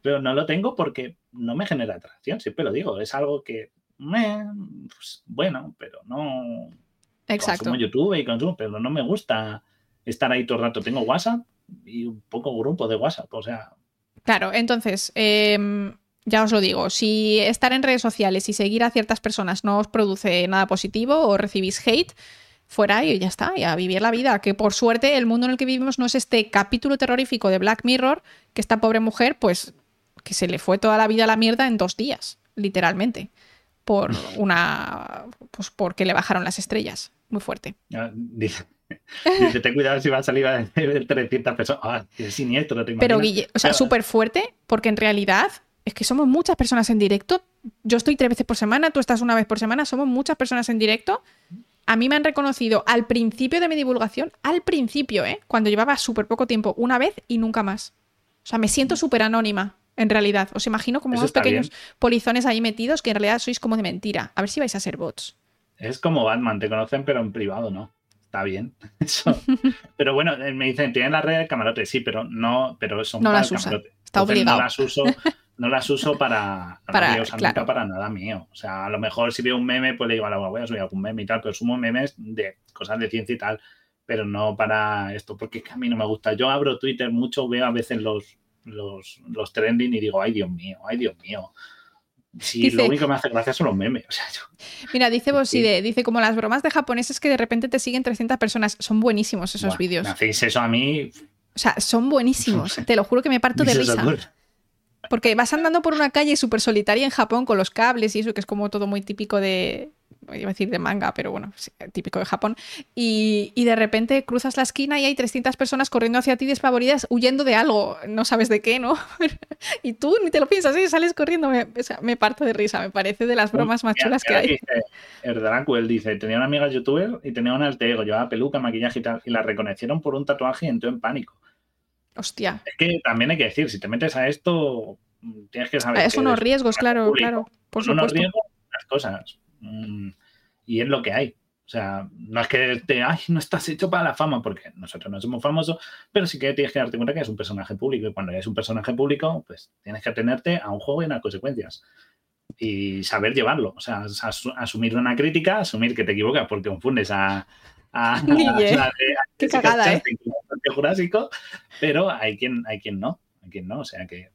Pero no lo tengo porque no me genera atracción, siempre lo digo. Es algo que, pues, bueno, pero no.
Exacto.
Consumo YouTube y consumo, pero no me gusta estar ahí todo el rato. Tengo WhatsApp, y un poco grupo de WhatsApp, o sea.
Claro, entonces, em, ya os lo digo, si estar en redes sociales y seguir a ciertas personas no os produce nada positivo o recibís hate, fuera y ya está, y a vivir la vida. Que por suerte el mundo en el que vivimos no es este capítulo terrorífico de Black Mirror, que esta pobre mujer, pues, que se le fue toda la vida a la mierda en dos días, literalmente, por una, pues porque le bajaron las estrellas. Muy fuerte.
Dice, Dice, ten cuidado si va a salir a decir 300 personas. Ah, es siniestro,
Pero Guille, o sea, súper fuerte, porque en realidad es que somos muchas personas en directo. Yo estoy tres veces por semana, tú estás una vez por semana, somos muchas personas en directo. A mí me han reconocido al principio de mi divulgación, al principio, ¿eh? Cuando llevaba súper poco tiempo, una vez y nunca más. O sea, me siento mm. súper anónima, en realidad. Os imagino como unos pequeños polizones ahí metidos que en realidad sois como de mentira. A ver si vais a ser bots.
Es como Batman, te conocen pero en privado, ¿no? Está bien. Pero bueno, eh, me dicen, tienen la red de camarote, sí, pero no, pero son
no las usa. Está obligado.
No las uso, no las uso para, para, para nada mío. O sea, a lo mejor si veo un meme, pues le digo a la voy a subir algún meme y tal, pero sumo memes de cosas de ciencia y tal, pero no para esto, porque es que a mí no me gusta. Yo abro Twitter mucho, veo a veces los, los, los trending y digo, ay Dios mío, ay Dios mío. Sí, lo único que me hace gracia son los memes.
Mira, dice Boside, dice como las bromas de japoneses que de repente te siguen 300 personas. Son buenísimos esos vídeos.
Me hacéis eso a mí.
O sea, son buenísimos. Te lo juro que me parto de risa. Porque vas andando por una calle súper solitaria en Japón con los cables y eso, que es como todo muy típico de, iba a decir de manga, pero bueno, típico de Japón, y, de repente cruzas la esquina y hay 300 personas corriendo hacia ti despavoridas, huyendo de algo, no sabes de qué, ¿no? y tú ni te lo piensas, ¿eh? sales corriendo, me, me, parto de risa, me parece de las bromas más chulas que hay.
él dice, tenía una amiga youtuber y tenía un alter ego, llevaba peluca, maquillaje y tal, y la reconocieron por un tatuaje y entró en pánico.
Hostia.
Es que también hay que decir, si te metes a esto, tienes que saber.
Es unos riesgos, claro, claro. Por
supuesto. unos riesgos las cosas. Mm, y es lo que hay. O sea, no es que te, ay, no estás hecho para la fama, porque nosotros no somos famosos, pero sí que tienes que darte cuenta que es un personaje público. Y cuando eres un personaje público, pues tienes que atenerte a un juego y a las consecuencias. Y saber llevarlo. O sea, asumir una crítica, asumir que te equivocas porque confundes a. a,
Qué cagada, ¿eh?
Jurásico, pero hay quien, hay quien no. Hay quien no. O sea que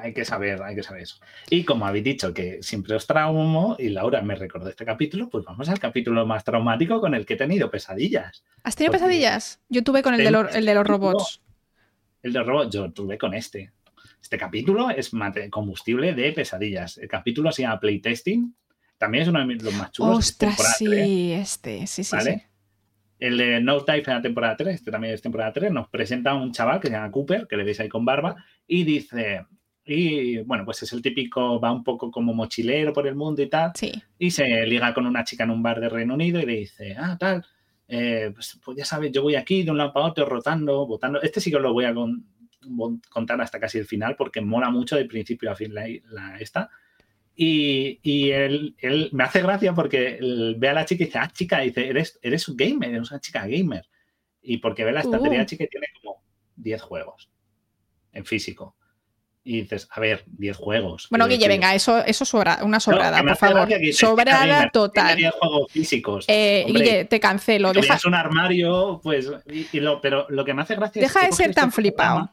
hay que saber, hay que saber eso. Y como habéis dicho que siempre os traumo y Laura me recordó este capítulo, pues vamos al capítulo más traumático con el que he tenido pesadillas.
¿Has tenido pesadillas? Yo tuve con el de, los, el de los robots.
El de los robots, yo tuve con este. Este capítulo es combustible de pesadillas. El capítulo se llama Playtesting. También es uno de los más chulos.
Ostras, sí, este, sí, sí, sí.
El de No Type en la temporada 3, este también es temporada 3, nos presenta a un chaval que se llama Cooper, que le veis ahí con barba, y dice, y bueno, pues es el típico, va un poco como mochilero por el mundo y tal.
Sí.
Y se liga con una chica en un bar de Reino Unido y le dice, ah, tal, eh, pues, pues, ya sabes, yo voy aquí de un lado para otro rotando, votando. Este sí que os lo voy a contar hasta casi el final porque mola mucho de principio a fin la, esta. Y, él, me hace gracia porque ve a la chica y dice, ah, chica, dice, eres, eres un gamer, eres una chica gamer. Y porque ve la estantería uh. chica y tiene como 10 juegos en físico y dices, a ver, 10 juegos.
Bueno, Guille, venga, eso, eso sobra, una sobrada, por favor. Sobrada total.
10 juegos físicos.
Eh, Guille, te cancelo.
Si deja... un armario, pues. Y, lo, pero lo que me hace gracia
Deja de ser tan flipado.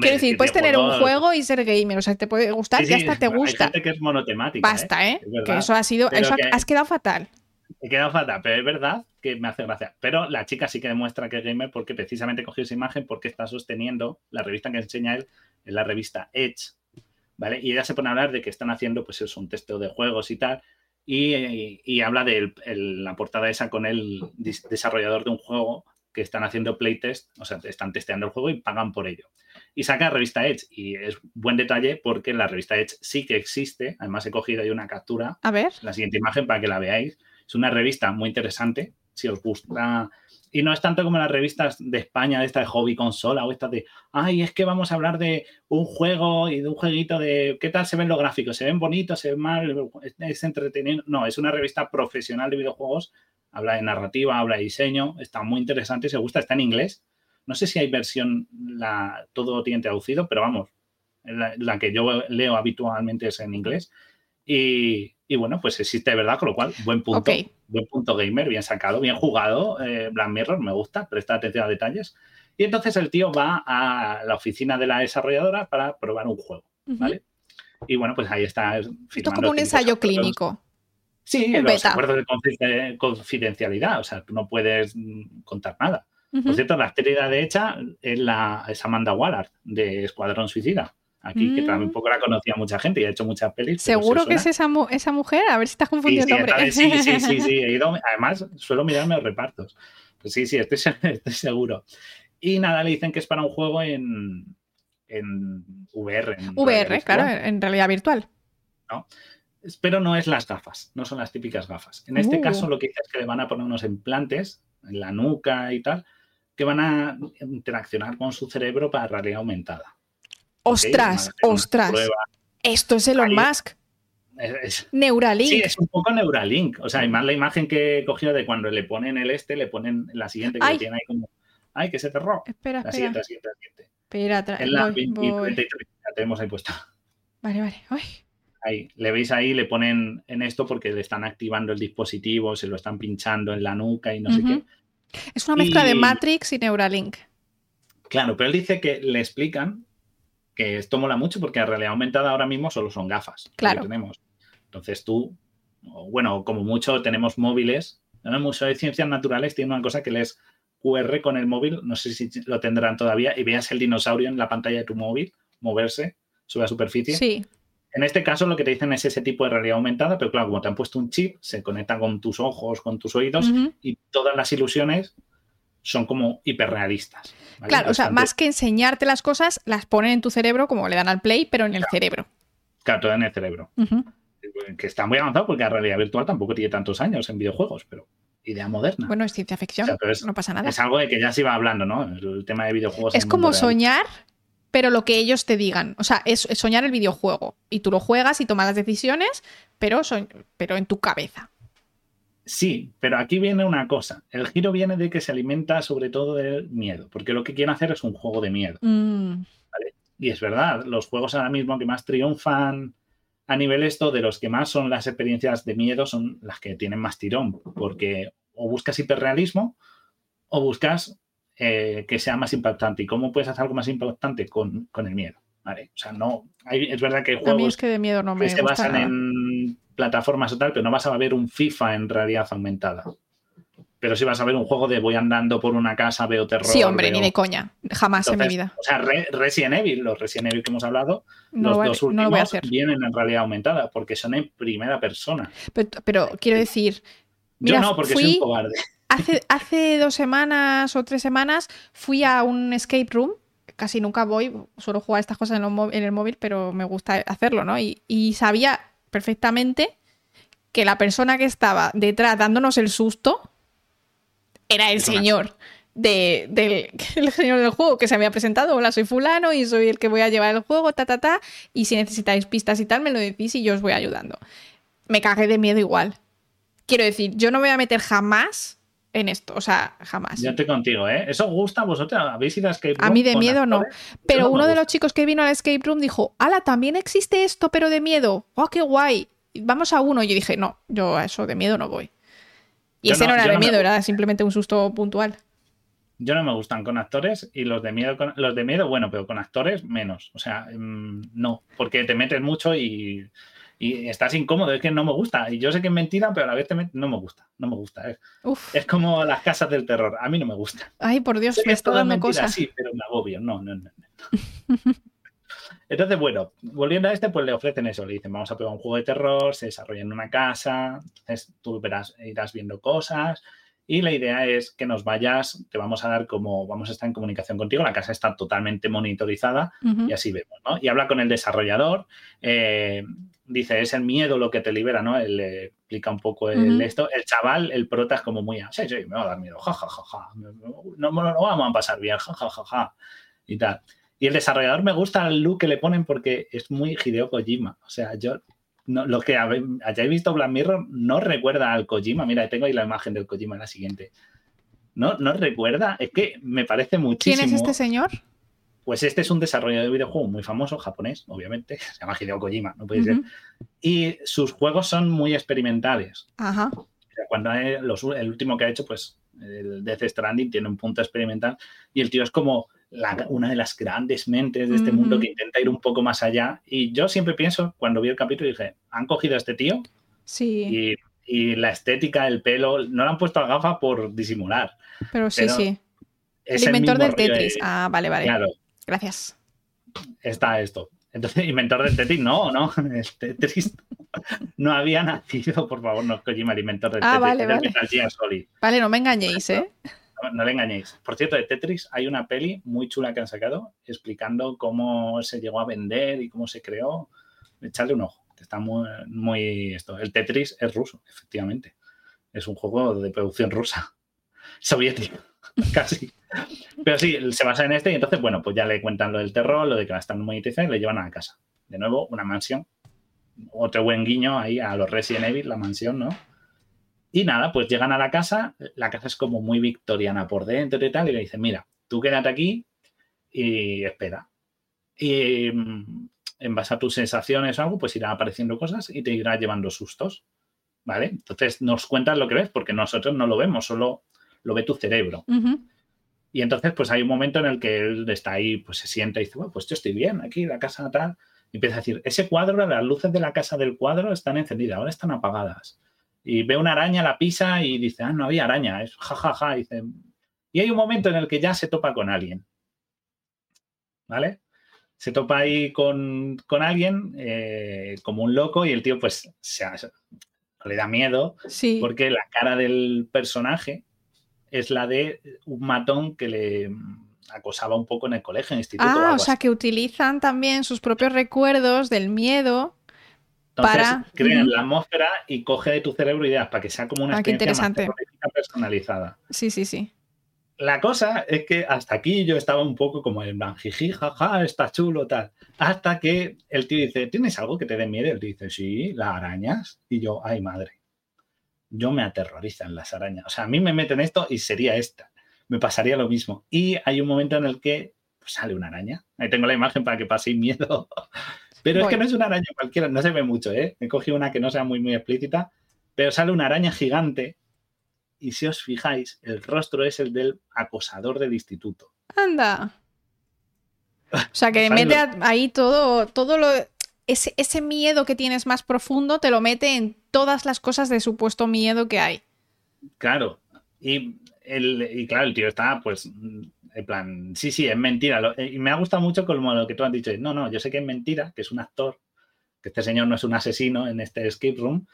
Quiero decir, puedes tener un juego y ser gamer, o sea, te puede gustar y hasta te gusta.
Hay gente que es monotemática.
Basta, ¿eh? Que eso ha sido. eso has quedado fatal.
He quedado fatal, pero es verdad que me hace gracia. Pero la chica sí que demuestra que es gamer porque precisamente cogió esa imagen porque está sosteniendo la revista que enseña él en la revista Edge, ¿vale? Y ella se pone a hablar de que están haciendo, pues es un testeo de juegos y tal, y, habla de la portada esa con el desarrollador de un juego que están haciendo playtest, o sea, están testeando el juego y pagan por ello. Y saca la revista Edge, y es buen detalle porque la revista Edge sí que existe, además he cogido ahí una captura,
a ver.
la siguiente imagen para que la veáis, es una revista muy interesante, si os gusta y no es tanto como las revistas de España, de esta de hobby consola o esta de, ay, es que vamos a hablar de un juego y de un jueguito de, ¿qué tal se ven los gráficos? ¿Se ven bonitos? ¿Se ven mal? ¿Es entretenido? No, es una revista profesional de videojuegos, habla de narrativa, habla de diseño, está muy interesante, se gusta, está en inglés. No sé si hay versión, la, todo tiene traducido, pero vamos, la que yo leo habitualmente es en inglés. Y, y bueno, pues existe de verdad, con lo cual, buen punto. Buen punto gamer, bien sacado, bien jugado. Eh, Black Mirror, me gusta, presta atención a detalles. Y entonces el tío va a la oficina de la desarrolladora para probar un juego, ¿vale? Y bueno, pues ahí está.
Esto es como un ensayo clínico.
Sí, los acuerdos de confidencialidad, o sea, tú no puedes mm, contar nada. Por cierto, la actriz de hecha es, la, es Amanda Wallard de Escuadrón Suicida aquí, que también poco la conocía mucha gente y ha hecho muchas películas.
¿Seguro que es esa, esa, mujer? A ver si estás confundiendo sí.
Sí, sí, sí, sí, he ido, además suelo mirarme los repartos. Pues sí, sí, estoy, estoy, seguro. Y nada, le dicen que es para un juego en, en VR.
VR, claro, en realidad virtual.
¿no? Pero no es las gafas, no son las típicas gafas. En este uh. caso lo que dice es que le van a poner unos implantes en la nuca y tal, que van a interaccionar con su cerebro para realidad aumentada.
Ostras, ostras. Esto es Elon Musk. Neuralink.
Sí, es un poco Neuralink. O sea, además la imagen que he cogido de cuando le ponen el este, le ponen la siguiente que tiene ahí como. ¡Ay, que se cerró!
Espera,
la
espera.
Siguiente, la siguiente, la siguiente.
Espera, atrás.
En la 20, la tenemos ahí puesta.
Vale, vale.
Ahí, le veis ahí, le ponen en esto porque le están activando el dispositivo, se lo están pinchando en la nuca y no sé qué.
Es una mezcla de Matrix y Neuralink.
Claro, pero él dice que le explican que esto mola mucho porque en realidad aumentada ahora mismo solo son gafas.
Claro.
Que tenemos. Entonces tú, bueno, como mucho tenemos móviles. En el Museo de Ciencias Naturales tiene una cosa que les QR con el móvil, no sé si lo tendrán todavía, y veas el dinosaurio en la pantalla de tu móvil moverse sobre la superficie.
Sí.
En este caso lo que te dicen es ese tipo de realidad aumentada, pero claro, como te han puesto un chip, se conecta con tus ojos, con tus oídos y todas las ilusiones son como hiperrealistas.
Claro, o sea, más que enseñarte las cosas, las ponen en tu cerebro como le dan al play, pero en el cerebro.
Claro, todo en el cerebro. Que está muy avanzado porque la realidad virtual tampoco tiene tantos años en videojuegos, pero idea moderna.
Bueno, es ciencia ficción, no pasa nada.
Es algo de que ya se iba hablando, ¿no? El tema de videojuegos.
Es como soñar, pero lo que ellos te digan. O sea, es, soñar el videojuego. Y tú lo juegas y tomas las decisiones, pero, pero en tu cabeza.
Sí, pero aquí viene una cosa. El giro viene de que se alimenta sobre todo del miedo, porque lo que quieren hacer es un juego de miedo.
Mm.
Y es verdad, los juegos ahora mismo que más triunfan a nivel esto, de los que más son las experiencias de miedo, son las que tienen más tirón, porque o buscas hiperrealismo o buscas eh, que sea más impactante. ¿Y cómo puedes hacer algo más impactante con, el miedo? ¿Vale? O sea, no. es verdad que hay juegos
que, de miedo no me
se basan en plataformas o tal, pero no vas a ver un FIFA en realidad aumentada. Pero sí vas a ver un juego de voy andando por una casa, veo terror.
Sí, hombre, ni de coña. Jamás en mi vida.
O sea, Resident Evil, los Resident Evil que hemos hablado, los dos últimos vienen en realidad aumentada, porque son en primera persona.
Pero, quiero decir.
Yo no, porque soy un cobarde.
Hace, hace dos semanas o tres semanas fui a un escape room casi nunca voy, suelo jugar estas cosas en, el móvil, pero me gusta hacerlo, ¿no? y, sabía perfectamente que la persona que estaba detrás dándonos el susto era el señor de, del el señor del juego que se había presentado. Hola, soy fulano y soy el que voy a llevar el juego, ta, ta, ta. Y si necesitáis pistas y tal, me lo decís y yo os voy ayudando. Me cagué de miedo igual. Quiero decir, yo no me voy a meter jamás en esto, o sea, jamás.
Yo estoy contigo, ¿eh? ¿Eso gusta a vosotros? ¿Habéis ido a escape room?
A mí de miedo no. Pero
no
uno de los chicos que vino al escape room dijo, ala, también existe esto, pero de miedo. ¡Oh, qué guay! Vamos a uno. Y yo dije, no, yo a eso de miedo no voy. Y
Yo
ese
no-
no, era de
me
miedo, era simplemente un susto puntual.
Yo no me gustan con actores y los de miedo, con- los de miedo, bueno, pero con actores menos. O sea, mm, no, porque te metes mucho y, y estás incómodo. Es que no me gusta. Y yo sé que es mentira, pero a la vez te no me gusta. No me gusta. Es, es como las casas del terror. A mí no me gusta.
Ay, por Dios,
Sé
me está dando cosas.
sí, pero me agobio. No, no, no. no. Entonces, bueno, volviendo a este, pues le ofrecen eso. Le dicen, vamos a probar un juego de terror, se desarrolla en una casa, entonces tú verás, irás viendo cosas. Y la idea es que nos vayas, te vamos a dar como, vamos a estar en comunicación contigo, la casa está totalmente monitorizada y así vemos, ¿no? Y habla con el desarrollador, eh, dice, es el miedo lo que te libera, ¿no? Él le explica un poco el,
Ujú.
esto. El chaval, el prota es como muy, "Ah, sí, sí, me va a dar miedo, ja, ja, ja, ja, no, no, no vamos a pasar bien, ja, ja, ja, ja, y tal. Y el desarrollador me gusta el look que le ponen porque es muy Hideo Kojima, o sea, yo... No, lo que habe- hayáis visto Black Mirror no recuerda al Kojima. Mira, tengo ahí la imagen del Kojima en la siguiente. No, no recuerda. Es que me parece muchísimo.
¿Quién es este señor?
Pues este es un desarrollador de videojuego muy famoso, japonés, obviamente. Se llama Hideo Kojima, no puede ser.
Ujú.
Y sus juegos son muy experimentales.
Ajá.
Cuando los- el último que ha hecho, pues el Death Stranding tiene un punto experimental y el tío es como la- una de las grandes mentes de este mundo
Ujú.
que intenta ir un poco más allá. Y yo siempre pienso, cuando vi el capítulo, dije, han cogido a este tío
Sí,
y, y la estética, el pelo, no le han puesto la gafa por disimular.
pero sí,
pero
sí.
Es
El inventor
mismo
del
rollo de-
Tetris. Ah, vale, vale.
Claro,
Gracias.
está esto. Entonces, inventor del Tetris, no, no, el Tetris no había nacido, por favor, no es Kojima el inventor del
Ah,
Tetris,
vale,
es del
vale.
Metal Gear Solid.
Vale, no me engañéis, ¿eh?
No, no le engañéis. Por cierto, de Tetris hay una peli muy chula que han sacado explicando cómo se llegó a vender y cómo se creó. Echadle un ojo, que está muy, muy esto. El Tetris es ruso, efectivamente. Es un juego de producción rusa, soviética, casi. Pero sí, se basa en este y entonces, bueno, pues ya le cuentan lo del terror, lo de que la están monetizando y le llevan a la casa. De nuevo, una mansión. Otro buen guiño ahí a los Resident Evil, la mansión, ¿no? Y nada, pues llegan a la casa, la casa es como muy victoriana por dentro y tal, y le dicen, mira, tú quédate aquí y espera. Y mm, en base a tus sensaciones o algo, pues irán apareciendo cosas y te irá llevando sustos, ¿vale? Entonces nos cuentas lo que ves, porque nosotros no lo vemos, solo lo ve tu cerebro.
Ujú.
Y entonces, pues hay un momento en el que él está ahí, pues se sienta y dice, bueno, pues yo estoy bien aquí, la casa tal. Y empieza a decir, ese cuadro, las luces de la casa del cuadro están encendidas, ahora están apagadas. Y ve una araña, la pisa y dice, ah, no había araña, es jajaja. Y, dice, y hay un momento en el que ya se topa con alguien. ¿Vale? Se topa ahí con, con alguien eh, como un loco y el tío pues se, le da miedo
Sí.
porque la cara del personaje es la de un matón que le acosaba un poco en el colegio, en el instituto. o
Ah,
algo
o sea
así.
que utilizan también sus propios recuerdos del miedo.
Entonces,
para-
crean la atmósfera y coge de tu cerebro ideas para que sea como una
Ah,
experiencia más personalizada.
Sí, sí, sí.
La cosa es que hasta aquí yo estaba un poco como en plan, jiji, jaja, está chulo, tal. Hasta que el tío dice, ¿tienes algo que te dé miedo? Él dice, sí, las arañas. Y yo, ay, madre. Yo me aterrorizan las arañas. O sea, a mí me meten esto y sería esta. Me pasaría lo mismo. Y hay un momento en el que pues, sale una araña. Ahí tengo la imagen para que paséis miedo. Pero es que no es una araña cualquiera, no se ve mucho, ¿eh? He cogido una que no sea muy, muy explícita, pero sale una araña gigante y si os fijáis, el rostro es el del acosador del instituto.
Anda. O sea que mete ahí todo, todo lo. Ese, ese miedo que tienes más profundo te lo mete en todas las cosas de supuesto miedo que hay.
Claro. Y, el, y claro, el tío está, pues, en plan, sí, sí, es mentira. Lo- y me ha gustado mucho como lo que tú has dicho. No, no, yo sé que es mentira, que es un actor, que este señor no es un asesino en este escape room,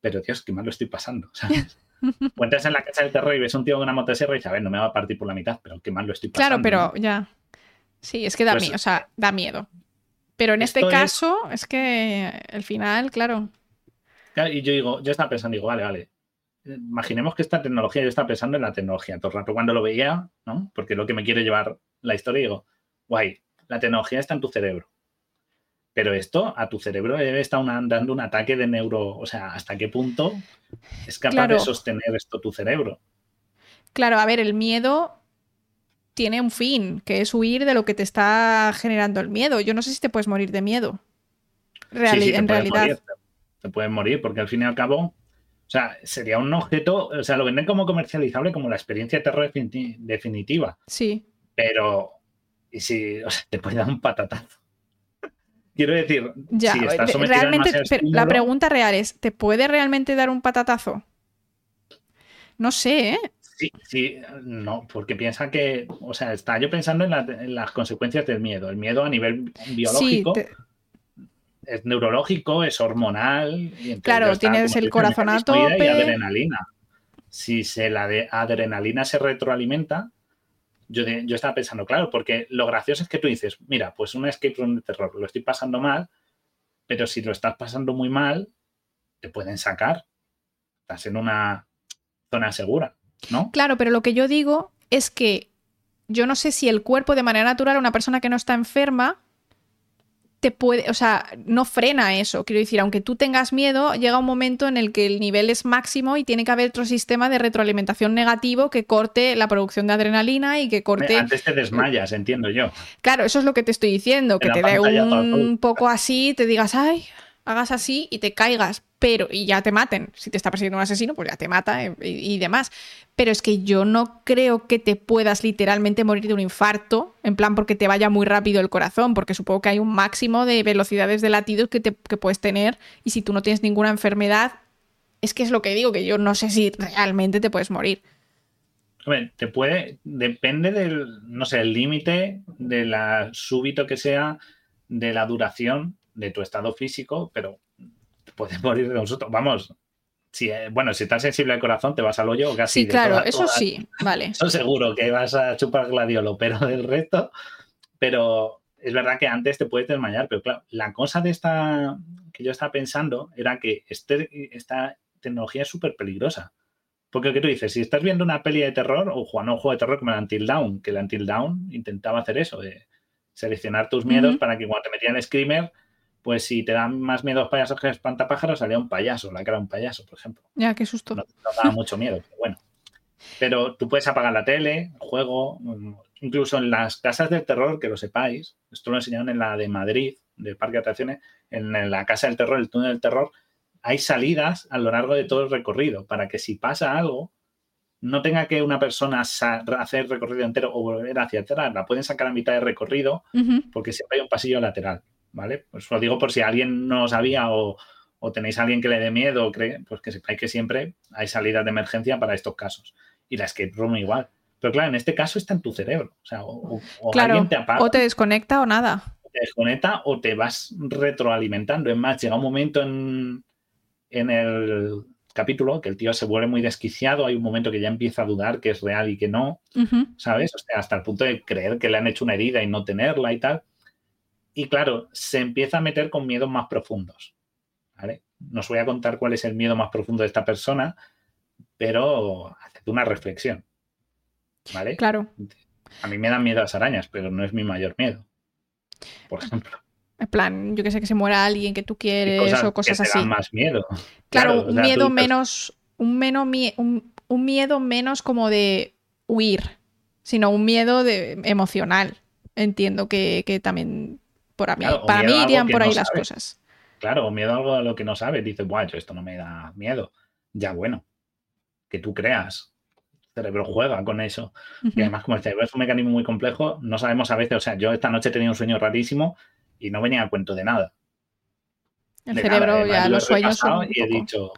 pero Dios, qué mal lo estoy pasando. ¿sabes? O entras en la casa del terror y ves un tío con una motosierra y dices, a ver, no me va a partir por la mitad, pero qué mal lo estoy pasando.
Claro, pero
¿no?
ya. Sí, es que da
Pues-
miedo, o sea, da miedo. Pero en este
es-
caso, es... que el final, claro.
Y yo digo, yo estaba pensando, digo, vale, vale. imaginemos que esta tecnología, yo estaba pensando en la tecnología todo el rato cuando lo veía, ¿no? Porque es lo que me quiere llevar la historia, digo, guay, la tecnología está en tu cerebro. Pero esto a tu cerebro debe estar dando un ataque de neuro, o sea, ¿hasta qué punto es capaz de sostener esto tu cerebro?
Claro, a ver, el miedo tiene un fin, que es huir de lo que te está generando el miedo. Yo no sé si te puedes morir de miedo. en realidad.
te puedes morir, porque al fin y al cabo, o sea, sería un objeto, o sea, lo venden como comercializable como la experiencia de terror definitiva.
Sí.
Pero, ¿y si o sea, te puede dar un patatazo? Quiero decir, si estás
realmente, la pregunta real es, ¿te puede realmente dar un patatazo? No sé, ¿eh?
Sí, sí, no, porque piensa que, o sea, está yo pensando en, las consecuencias del miedo. El miedo a nivel biológico es neurológico, es hormonal.
claro, tienes el corazón a tope.
Y adrenalina. Si se, la de adrenalina se retroalimenta, yo, yo estaba pensando, claro, porque lo gracioso es que tú dices, mira, pues un escape room de terror, lo estoy pasando mal, pero si lo estás pasando muy mal, te pueden sacar. Estás en una zona segura.
Claro, pero lo que yo digo es que yo no sé si el cuerpo de manera natural, una persona que no está enferma, te puede, o sea, no frena eso. Quiero decir, aunque tú tengas miedo, llega un momento en el que el nivel es máximo y tiene que haber otro sistema de retroalimentación negativo que corte la producción de adrenalina y que corte.
Antes te desmayas, entiendo yo.
Claro, eso es lo que te estoy diciendo, que te dé un poco así, te digas, ay, hagas así y te caigas, pero y ya te maten. Si te está persiguiendo un asesino, pues ya te mata eh, y, demás. Pero es que yo no creo que te puedas literalmente morir de un infarto, en plan porque te vaya muy rápido el corazón, porque supongo que hay un máximo de velocidades de latidos que, te, que puedes tener y si tú no tienes ninguna enfermedad, es que es lo que digo, que yo no sé si realmente te puedes morir.
Hombre, te puede, depende del, no sé, el límite de la súbito que sea, de la duración de tu estado físico, pero puedes morir de nosotros. Vamos, si, eh, bueno, si estás sensible al corazón, te vas al hoyo casi.
Sí, claro, eso sí, vale.
Eso seguro que vas a chupar gladiolo, pero del resto. Pero es verdad que antes te puedes desmayar, pero claro, la cosa de esta que yo estaba pensando era que este, esta tecnología es súper peligrosa. Porque lo que tú dices, si estás viendo una peli de terror o jugando un juego de terror como el Until Down, que el Until Down intentaba hacer eso, de seleccionar tus miedos para que cuando te metían screamer pues si te dan más miedo los payasos que espantapájaros, salía un payaso, la cara de un payaso, por ejemplo.
Ya, qué susto.
No, daba mucho miedo, pero bueno. Pero tú puedes apagar la tele, el juego, mm, incluso en las casas del terror, que lo sepáis, esto lo enseñaron en la de Madrid, del Parque de Atracciones, en la casa del terror, el túnel del terror, hay salidas a lo largo de todo el recorrido para que si pasa algo, no tenga que una persona hacer el recorrido entero o volver hacia atrás, la pueden sacar a mitad de recorrido porque siempre hay un pasillo lateral. ¿Vale? Pues lo digo por si alguien no lo sabía o, tenéis a alguien que le dé miedo, cree, pues que sepáis que siempre hay salidas de emergencia para estos casos. Y la escape room igual. Pero claro, en este caso está en tu cerebro. O sea, o, alguien te apaga.
O te desconecta o nada.
Te desconecta o te vas retroalimentando. Es más, llega un momento en, en el capítulo que el tío se vuelve muy desquiciado. Hay un momento que ya empieza a dudar que es real y que no. ¿Sabes? O sea, hasta el punto de creer que le han hecho una herida y no tenerla y tal. Y claro, se empieza a meter con miedos más profundos. ¿vale? No os voy a contar cuál es el miedo más profundo de esta persona, pero haced una reflexión. ¿Vale?
Claro.
A mí me dan miedo las arañas, pero no es mi mayor miedo. Por ejemplo.
En plan, yo que sé, que se muera alguien que tú quieres o cosas así.
más miedo.
Claro, un miedo menos. Un, menos un, miedo menos como de huir, sino un miedo de, emocional. Entiendo que, que también para mí irían por ahí las cosas.
Claro, miedo a algo a lo que no sabes. Dices, bueno, esto no me da miedo. Ya bueno, que tú creas. El cerebro juega con eso. Y además, como el cerebro es un mecanismo muy complejo, no sabemos a veces, o sea, yo esta noche he tenido un sueño rarísimo y no venía a cuento de nada.
El cerebro ya, los sueños son
Y he dicho,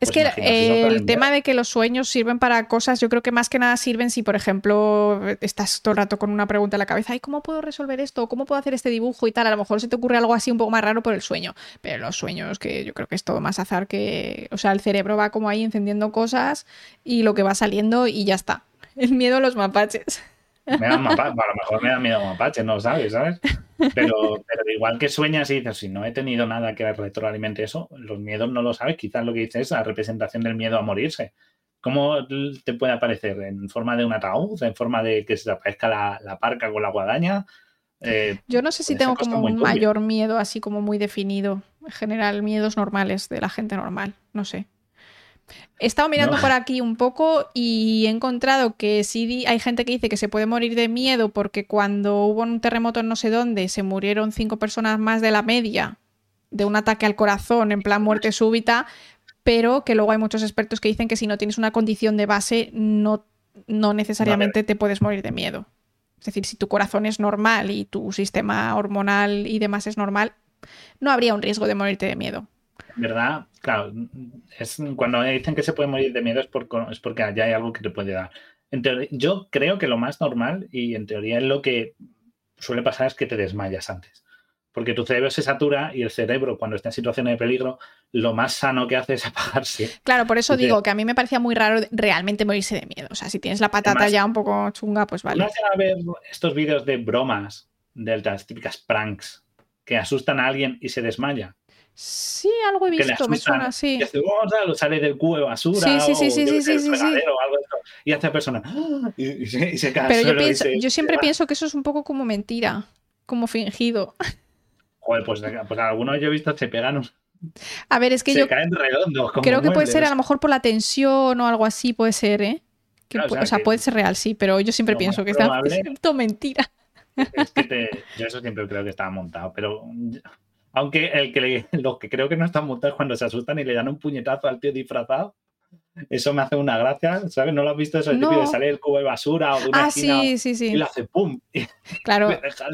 es pues que el tema de que los sueños sirven para cosas, yo creo que más que nada sirven si, por ejemplo, estás todo el rato con una pregunta en la cabeza, ¿y cómo puedo resolver esto? ¿Cómo puedo hacer este dibujo y tal? A lo mejor se te ocurre algo así un poco más raro por el sueño. Pero los sueños, que yo creo que es todo más azar que. O sea, el cerebro va como ahí encendiendo cosas y lo que va saliendo y ya está. El miedo a los mapaches.
Me dan mapaches, a lo mejor me da miedo a mapaches, no sabes, ¿sabes? Pero, pero igual que sueñas y dices, si no he tenido nada que retroalimente eso, los miedos no lo sabes. Quizás lo que dices es la representación del miedo a morirse. ¿Cómo te puede aparecer? ¿En forma de un ataúd? ¿En forma de que se aparezca la, la parca con la guadaña?
Eh, Yo no sé si tengo como un mayor miedo así como muy definido. En general, miedos normales de la gente normal. No sé. He estado mirando por aquí un poco y he encontrado que sí hay gente que dice que se puede morir de miedo porque cuando hubo un terremoto en no sé dónde se murieron cinco personas más de la media de un ataque al corazón en plan muerte súbita, pero que luego hay muchos expertos que dicen que si no tienes una condición de base no, no necesariamente te puedes morir de miedo. Es decir, si tu corazón es normal y tu sistema hormonal y demás es normal, no habría un riesgo de morirte de miedo.
¿Verdad? Claro, es, cuando dicen que se puede morir de miedo es, es porque ya hay algo que te puede dar. yo creo que lo más normal y en teoría es lo que suele pasar es que te desmayas antes porque tu cerebro se satura y el cerebro, cuando está en situaciones de peligro, lo más sano que hace es apagarse.
Claro, por eso digo que a mí me parecía muy raro realmente morirse de miedo. O sea, si tienes la patata ya un poco chunga, pues vale.
¿No a ver estos vídeos de bromas, de las típicas pranks, que asustan a alguien y se desmaya?
Sí, algo he visto, me suena así.
Oh, sale del cubo de basura. Sí, sí, sí, sí, sí, sí, sí, Y hace persona. ¡ah! Y, se, cae
Pero yo, pienso, yo siempre pienso que eso es un poco como mentira, como fingido.
pues, pues algunos yo he visto se pegan
A ver, es que
se
yo
caen redondos.
creo que puede ser a lo mejor por la tensión o algo así, puede ser, ¿eh? o, sea, puede ser real, sí, pero yo siempre pienso que está es mentira.
Es que yo eso siempre creo que estaba montado, pero aunque el que los que creo que no están montados cuando se asustan y le dan un puñetazo al tío disfrazado. Eso me hace una gracia, ¿sabes? ¿No lo has visto eso? El de salir el cubo de basura o de una
ah, sí, sí, sí. y
lo hace ¡pum!
Claro.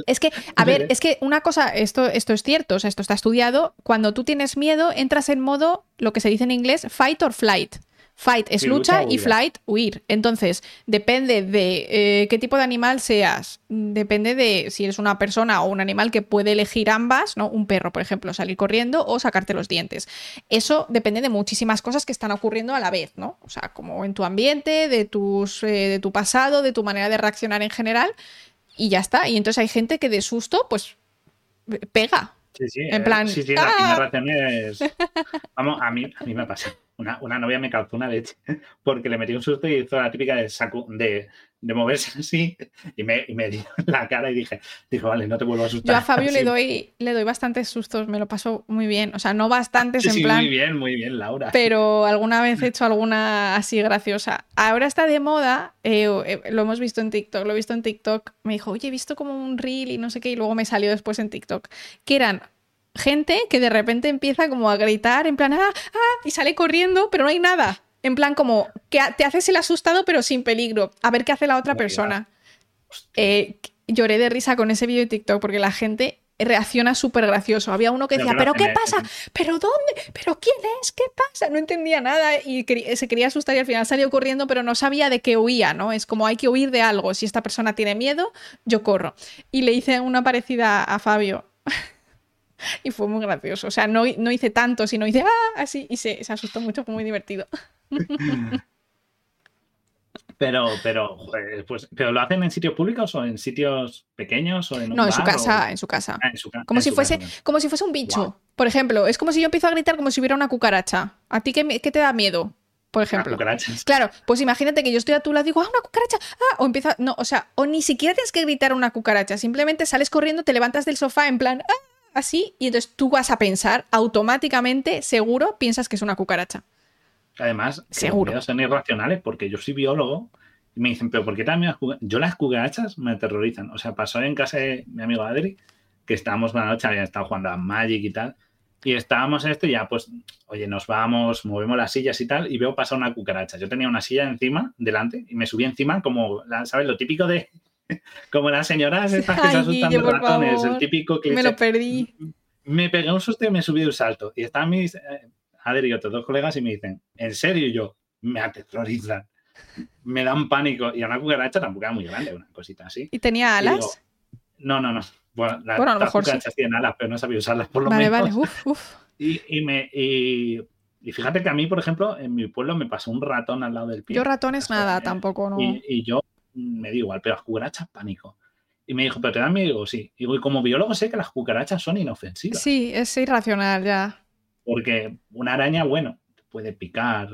es que, a ver, es que una cosa, esto, esto es cierto, o sea, esto está estudiado. Cuando tú tienes miedo, entras en modo, lo que se dice en inglés, fight or flight. Fight es lucha, y flight, huir. Entonces, depende de eh, qué tipo de animal seas. Depende de si eres una persona o un animal que puede elegir ambas, ¿no? Un perro, por ejemplo, salir corriendo o sacarte los dientes. Eso depende de muchísimas cosas que están ocurriendo a la vez, ¿no? O sea, como en tu ambiente, de, tus, eh, de tu pasado, de tu manera de reaccionar en general. Y ya está. Y entonces hay gente que de susto, pues, pega.
Sí, sí.
En plan.
Sí, sí, ¡ah! Vamos, a mí, a mí me pasa una, una, novia me calzó una leche porque le metí un susto y hizo la típica de, de, de moverse así y me, y me, dio la cara y dije, dijo, vale, no te vuelvo a asustar.
Yo a Fabio le doy, le doy bastantes sustos, me lo paso muy bien. O sea, no bastantes en plan.
Muy bien, muy bien, Laura.
Pero alguna vez he hecho alguna así graciosa. Ahora está de moda, eh, eh, lo hemos visto en TikTok, lo he visto en TikTok. Me dijo, oye, he visto como un reel y no sé qué, y luego me salió después en TikTok, que eran gente que de repente empieza como a gritar en plan, ah, ah, y sale corriendo, pero no hay nada. En plan como que te haces el asustado pero sin peligro. A ver qué hace la otra persona. Eh, lloré de risa con ese vídeo de TikTok porque la gente reacciona súper gracioso. Había uno que decía, ¿pero qué pasa? ¿Pero dónde? ¿Pero quién es? ¿Qué pasa? No entendía nada y se quería asustar y al final salió corriendo, pero no sabía de qué huía, ¿no? Es como hay que huir de algo. Si esta persona tiene miedo, yo corro. Y le hice una parecida a Fabio. y fue muy gracioso. O sea, no, no hice tanto, sino hice ¡ah! así y se, asustó mucho, fue muy divertido.
Pero, pero, pues, pero lo hacen en sitios públicos o en sitios pequeños o en
No, en su casa, en su casa. como si fuese, como si fuese un bicho. Por ejemplo, es como si yo empiezo a gritar como si hubiera una cucaracha. ¿A ti qué, qué te da miedo? Por ejemplo. Claro, pues imagínate que yo estoy a tu lado y digo, ah, una cucaracha. Ah, o empieza. No, o sea, o ni siquiera tienes que gritar una cucaracha. Simplemente sales corriendo, te levantas del sofá en plan, ah, así y entonces tú vas a pensar automáticamente, seguro, piensas que es una cucaracha.
Además, seguro. son irracionales porque yo soy biólogo y me dicen, pero ¿por qué también Yo las cucarachas me aterrorizan. O sea, pasó en casa de mi amigo Adri que estábamos una noche, habían estado jugando a Magic y tal. Y estábamos en esto y ya, pues, oye, nos vamos, movemos las sillas y tal, y veo pasar una cucaracha. Yo tenía una silla encima, delante, y me subí encima como, ¿sabes? Lo típico de como las señoras estas que se asustan de ratones, el típico que...
Me lo perdí.
Me pegué un susto y me subí un salto. Y estaban mis... Eh, Adri y otros dos colegas y me dicen, ¿en serio? Y yo, me aterrorizan. Me dan pánico. Y una cucaracha tampoco era muy grande, una cosita así.
¿Y tenía alas?
no, no, no. Bueno, la, bueno a lo mejor cucarachas tienen alas, pero no sabía usarlas por lo menos. Vale, vale, uf, uf. Y, y, me, y, y, fíjate que a mí, por ejemplo, en mi pueblo me pasó un ratón al lado del pie.
Yo ratones nada, tampoco, ¿no?
Y, y yo me dio igual, pero las cucarachas, pánico. Y me dijo, ¿pero te dan miedo? Digo, sí. Digo, y como biólogo sé que las cucarachas son inofensivas.
Sí, es irracional ya.
Porque una araña, bueno, puede picar,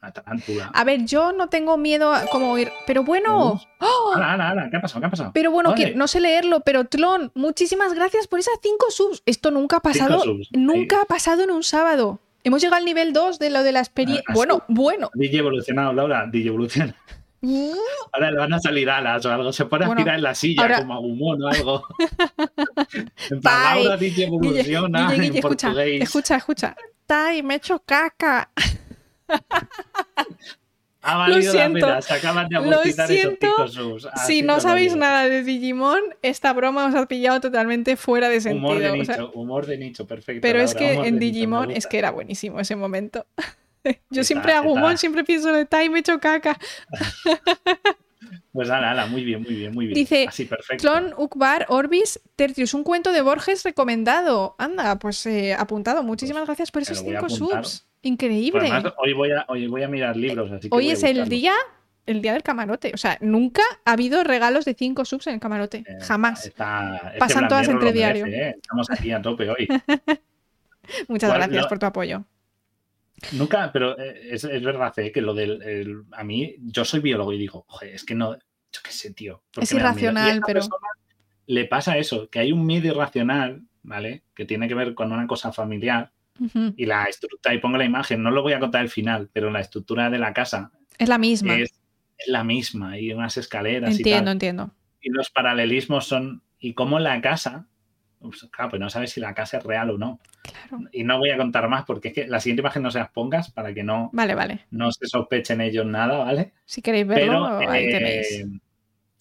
una tarántula.
A ver, yo no tengo miedo a como ir. Pero bueno. ¡Oh!
Ala, ala, ala, ¿Qué ha pasado? ¿Qué ha pasado?
Pero bueno, no sé leerlo, pero Tlon, muchísimas gracias por esas cinco subs. Esto nunca ha pasado.
subs,
Nunca
sí.
ha pasado en un sábado. Hemos llegado al nivel 2 de lo de la experiencia.
Ah,
Bueno, bueno.
DJ evolucionado, Laura, DJ evoluciona. Ahora le van a salir alas o algo. Se pone a
Bueno,
tirar en la silla
ahora-
como Agumon o algo. en plan, Laura evoluciona
Guille, Guille,
en
escucha,
portugués.
escucha, escucha. Tai, me he hecho caca.
Ha valido la
siento,
pena, se acaban de
lo
amortizar esos. Así
si no
lo
sabéis
digo.
nada de Digimon, esta broma os ha pillado totalmente fuera de sentido.
Humor de
o
nicho,
sea,
humor de nicho, perfecto.
pero es que en
nicho,
Digimon es que era buenísimo ese momento. Yo siempre hago humor, siempre pienso de Tai, me he hecho caca.
Pues ala, ala, muy bien, muy bien, muy bien.
Dice,
Así, perfecto.
Clon, Ukbar, Orbis, Tertius, un cuento de Borges recomendado. Anda, pues eh, apuntado. Muchísimas gracias por
me
esos cinco subs.
Pues
Increíble.
además, hoy, voy a, hoy voy a mirar libros, así que
Hoy es el día, el día del camarote. O sea, nunca ha habido regalos de cinco subs en el camarote.
Eh,
Jamás.
está-
Pasan todas entre diario.
merece, ¿eh? Estamos aquí a tope hoy.
Muchas
¿Cuál-
gracias
lo-
por tu apoyo.
Nunca, pero eh, es, es verdad ¿eh? que lo del. el- a mí, yo soy biólogo y digo, joder, es que no. Yo qué sé, tío. ¿por
Es irracional, pero-
Le pasa eso, que hay un miedo irracional, ¿vale? Que tiene que ver con una cosa familiar y la estructura. Y pongo la imagen, no lo voy a contar al final, pero la estructura de la casa
Es la misma.
es, es la misma y unas escaleras
entiendo,
y tal.
entiendo.
Y los paralelismos son. Y cómo la casa. Pues, claro, pues no sabes si la casa es real o no.
Claro.
Y no voy a contar más porque es que la siguiente imagen no se las pongas para que no,
Vale, vale.
no se sospechen ellos nada, ¿vale?
Si queréis verlo,
Pero
ahí
eh,
tenéis.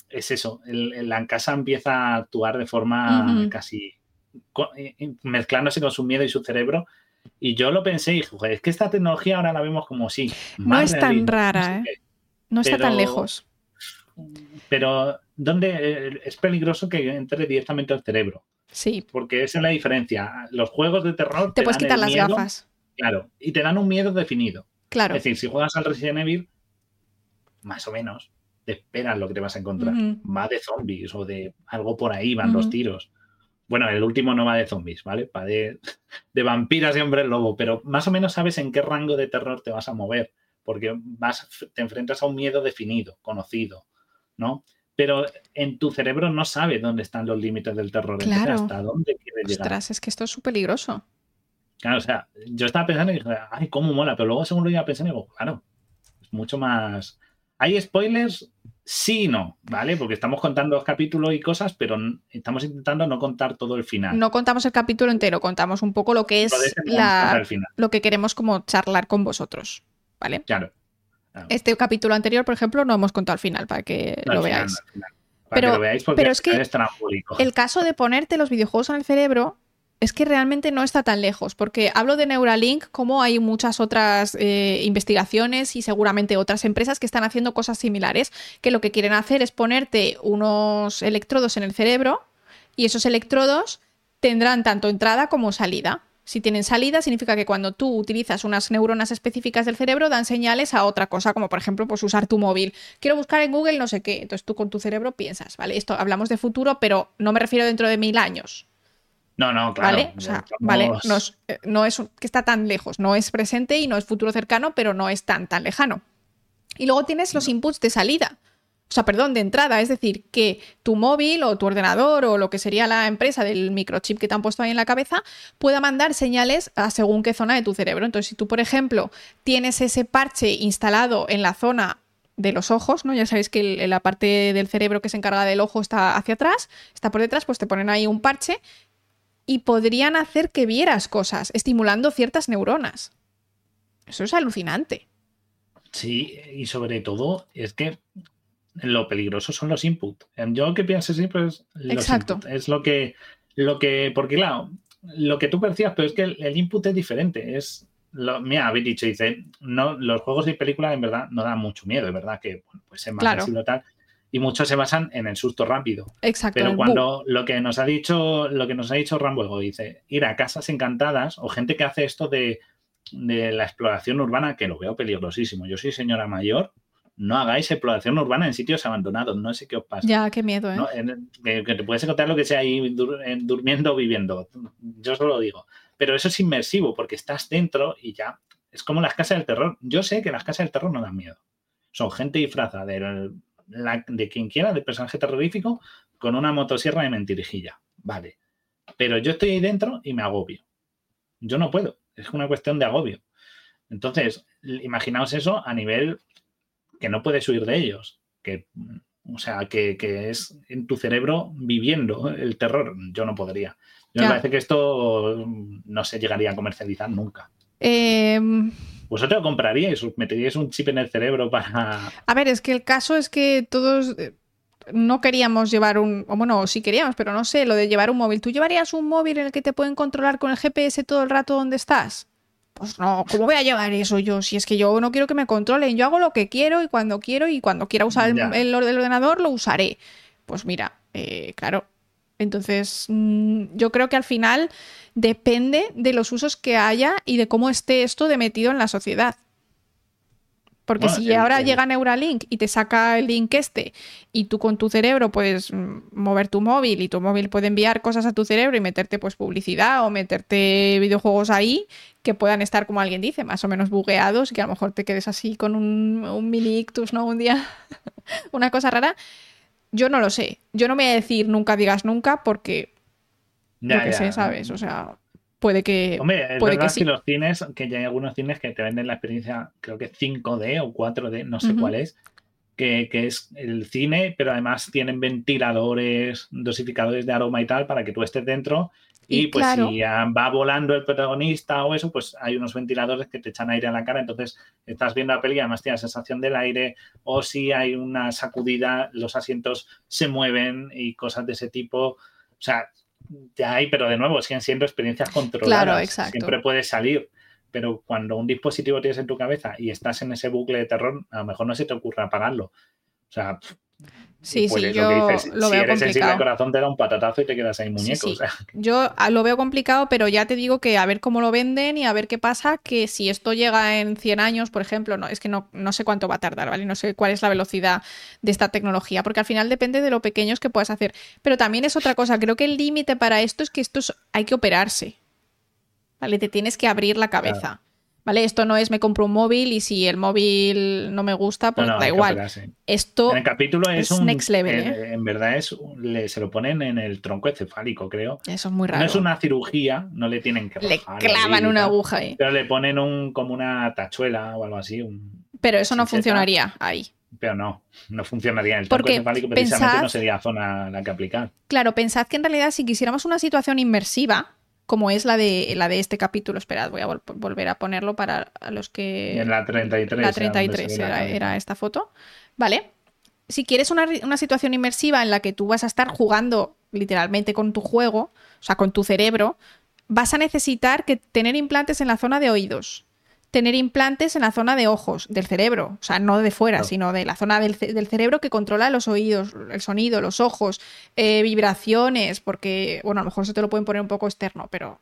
es eso, el- el- la casa empieza a actuar de forma casi eh, eh, mezclándose con su miedo y su cerebro. Y yo lo pensé y dije, "Joder, es que esta tecnología ahora la vemos como sí.
No es tan rara,
no sé
¿eh?
qué".
No está tan lejos.
Pero ¿dónde eh, es peligroso que entre directamente al cerebro?
Sí.
Porque esa es la diferencia. Los juegos de terror
Te puedes
dan
quitar las
miedo,
gafas.
Claro, y te dan un miedo definido.
Claro.
Es decir, si juegas al Resident Evil, más o menos, te esperas lo que te vas a encontrar. Va de zombies o de algo por ahí, van los tiros. Bueno, el último no va de zombies, ¿vale? Va de, de vampiras y hombres lobo, pero más o menos sabes en qué rango de terror te vas a mover, porque vas, te enfrentas a un miedo definido, conocido, ¿no? Pero en tu cerebro no sabes dónde están los límites del terror, entonces
Claro.
hasta dónde quieres llegar.
Ostras, es que esto es súper peligroso.
Claro, o sea, yo estaba pensando y dije, ay, cómo mola, pero luego según lo iba pensando, digo, claro, es mucho más. ¿Hay spoilers? Sí y no, ¿vale? Porque estamos contando los capítulos y cosas, pero estamos intentando no contar todo el final.
No contamos el capítulo entero, contamos un poco lo que es
contar
la,
final,
lo que queremos como charlar con vosotros. ¿Vale?
claro.
Este capítulo anterior, por ejemplo, no hemos contado al final para que
No,
lo
final,
veáis.
final. Para
Pero-
que lo veáis porque
pero es que. El caso de ponerte los videojuegos en el cerebro es que realmente no está tan lejos, porque hablo de Neuralink como hay muchas otras eh, investigaciones y seguramente otras empresas que están haciendo cosas similares, que lo que quieren hacer es ponerte unos electrodos en el cerebro y esos electrodos tendrán tanto entrada como salida. Si tienen salida, significa que cuando tú utilizas unas neuronas específicas del cerebro, dan señales a otra cosa, como por ejemplo, pues usar tu móvil. Quiero buscar en Google no sé qué. Entonces tú con tu cerebro piensas, ¿vale? Esto hablamos de futuro, pero no me refiero dentro de mil años.
No, no, claro.
¿Vale? O sea,
estamos-
¿vale? No es, eh, no es un- que está tan lejos, no es presente y no es futuro cercano, pero no es tan, tan lejano. Y luego tienes los inputs de salida. O sea, perdón, de entrada. Es decir, que tu móvil o tu ordenador o lo que sería la empresa del microchip que te han puesto ahí en la cabeza pueda mandar señales a según qué zona de tu cerebro. Entonces, si tú, por ejemplo, tienes ese parche instalado en la zona de los ojos, ¿no? Ya sabéis que la parte del cerebro que se encarga del ojo está hacia atrás, está por detrás, pues te ponen ahí un parche y podrían hacer que vieras cosas, estimulando ciertas neuronas. Eso es alucinante.
Sí, y sobre todo es que lo peligroso son los inputs. Yo lo que pienso siempre es los
Exacto.
input. Es lo que, lo que, porque claro, lo que tú percibas, pero es que el, el input es diferente. Es, lo, mira, habéis dicho, dice, no, los juegos y películas en verdad no dan mucho miedo, es verdad que bueno, pues es más
Claro.
o tal. Y muchos se basan en el susto rápido.
Exacto.
Pero cuando lo que nos ha dicho, lo que nos ha dicho Rambo dice, ir a casas encantadas o gente que hace esto de, de la exploración urbana, que lo veo peligrosísimo. Yo soy señora mayor no hagáis exploración urbana en sitios abandonados. No sé qué os pasa.
Ya, qué miedo, ¿eh?
que, te puedes encontrar lo que sea ahí durmiendo o viviendo. Yo solo digo. Pero eso es inmersivo porque estás dentro y ya. Es como las casas del terror. Yo sé que las casas del terror no dan miedo. Son gente disfrazada de, de quien quiera, de personaje terrorífico, con una motosierra de mentirijilla. Vale. Pero yo estoy ahí dentro y me agobio. Yo no puedo. Es una cuestión de agobio. Entonces, imaginaos eso a nivel que no puedes huir de ellos. Que, o sea, que, es en tu cerebro viviendo el terror. Yo no podría. Yo me parece que esto no se llegaría a comercializar nunca.
Eh,
¿Vosotros compraríais meteríais un chip en el cerebro para...?
A ver, es que el caso es que todos eh, no queríamos llevar un... O bueno, sí queríamos, pero no sé, lo de llevar un móvil. ¿Tú llevarías un móvil en el que te pueden controlar con el GPS todo el rato donde estás? Pues no, ¿cómo voy a llevar eso yo? Si es que yo no quiero que me controlen, yo hago lo que quiero y cuando quiero y cuando quiera usar el, ordenador lo usaré. Pues mira, eh, claro. Entonces, mm, yo creo que al final depende de los usos que haya y de cómo esté esto de metido en la sociedad. Porque si ahora llega Neuralink y te saca el link este y tú con tu cerebro puedes mm, mover tu móvil y tu móvil puede enviar cosas a tu cerebro y meterte pues publicidad o meterte videojuegos ahí que puedan estar, como alguien dice, más o menos bugueados y que a lo mejor te quedes así con un, un mini ictus, ¿no? Un día, una cosa rara. Yo no lo sé. Yo no me voy a decir nunca digas nunca porque... Ya, que sé, ¿sabes? O sea, puede que.
Hombre, es verdad que, los cines, que ya hay algunos cines que te venden la experiencia, creo que 5D o 4D, no sé cuál es, que, es el cine, pero además tienen ventiladores, dosificadores de aroma y tal, para que tú estés dentro. Y, pues si va volando el protagonista o eso, pues hay unos ventiladores que te echan aire a la cara, entonces estás viendo la peli y además tienes la sensación del aire, o si hay una sacudida, los asientos se mueven y cosas de ese tipo. O sea, ya hay, pero de nuevo, siguen siendo experiencias controladas. Claro, exacto. Siempre puedes salir. Pero cuando un dispositivo tienes en tu cabeza y estás en ese bucle de terror, a lo mejor no se te ocurre apagarlo. O sea,
Sí, sí, yo lo, veo complicado.
el corazón te da un patatazo y te quedas ahí muñeco.
Yo ah, lo veo complicado, pero ya te digo que a ver cómo lo venden y a ver qué pasa, que si esto llega en 100 años, por ejemplo, no, es que no, no sé cuánto va a tardar, ¿vale? No sé cuál es la velocidad de esta tecnología, porque al final depende de lo pequeños que puedas hacer. Pero también es otra cosa, creo que el límite para esto es que esto hay que operarse. ¿Vale? Te tienes que abrir la cabeza. ¿Vale? Esto no es me compro un móvil y si el móvil no me gusta, pues da igual. Esto
en el capítulo es, un
next level.
Eh. En verdad es se lo ponen en el tronco encefálico, creo.
Eso es muy raro.
No es una cirugía, no le tienen que
Le clavan una aguja ahí.
Pero le ponen un como una tachuela o algo así.
pero eso no funcionaría ahí.
Pero no, no funcionaría. En el tronco encefálico precisamente no sería zona la que aplicar.
Claro, pensad que en realidad si quisiéramos una situación inmersiva, como es la de, la de este capítulo. Esperad, voy a volver a ponerlo para los que...
En la 33.
La 33 era, esta foto. Vale. Si quieres una, una, situación inmersiva en la que tú vas a estar jugando literalmente con tu juego, o sea, con tu cerebro, vas a necesitar que tener implantes en la zona de oídos tener implantes en la zona de ojos, del cerebro, o sea, no de fuera, sino de la zona del, cerebro que controla los oídos, el sonido, los ojos, eh, vibraciones, porque, bueno, a lo mejor se te lo pueden poner un poco externo, pero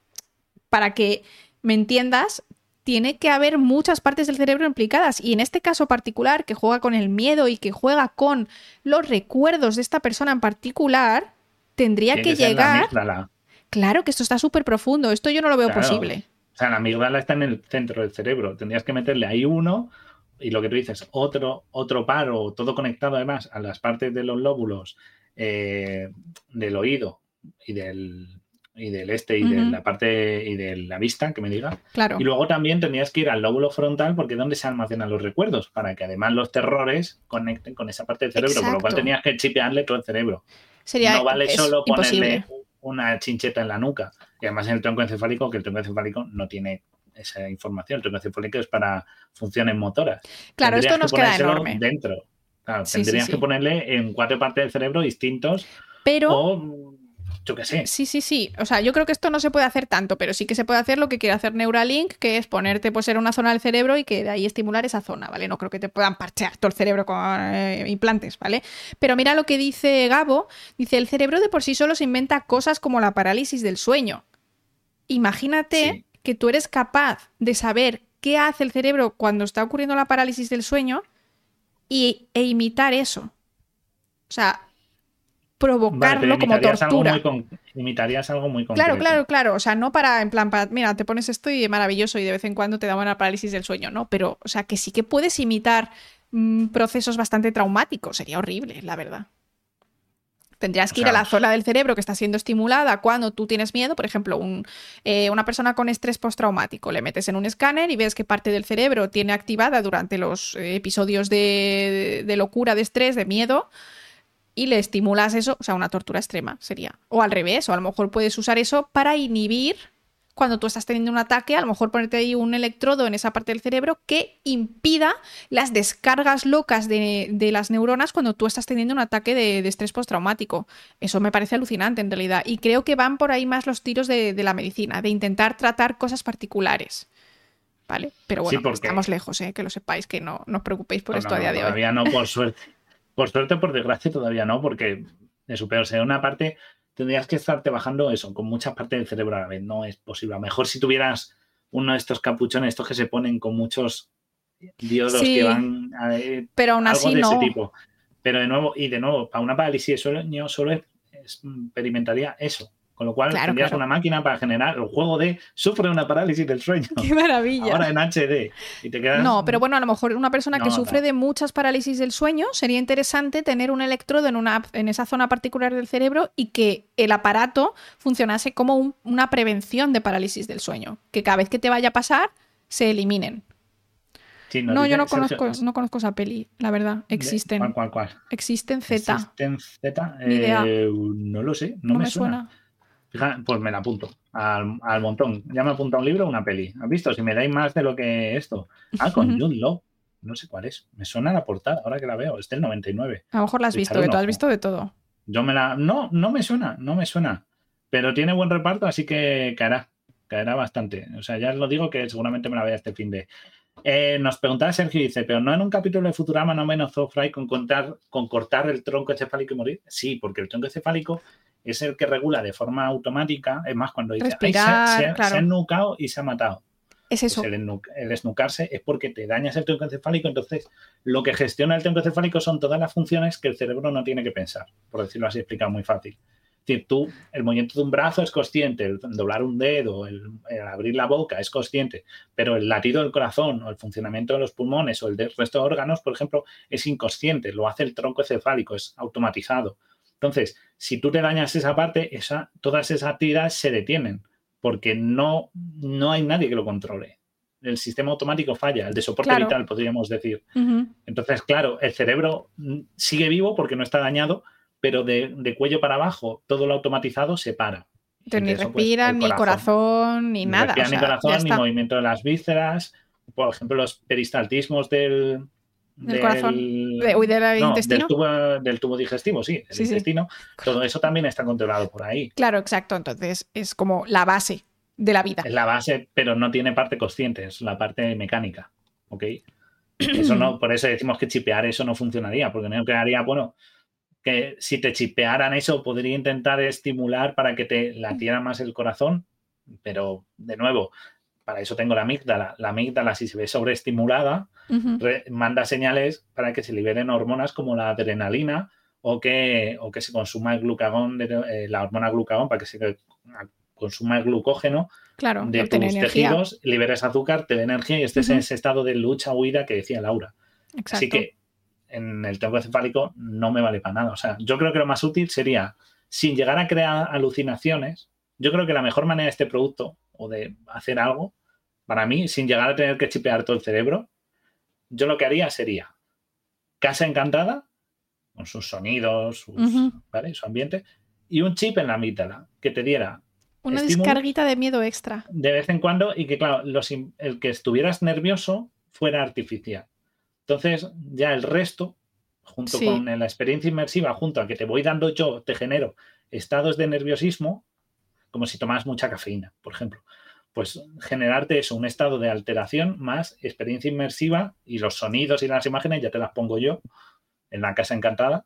para que me entiendas, tiene que haber muchas partes del cerebro implicadas. Y en este caso particular, que juega con el miedo y que juega con los recuerdos de esta persona en particular, tendría que, llegar... Claro que esto está súper profundo, esto yo no lo veo posible.
O sea, la amígdala está en el centro del cerebro. Tendrías que meterle ahí uno y lo que tú dices, otro, otro paro, todo conectado además a las partes de los lóbulos eh, del oído y del, y del este y de la parte y de la vista, que me diga.
Claro.
Y luego también tendrías que ir al lóbulo frontal porque es donde se almacenan los recuerdos, para que además los terrores conecten con esa parte del cerebro, por lo cual tenías que chipearle todo el cerebro.
Sería
no vale solo ponerle una chincheta en la nuca. Y además en el tronco encefálico, que el tronco encefálico no tiene esa información. El tronco encefálico es para funciones motoras.
Claro, esto nos queda enorme.
Dentro. Claro, tendrías que ponerle en cuatro partes del cerebro distintos.
Pero
yo qué sé.
Sí, sí, sí. O sea, yo creo que esto no se puede hacer tanto, pero sí que se puede hacer lo que quiere hacer Neuralink, que es ponerte pues en una zona del cerebro y que de ahí estimular esa zona, ¿vale? No creo que te puedan parchear todo el cerebro con eh, implantes, ¿vale? Pero mira lo que dice Gabo, dice, el cerebro de por sí solo se inventa cosas como la parálisis del sueño. Imagínate que tú eres capaz de saber qué hace el cerebro cuando está ocurriendo la parálisis del sueño y, e imitar eso. O sea, provocarlo como tortura.
imitarías algo muy concreto.
Claro, claro, claro. O sea, no para, en plan, mira, te pones esto y maravilloso y de vez en cuando te da una parálisis del sueño, ¿no? Pero, o sea, que sí que puedes imitar mm, procesos bastante traumáticos. Sería horrible, la verdad. Tendrías que ir a la zona del cerebro que está siendo estimulada cuando tú tienes miedo. Por ejemplo, eh, una persona con estrés postraumático, le metes en un escáner y ves qué parte del cerebro tiene activada durante los eh, episodios de, locura, de estrés, de miedo, y le estimulas eso, o sea, una tortura extrema sería. O al revés, o a lo mejor puedes usar eso para inhibir cuando tú estás teniendo un ataque, a lo mejor ponerte ahí un electrodo en esa parte del cerebro que impida las descargas locas de, las neuronas cuando tú estás teniendo un ataque de, estrés postraumático. Eso me parece alucinante en realidad. Y creo que van por ahí más los tiros de, la medicina, de intentar tratar cosas particulares. ¿Vale? Pero bueno, estamos lejos, ¿eh? que lo sepáis, que no, os preocupéis por esto a día de
hoy. Todavía no, por suerte. Por suerte, por desgracia, todavía no, porque de su peor una parte tendrías que estarte bajando eso, con muchas partes del cerebro a la vez. No es posible. A lo mejor si tuvieras uno de estos capuchones, estos que se ponen con muchos diodos que van
a, pero aún así de ese tipo.
Pero de nuevo, y de nuevo, para una parálisis de sueño solo experimentaría eso. Con lo cual tendrías una máquina para generar el juego de sufre una parálisis del sueño.
¡Qué maravilla!
Ahora en HD. Y te quedas...
No, pero bueno, a lo mejor una persona que sufre de muchas parálisis del sueño, sería interesante tener un electrodo en, una, en esa zona particular del cerebro y que el aparato funcionase como una prevención de parálisis del sueño. Que cada vez que te vaya a pasar, se eliminen. no, yo no conozco, no conozco esa peli, la verdad. Existen.
¿Cuál, cuál, cuál?
Existen Z.
¿Existen Z? Eh, no lo sé, no, me, suena pues me la apunto al, montón. Ya me apunta un libro o una peli. ¿Has visto? Si me dais más de lo que esto. Ah, con Jude Law. No sé cuál es. Me suena la portada, ahora que la veo. Es del 99.
A lo mejor la has visto, que tú has visto de todo.
Yo me la. No, no me suena, no me suena. Pero tiene buen reparto, así que caerá. Caerá bastante. O sea, ya os lo digo que seguramente me la vea este fin de. Eh, nos preguntaba Sergio y dice, pero no en un capítulo de Futurama no menos Fry con, contar, con cortar el tronco encefálico y morir. Sí, porque el tronco encefálico es el que regula de forma automática. Es más, cuando dice, se, ha nucado y se ha matado.
Es pues eso.
el, el, esnucarse es porque te dañas el tronco encefálico, entonces lo que gestiona el tronco encefálico son todas las funciones que el cerebro no tiene que pensar, por decirlo así, explicado muy fácil. Es decir, tú, el movimiento de un brazo es consciente, el doblar un dedo, el, abrir la boca es consciente, pero el latido del corazón o el funcionamiento de los pulmones o el del resto de órganos, por ejemplo, es inconsciente, lo hace el tronco encefálico, es automatizado. Entonces, si tú te dañas esa parte, esa, todas esas actividades se detienen porque no, no hay nadie que lo controle. El sistema automático falla, el de soporte vital, podríamos decir. Entonces, claro, el cerebro sigue vivo porque no está dañado, pero de, cuello para abajo, todo lo automatizado se para.
ni pues, respira, ni corazón, ni, nada.
ni corazón, ni movimiento de las vísceras. Por ejemplo, los peristaltismos del,
del, corazón, del intestino.
Del tubo, digestivo, sí, el intestino. Todo eso también está controlado por ahí.
Claro, exacto. Entonces es como la base de la vida.
Es la base, pero no tiene parte consciente, es la parte mecánica. ¿Ok? Eso no, por eso decimos que chipear eso no funcionaría, porque no quedaría, bueno, que si te chipearan eso, podría intentar estimular para que te latiera más el corazón, pero de nuevo, para eso tengo la amígdala. La amígdala, si se ve sobreestimulada, manda señales para que se liberen hormonas como la adrenalina o que, o que se consuma el glucagón, de, eh, la hormona glucagón, para que se consuma el glucógeno
claro,
de tus tejidos, liberes azúcar, te dé energía y estés en ese estado de lucha-huida que decía Laura. Así que en el tronco encefálico no me vale para nada. O sea, yo creo que lo más útil sería, sin llegar a crear alucinaciones, yo creo que la mejor manera de este producto o de hacer algo, para mí, sin llegar a tener que chipear todo el cerebro, yo lo que haría sería casa encantada, con sus sonidos, su ambiente, y un chip en la amígdala que te diera
una descarguita de miedo extra.
De vez en cuando, y que, claro, el que estuvieras nervioso fuera artificial. Entonces, ya el resto, junto con la experiencia inmersiva, junto a que te voy dando yo, te genero estados de nerviosismo, como si tomas mucha cafeína, por ejemplo. Pues generarte eso, un estado de alteración más experiencia inmersiva y los sonidos y las imágenes ya te las pongo yo en la casa encantada,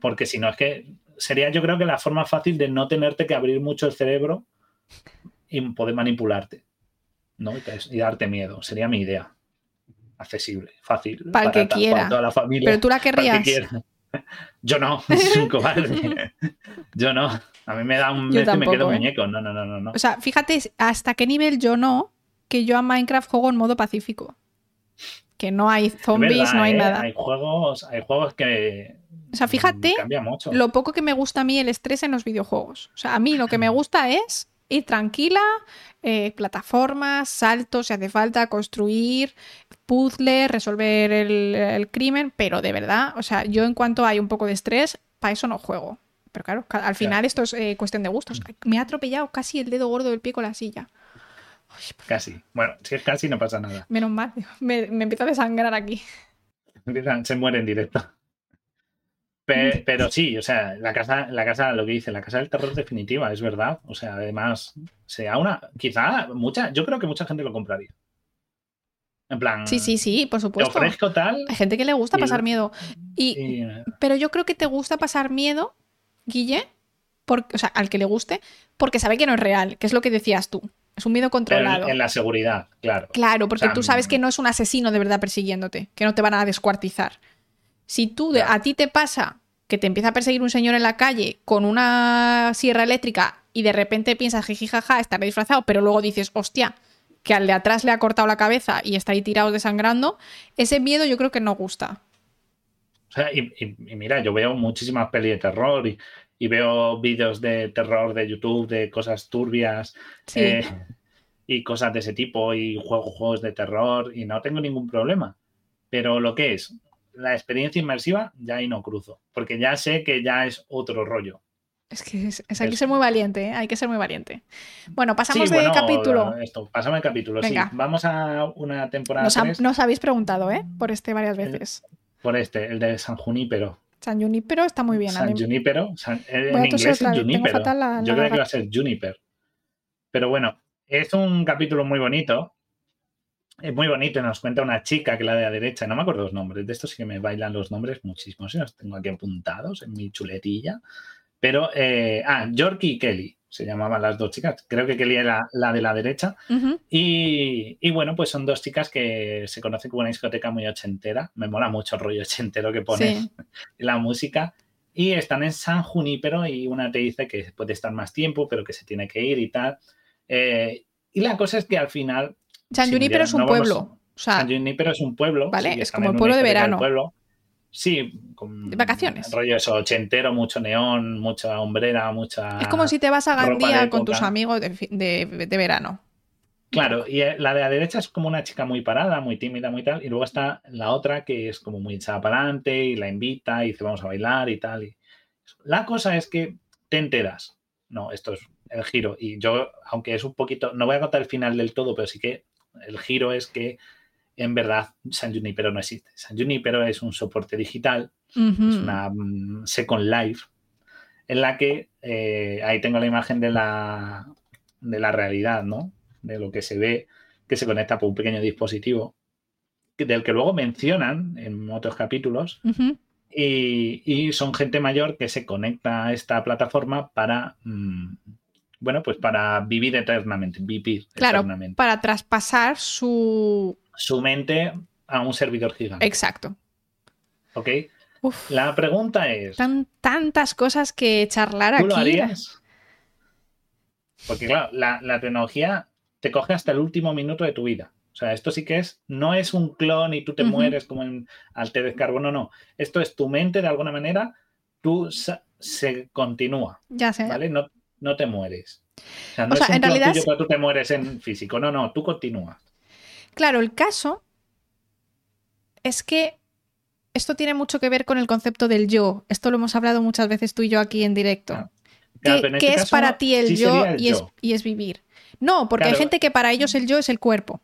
porque si no es que sería yo creo que la forma fácil de no tenerte que abrir mucho el cerebro y poder manipularte ¿no? y darte miedo, sería mi idea. accesible, fácil.
Para el que quiera.
toda la familia.
Pero tú la
para el que
querrías.
Yo no, es un cobarde. Yo no. A mí me da un mes y me quedo
¿eh?
muñeco. No, no, no, no. no.
O sea, fíjate hasta qué nivel yo no, que yo a Minecraft juego en modo pacífico. Que no hay
Es
zombies,
verdad,
no hay
¿eh?
nada.
Hay juegos, hay juegos que.
O sea, fíjate
mucho.
Lo poco que me gusta a mí el estrés en los videojuegos. O sea, a mí lo que me gusta es ir tranquila, eh, plataformas, saltos si hace falta, construir, puzzles, resolver el, el crimen, pero de verdad, o sea, yo en cuanto hay un poco de estrés, para eso no juego. Pero claro, al final esto es eh, cuestión de gustos. Me ha atropellado casi el dedo gordo del pie con la silla.
Casi. Bueno, si es casi, no pasa nada.
Menos mal, me, me empieza a desangrar aquí.
Se muere en directo. Pe- Pero, sí, o sea, la casa, la casa, lo que dice, la casa del terror definitiva, es verdad. O sea, además, sea una, quizá mucha, yo creo que mucha gente lo compraría. En plan,
Sí, sí, sí, por
te
supuesto.
ofrezco tal.
Hay gente que le gusta
y-
pasar miedo. Y,
y-
Pero yo creo que te gusta pasar miedo, Guille, porque, o sea, al que le guste, porque sabe que no es real, que es lo que decías tú. Es un miedo controlado.
en, en la seguridad, claro.
Claro, porque
O sea,
tú sabes que no es un asesino de verdad persiguiéndote, que no te van a descuartizar. Si tú,
Claro.
a ti te pasa que te empieza a perseguir un señor en la calle con una sierra eléctrica y de repente piensas, jiji, jaja, estará disfrazado, pero luego dices, hostia, que al de atrás le ha cortado la cabeza y está ahí tirado desangrando, ese miedo yo creo que no gusta.
O sea, y, y- y mira, yo veo muchísimas pelis de terror y, y veo vídeos de terror de YouTube, de cosas turbias
Sí.
eh, y cosas de ese tipo y juego juegos de terror y no tengo ningún problema. Pero lo que es la experiencia inmersiva, ya ahí no cruzo, porque ya sé que ya es otro rollo.
Es que es- es- hay que ser muy valiente, ¿eh? hay que ser muy valiente. Bueno, pasamos
Sí,
de
bueno,
capítulo.
Esto, pasame el capítulo,
Venga.
sí. Vamos a una temporada
Nos, ha- nos habéis preguntado, ¿eh? Por este varias veces.
por este, el de San Junípero.
San Junípero está muy bien.
San Junípero. San- en inglés es Junípero.
la- la
Yo creo que va a ser Juniper. Pero bueno, es un capítulo muy bonito. Es muy bonito nos cuenta una chica que la de la derecha, no me acuerdo los nombres, de estos sí que me bailan los nombres muchísimos, y los tengo aquí apuntados en mi chuletilla. Pero, eh, ah, Yorkie y Kelly se llamaban las dos chicas. Creo que Kelly era la de la derecha. Y, y bueno, pues son dos chicas que se conocen como una discoteca muy ochentera. Me mola mucho el rollo ochentero que pone
Sí.
la música. Y están en San Junípero y una te dice que puede estar más tiempo, pero que se tiene que ir y tal. Eh, y la cosa es que al final...
San Junípero es un
no vamos-
pueblo. O sea,
San Junípero es un pueblo.
Vale,
sí,
es como el pueblo de verano.
pueblo. Sí, con
De vacaciones.
rollo eso, ochentero, mucho neón, mucha hombrera, mucha...
es como si te vas a Gandía con tus amigos de, de- de verano.
Claro, y eh, la de la derecha es como una chica muy parada, muy tímida, muy tal, y luego está la otra que es como muy echada para adelante y la invita y dice vamos a bailar y tal. y- La cosa es que te enteras. No, esto es el giro. Y yo, aunque es un poquito, no voy a contar el final del todo, pero sí que el giro es que en verdad San Junipero no existe. San Junipero es un soporte digital es una mm, Second Life en la que eh, ahí tengo la imagen de la, de la realidad, ¿no? De lo que se ve que se conecta por un pequeño dispositivo del que luego mencionan en otros capítulos y son gente mayor que se conecta a esta plataforma para, mm, bueno, pues para vivir eternamente, vivir
Claro,
eternamente.
para traspasar su...
Su mente a un servidor gigante,
Exacto.
¿ok?
Uf,
La pregunta es...
tan, tantas cosas que charlar
¿Tú lo
aquí.
harías? Porque claro, la, la tecnología te coge hasta el último minuto de tu vida. O sea, esto sí que es, no es un clon y tú te mueres como en Altered Carbon, no, no. Esto es tu mente de alguna manera, tú se continúa,
Ya sé.
¿vale? No, no te mueres. O sea, no
O sea,
es un
en realidad
tuyo, pero tú te mueres en físico. No, no, tú continúas.
Claro, el caso es que esto tiene mucho que ver con el concepto del yo. Esto lo hemos hablado muchas veces tú y yo aquí en directo.
Claro.
¿Qué,
Claro,
qué
este
es para ti el
sí
yo,
el
y, es, y es vivir? No, porque hay gente que para ellos el yo es el cuerpo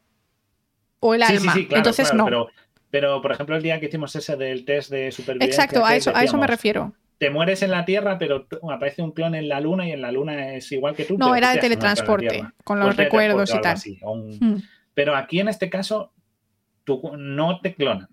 o el
Sí, sí,
alma.
sí, claro,
Entonces
claro,
no.
Pero, pero, por ejemplo, el día que hicimos ese del test de supervivencia...
Exacto, a eso, a eso me refiero.
Te mueres en la Tierra, pero aparece un clon en la Luna y en la Luna es igual que tú.
No, era de teletransporte, con los recuerdos y tal.
así, o un-
Mm.
Pero aquí en este caso, tú no te clonan.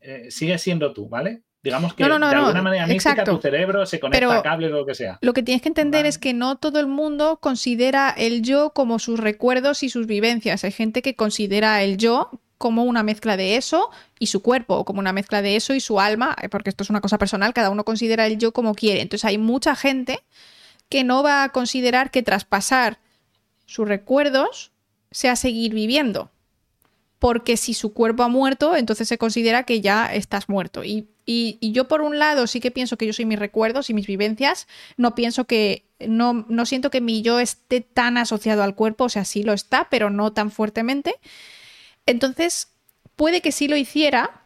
Eh, sigues siendo tú, ¿vale? Digamos que
No, no, no,
de alguna manera mística
exacto.
tu cerebro se conecta
Pero-
a cables o lo que sea.
Lo que tienes que entender
Vale.
es que no todo el mundo considera el yo como sus recuerdos y sus vivencias. Hay gente que considera el yo como una mezcla de eso y su cuerpo, o como una mezcla de eso y su alma, eh, porque esto es una cosa personal, cada uno considera el yo como quiere. Entonces hay mucha gente que no va a considerar que traspasar sus recuerdos sea seguir viviendo. Porque si su cuerpo ha muerto, entonces se considera que ya estás muerto. Y, yo por un lado sí que pienso que yo soy mis recuerdos y mis vivencias, no pienso que, no, no siento que mi yo esté tan asociado al cuerpo, o sea, sí lo está, pero no tan fuertemente. Entonces, puede que sí lo hiciera,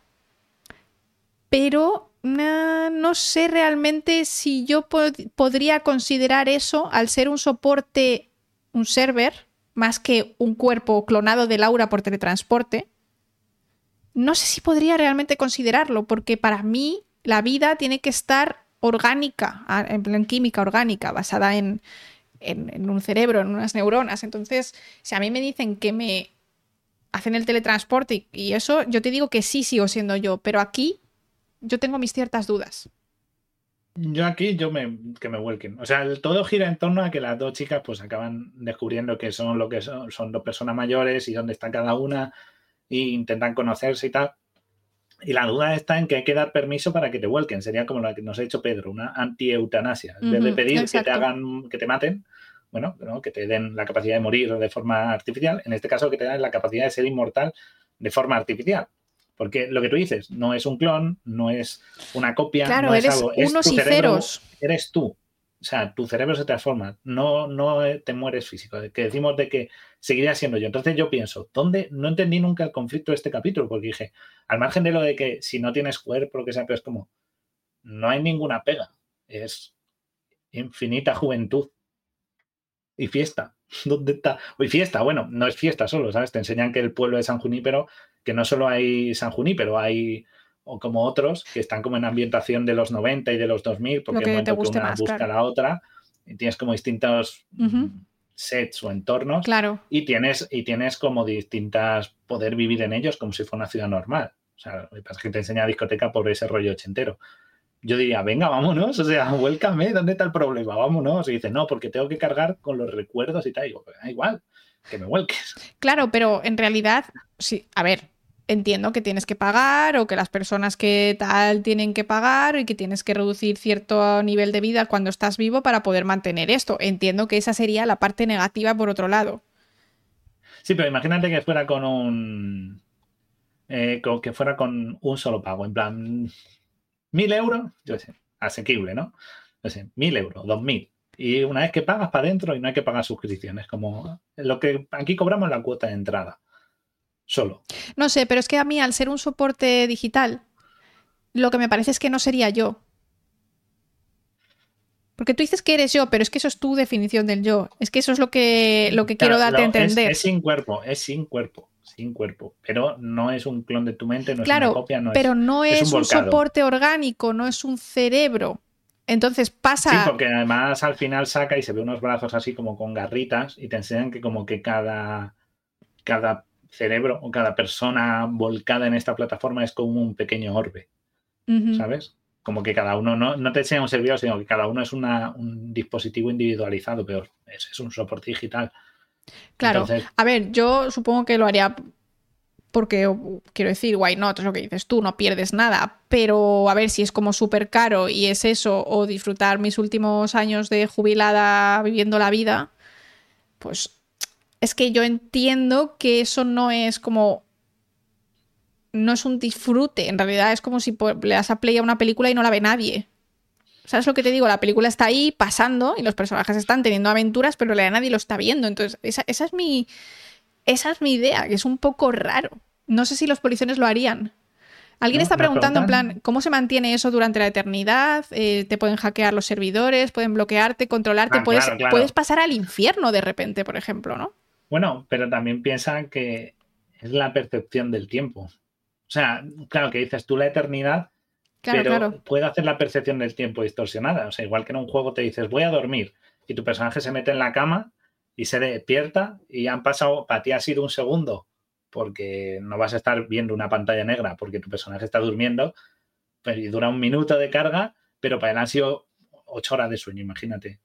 pero no sé realmente si yo podría considerar eso al ser un soporte, un server, más que un cuerpo clonado de Laura por teletransporte. No sé si podría realmente considerarlo, porque para mí la vida tiene que estar orgánica, en química orgánica, basada en, en un cerebro, en unas neuronas. Entonces, si a mí me dicen que me hacen el teletransporte y, eso, yo te digo que sí sigo siendo yo, pero aquí yo tengo mis ciertas dudas.
Yo aquí, yo me, que me vuelquen. O sea, todo gira en torno a que las dos chicas pues acaban descubriendo que son lo que son, son dos personas mayores y dónde está cada una e intentan conocerse y tal. Y la duda está en que hay que dar permiso para que te vuelquen. Sería como la que nos ha hecho Pedro, una anti-eutanasia. En vez de pedir que te hagan, que te maten, bueno, que te den la capacidad de morir de forma artificial, en este caso que te den la capacidad de ser inmortal de forma artificial. Porque lo que tú dices no es un clon, no es una copia,
claro,
no
eres
es algo,
unos y ceros.
Eres tú. O sea, tu cerebro se transforma, no, no te mueres físico. Que decimos de que seguiría siendo yo. Entonces yo pienso, ¿dónde? No entendí nunca el conflicto de este capítulo, porque dije, al margen de lo de que si no tienes cuerpo, que sea, pero es como, no hay ninguna pega. Es infinita juventud y fiesta. ¿Dónde está? Hoy fiesta, bueno, no es fiesta solo, ¿sabes? Te enseñan que el pueblo de San Junípero, que no solo hay San Junípero, hay o como otros que están como en ambientación de los 90 y de los 2000, porque en momento que una busca la otra y tienes como distintos sets o entornos
claro.
y tienes y tienes como distintas poder vivir en ellos como si fuera una ciudad normal. O sea, lo que te enseña discoteca por ese rollo ochentero yo diría, venga, vámonos, o sea, vuélcame, ¿dónde está el problema? Vámonos. Y dice, no, porque tengo que cargar con los recuerdos y tal. Y digo, da igual, que me vuelques.
Claro, pero en realidad, sí, a ver, entiendo que tienes que pagar o que las personas que tal tienen que pagar y que tienes que reducir cierto nivel de vida cuando estás vivo para poder mantener esto. Entiendo que esa sería la parte negativa por otro lado.
Sí, pero imagínate que fuera con un... Eh, que fuera con un solo pago, en plan, mil euros, yo sé, asequible, ¿no? Yo sé, mil euros, dos mil. Y una vez que pagas para adentro y no hay que pagar suscripciones, como lo que aquí cobramos la cuota de entrada. Solo.
No sé, pero es que a mí, al ser un soporte digital, lo que me parece es que no sería yo. Porque tú dices que eres yo, pero es que eso es tu definición del yo. Es que eso es lo que, lo que quiero darte a entender.
es sin cuerpo, es sin cuerpo sin cuerpo, pero no es un clon de tu mente, no es una copia, no
pero no es, un, soporte orgánico, no es un cerebro. Entonces pasa.
Sí, porque además al final saca y se ve unos brazos así como con garritas y te enseñan que como que cada, cada cerebro o cada persona volcada en esta plataforma es como un pequeño orbe. ¿Sabes? Como que cada uno no, no te enseña un servidor, sino que cada uno es un dispositivo individualizado, pero es, es un soporte digital.
Claro. A ver, yo supongo que lo haría porque quiero decir, why not, es lo que dices tú, no pierdes nada, pero a ver si es como súper caro y es eso, o disfrutar mis últimos años de jubilada viviendo la vida, pues es que yo entiendo que eso no es como... No es un disfrute, en realidad es como si le das a play a una película y no la ve nadie. ¿Sabes lo que te digo? La película está ahí pasando y los personajes están teniendo aventuras, pero la nadie lo está viendo. Entonces, esa, es mi. Esa es mi idea, que es un poco raro. No sé si los polizones lo harían. Alguien está preguntando en plan, ¿cómo se mantiene eso durante la eternidad? Eh, ¿Te pueden hackear los servidores? ¿Pueden bloquearte, controlarte? Ah, puedes, puedes pasar al infierno de repente, por ejemplo, ¿no?
Bueno, pero también piensa que es la percepción del tiempo. O sea, claro que dices tú la eternidad, pero puede hacer la percepción del tiempo distorsionada. O sea, igual que en un juego te dices, voy a dormir, y tu personaje se mete en la cama y se despierta y han pasado, para ti ha sido un segundo, porque no vas a estar viendo una pantalla negra porque tu personaje está durmiendo, pero y dura un minuto de carga, pero para él han sido ocho horas de sueño, imagínate.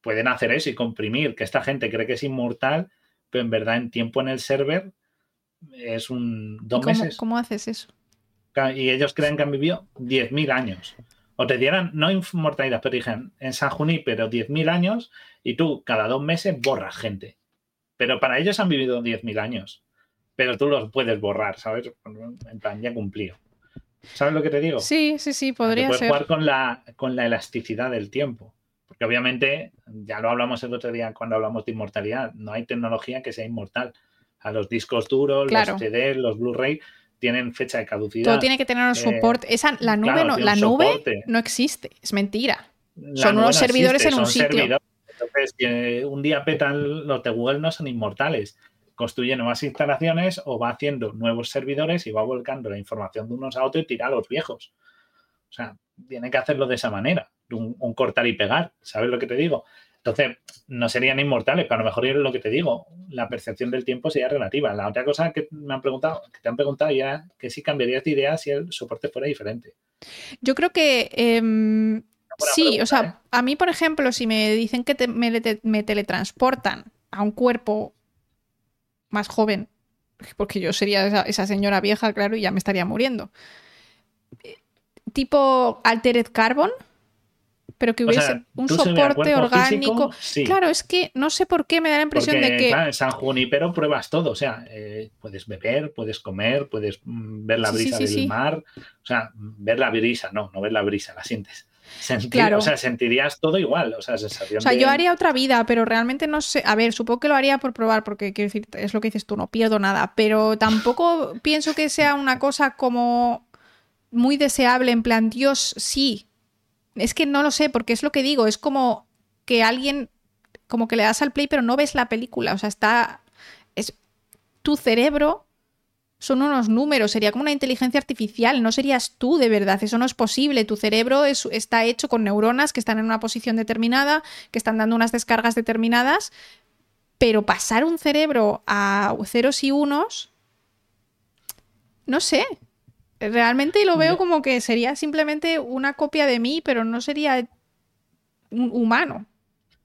Pueden hacer eso y comprimir, que esta gente cree que es inmortal, pero en verdad en tiempo en el server es un dos
¿Cómo,
meses.
¿Cómo haces eso?
Y ellos creen que han vivido 10.000 años. O te dieran, no inmortalidad, pero dijeron en San Junípero 10.000 años y tú cada dos meses borras gente. Pero para ellos han vivido 10.000 años. Pero tú los puedes borrar, ¿sabes? En plan, ya cumplido. ¿Sabes lo que te digo?
Sí, sí, sí, podría
puedes
ser.
jugar con la, con la elasticidad del tiempo. Porque obviamente, ya lo hablamos el otro día cuando hablamos de inmortalidad, no hay tecnología que sea inmortal. A los discos duros,
Claro.
los CD, los Blu-ray tienen fecha de caducidad.
Todo tiene que tener un
Eh,
soporte. Esa, la nube,
claro,
no, la nube
soporte.
no existe, es mentira.
La
son unos
no
servidores en un sitio.
servidores. Entonces, que un día petan los de Google no son inmortales. Construye nuevas instalaciones o va haciendo nuevos servidores y va volcando la información de unos a otros y tira a los viejos. O sea, tiene que hacerlo de esa manera, un, un cortar y pegar. ¿Sabes lo que te digo? Entonces, no serían inmortales, pero a lo mejor es lo que te digo, la percepción del tiempo sería relativa. La otra cosa que me han preguntado, que te han preguntado ya, que si cambiarías de idea si el soporte fuera diferente.
Yo creo que em, sí,
pregunta,
o sea,
¿eh?
a mí, por ejemplo, si me dicen que te- me, te- me teletransportan a un cuerpo más joven, porque yo sería esa, esa señora vieja, claro, y ya me estaría muriendo. Eh, Tipo Altered Carbon, pero que
O
hubiese
sea,
un soporte orgánico.
físico, sí.
Claro, es que no sé por qué me da la impresión
Porque,
de que.
claro, en San Junípero pruebas todo. O sea, eh, puedes beber, puedes comer, puedes mm, ver la
sí,
brisa
sí,
del mar. O sea, ver la brisa, no, no ver la brisa, la sientes. Sentir-
Claro.
O sea, sentirías todo igual. O sea, sensación
O sea,
de-
yo haría otra vida, pero realmente no sé. A ver, supongo que lo haría por probar, porque quiero decir, es lo que dices tú, no pierdo nada. Pero tampoco pienso que sea una cosa como muy deseable, en plan, Dios, sí. Es que no lo sé, porque es lo que digo, es como que alguien, como que le das al play, pero no ves la película. O sea, está. Es, tu cerebro son unos números, sería como una inteligencia artificial, no serías tú de verdad, eso no es posible. Tu cerebro es- está hecho con neuronas que están en una posición determinada, que están dando unas descargas determinadas, pero pasar un cerebro a ceros y unos, no sé. Realmente lo veo como que sería simplemente una copia de mí, pero no sería un humano.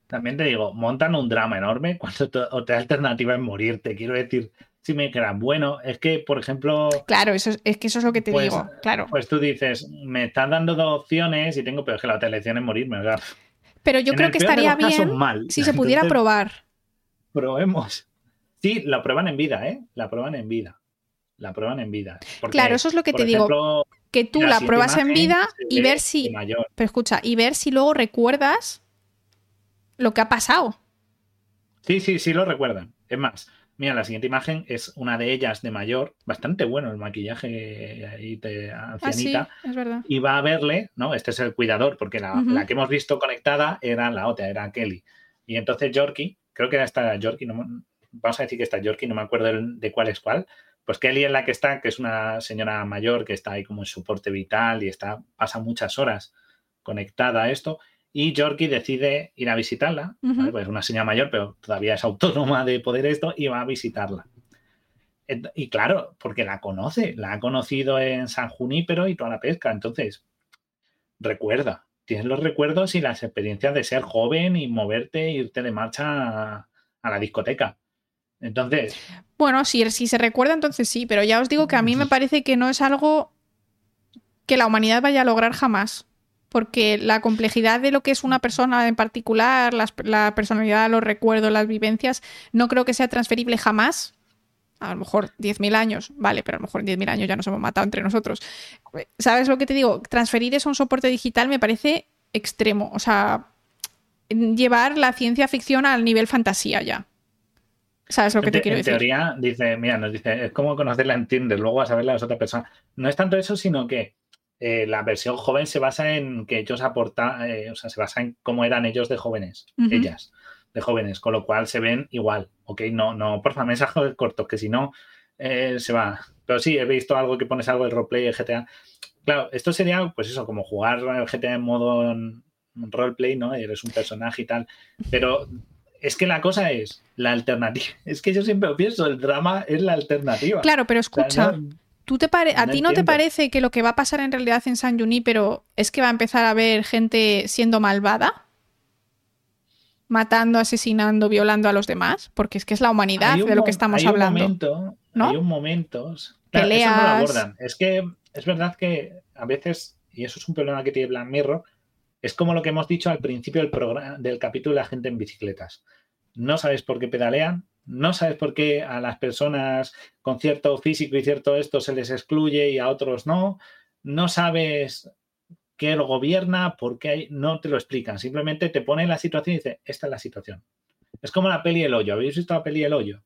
También te digo, montan un drama enorme cuando otra alternativa es morirte. Quiero decir, si me quedan, bueno, es que, por ejemplo,
Claro, eso es, es que eso es lo que te
Pues,
digo, claro.
pues tú dices, me están dando dos opciones y tengo, pero es que la otra elección es morirme. O sea,
Pero yo
en
creo que estaría bien
mal.
si se pudiera
Entonces,
probar.
Probemos. Sí, la prueban en vida, ¿eh? La prueban en vida. La prueban en vida. Porque,
Claro, eso es lo que te digo. Que tú
la
pruebas en vida y
ve
ver si.
mayor.
Pero escucha, y ver si luego recuerdas lo que ha pasado.
Sí, sí, sí lo recuerdan. Es más, mira, la siguiente imagen es una de ellas de mayor. Bastante bueno el maquillaje ahí de
Ah, sí,
ancianita.
es verdad.
y va a verle, ¿no? Este es el cuidador, porque la, que hemos visto conectada era la otra, era Kelly. Y entonces Yorkie, creo que era esta Yorkie, no, vamos a decir que esta Yorkie, no me acuerdo de cuál es cuál. Pues Kelly es la que está, que es una señora mayor que está ahí como en soporte vital y está, pasa muchas horas conectada a esto. Y Yorkie decide ir a visitarla. Pues es una señora mayor, pero todavía es autónoma de poder esto y va a visitarla. Y claro, porque la conoce, la ha conocido en San Junípero y toda la pesca. Entonces, recuerda, tienes los recuerdos y las experiencias de ser joven y moverte, irte de marcha a, a la discoteca. Entonces,
Bueno, si, si se recuerda, entonces sí, pero ya os digo que a mí me parece que no es algo que la humanidad vaya a lograr jamás. Porque la complejidad de lo que es una persona en particular, las- la personalidad, los recuerdos, las vivencias, no creo que sea transferible jamás. A lo mejor 10.000 años, vale, pero a lo mejor en 10.000 años ya nos hemos matado entre nosotros. ¿Sabes lo que te digo? Transferir eso a un soporte digital me parece extremo. O sea, llevar la ciencia ficción al nivel fantasía ya. ¿Sabes lo que
en,
te quiero
en
decir?
teoría, dice, mira, nos dice, es como conocerla en Tinder, luego a saberla a las otras personas. No es tanto eso, sino que eh, la versión joven se basa en que ellos aportan, eh, o sea, se basa en cómo eran ellos de jóvenes, ellas de jóvenes, con lo cual se ven igual, ¿ok? No, no, porfa, mensajes cortos, que si no, eh, se va. Pero sí, he visto algo que pones algo de roleplay de GTA. Claro, esto sería, pues eso, como jugar GTA en modo en- en roleplay, ¿no? Eres un personaje y tal. Pero es que la cosa es la alternativa. Es que yo siempre lo pienso, el drama es la alternativa.
Claro, pero
O sea,
escucha,
no-
¿tú te pare- ¿a
no
ti no te parece que lo que va a pasar en realidad en San Junípero es que va a empezar a haber gente siendo malvada? matando, asesinando, violando a los demás, porque es que es la humanidad de lo que estamos hablando.
Momento, Hay un momento, Peleas. Es que es verdad que a veces, y eso es un problema que tiene Black Mirror, es como lo que hemos dicho al principio del, programa, del capítulo de la gente en bicicletas. No sabes por qué pedalean, no sabes por qué a las personas con cierto físico y cierto esto se les excluye y a otros no. No sabes qué lo gobierna, por qué no te lo explican. Simplemente te ponen la situación y dice, esta es la situación. Es como la peli El Hoyo. ¿Habéis visto la peli El Hoyo?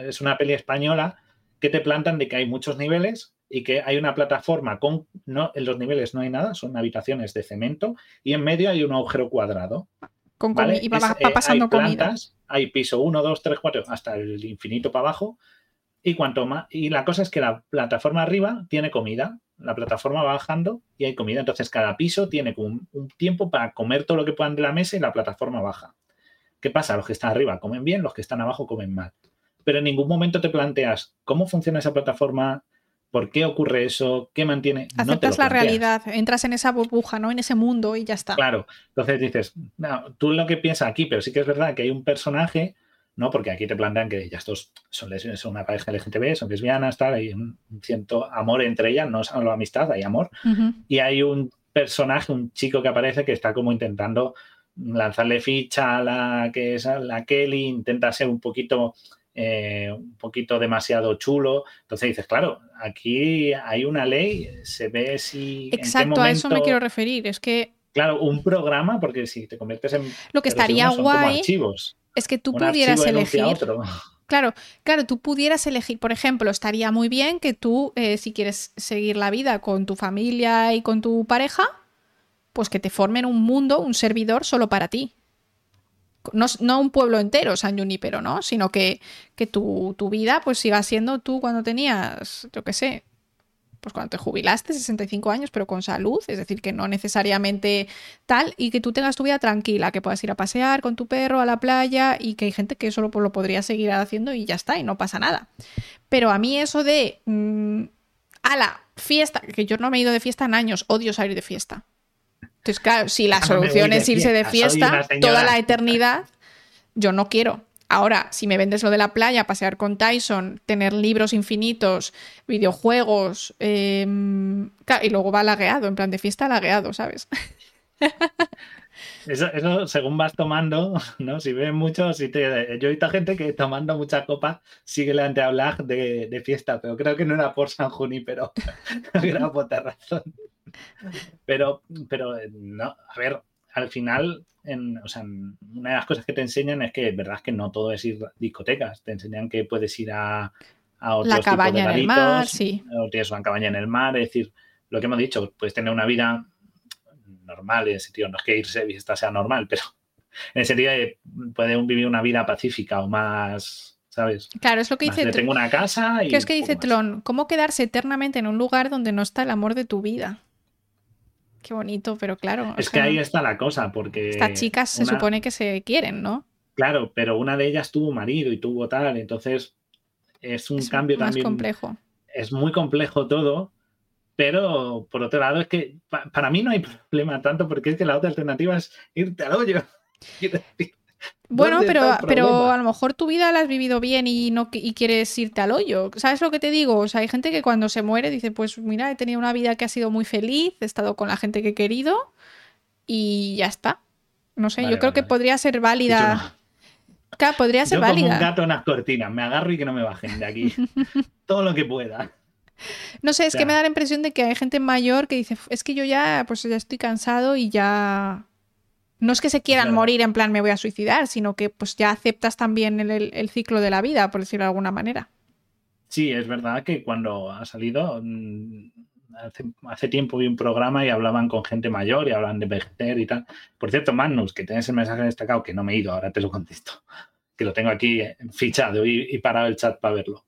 Es una peli española que te plantan de que hay muchos niveles y que hay una plataforma con, no, en los niveles no hay nada, son habitaciones de cemento y en medio hay un agujero cuadrado.
Con y va, eh, pasando hay plantas,
Hay piso 1, 2, 3, 4, hasta el infinito para abajo. Y cuanto más, y la cosa es que la plataforma arriba tiene comida, la plataforma va bajando y hay comida. Entonces cada piso tiene un, un tiempo para comer todo lo que puedan de la mesa y la plataforma baja. ¿Qué pasa? Los que están arriba comen bien, los que están abajo comen mal. Pero en ningún momento te planteas cómo funciona esa plataforma, ¿Por qué ocurre eso? ¿Qué mantiene?
Aceptas la realidad, entras en esa burbuja, ¿no? En ese mundo y ya está.
Claro. Entonces dices, no, tú lo que piensas aquí, pero sí que es verdad que hay un personaje, ¿no? Porque aquí te plantean que ya estos son, son una pareja LGTB, son lesbianas, tal, hay un cierto amor entre ellas, no solo amistad, hay amor. Y hay un personaje, un chico que aparece que está como intentando lanzarle ficha a la que es la Kelly, intenta ser un poquito eh, un poquito demasiado chulo. Entonces dices, claro, aquí hay una ley, se ve si...
Exacto, a eso me quiero referir, es que...
Claro, un programa, porque si te conviertes en...
Lo que estaría guay es que tú pudieras elegir... Claro, claro, tú pudieras elegir, por ejemplo, estaría muy bien que tú, eh, si quieres seguir la vida con tu familia y con tu pareja, pues que te formen un mundo, un servidor solo para ti no, un pueblo entero, San Junipero, ¿no? Sino que, que tu, vida pues siga siendo tú cuando tenías, yo qué sé, pues cuando te jubilaste, 65 años, pero con salud, es decir, que no necesariamente tal, y que tú tengas tu vida tranquila, que puedas ir a pasear con tu perro a la playa y que hay gente que eso lo, lo podría seguir haciendo y ya está, y no pasa nada. Pero a mí eso de, mm, a la fiesta, que yo no me he ido de fiesta en años, odio salir de fiesta. Entonces, claro, si la solución es irse de fiesta toda la eternidad, yo no quiero. Ahora, si me vendes lo de la playa, pasear con Tyson, tener libros infinitos, videojuegos, em, y luego va lagueado, en plan de fiesta lagueado, ¿sabes?
Eso, según vas tomando, ¿no? Si ves mucho, si te, yo he visto gente que tomando mucha copa sigue delante a hablar de, de, fiesta, pero creo que no era por San Juni, pero era por otra razón. Pero, pero no, a ver, al final, en, o sea, una de las cosas que te enseñan es que es verdad que no todo es ir a discotecas, te enseñan que puedes ir a, a otros
La cabaña en el mar, sí.
O tienes una cabaña en el mar, es decir, lo que hemos dicho, puedes tener una vida normal, en ese sentido, no es que irse de fiesta sea normal, pero en el sentido de puede vivir una vida pacífica o más, ¿sabes?
Claro, es lo que dice.
Tengo una casa y.
¿Qué es que dice Tlon? ¿Cómo quedarse eternamente en un lugar donde no está el amor de tu vida? Qué bonito, pero claro.
Es que ahí está la cosa, porque.
Estas chicas se supone que se quieren, ¿no?
Claro, pero una de ellas tuvo marido y tuvo tal, entonces es un cambio
más
también.
complejo.
Es muy complejo todo, pero por otro lado, es que para mí no hay problema tanto porque es que la otra alternativa es irte al hoyo.
Bueno, pero, pero a lo mejor tu vida la has vivido bien y no y quieres irte al hoyo. ¿Sabes lo que te digo? O sea, hay gente que cuando se muere dice, pues mira, he tenido una vida que ha sido muy feliz, he estado con la gente que he querido y ya está. No sé, yo creo que podría ser válida. Claro, podría ser
yo
válida.
Como un gato en las cortinas, me agarro y que no me bajen de aquí. Todo lo que pueda.
No sé, es que me da la impresión de que hay gente mayor que dice, es que yo ya, pues ya estoy cansado y ya... No es que se quieran morir en plan me voy a suicidar, sino que pues ya aceptas también el, ciclo de la vida, por decirlo de alguna manera.
Sí, es verdad que cuando ha salido, mm, hace, tiempo vi un programa y hablaban con gente mayor y hablan de envejecer y tal. Por cierto, Magnus, que tienes el mensaje destacado, que no me he ido, ahora te lo contesto, que lo tengo aquí fichado y, y parado el chat para verlo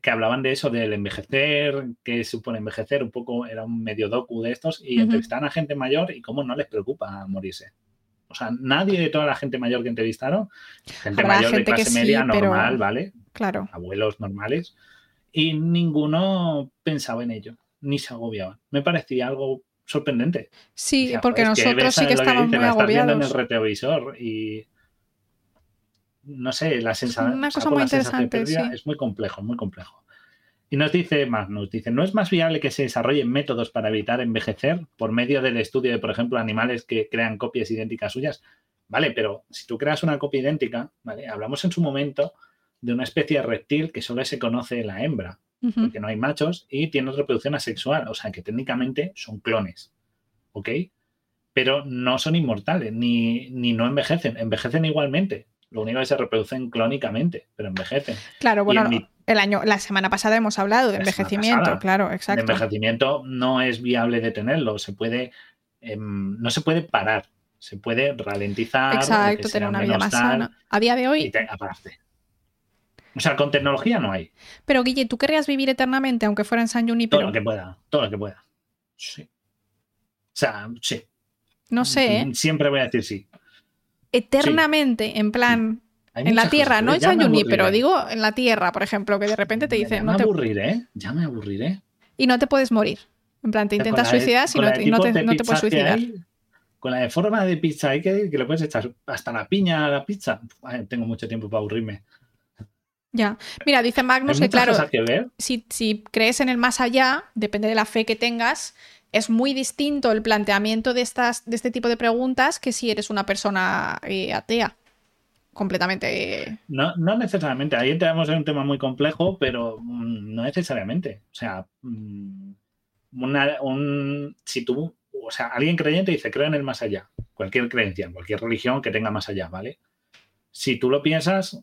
que, hablaban de eso, del envejecer, que supone envejecer, un poco, era un medio docu de estos, y entrevistaban a gente mayor y cómo no les preocupa morirse. O sea, nadie de toda la gente mayor que entrevistaron, gente mayor de clase media normal, ¿vale?
Claro.
Abuelos normales, y ninguno pensaba en ello, ni se agobiaban. Me parecía algo sorprendente.
Sí, porque nosotros sí que estamos muy agobiados.
en el retrovisor y no sé, la sensación,
Una cosa muy interesante,
es muy complejo, muy complejo. Y nos dice más, nos dice, ¿no es más viable que se desarrollen métodos para evitar envejecer por medio del estudio de, por ejemplo, animales que crean copias idénticas suyas? Vale, pero si tú creas una copia idéntica, ¿vale? Hablamos en su momento de una especie de reptil que solo se conoce la hembra, porque no hay machos, y tiene reproducción asexual, o sea que técnicamente son clones, ¿ok? Pero no son inmortales, ni, ni no envejecen, envejecen igualmente. Lo único que se reproducen clónicamente, pero envejecen.
Claro, bueno, el año, la semana pasada hemos hablado de envejecimiento, claro, exacto.
El envejecimiento no es viable detenerlo, se puede, em, no se puede parar, se puede ralentizar.
Exacto, tener una vida más sana. A día de hoy.
O sea, con tecnología no hay.
Pero Guille, ¿tú querrías vivir eternamente aunque fuera en San Junipero?
Todo lo que pueda, todo lo que pueda. Sí. O sea, sí.
No sé. ¿eh?
Siempre voy a decir sí.
Eternamente, en plan, en la Tierra, no en San pero digo en la Tierra, por ejemplo, que de repente te dicen...
Ya me aburriré, ya me aburriré.
Y no te puedes morir. En plan, te intentas suicidar y no, te, puedes suicidar.
con la de forma de pizza hay que, que le puedes echar hasta la piña a la pizza. tengo mucho tiempo para aburrirme.
Ya. Mira, dice Magnus que, claro, Si, si crees en el más allá, depende de la fe que tengas, es muy distinto el planteamiento de, estas, de este tipo de preguntas que si eres una persona eh, atea completamente.
No, no necesariamente. Ahí entramos en un tema muy complejo, pero mm, no necesariamente. O sea, mm, un, si tú, o sea, alguien creyente dice, creo en el más allá. Cualquier creencia, cualquier religión que tenga más allá, ¿vale? Si tú lo piensas,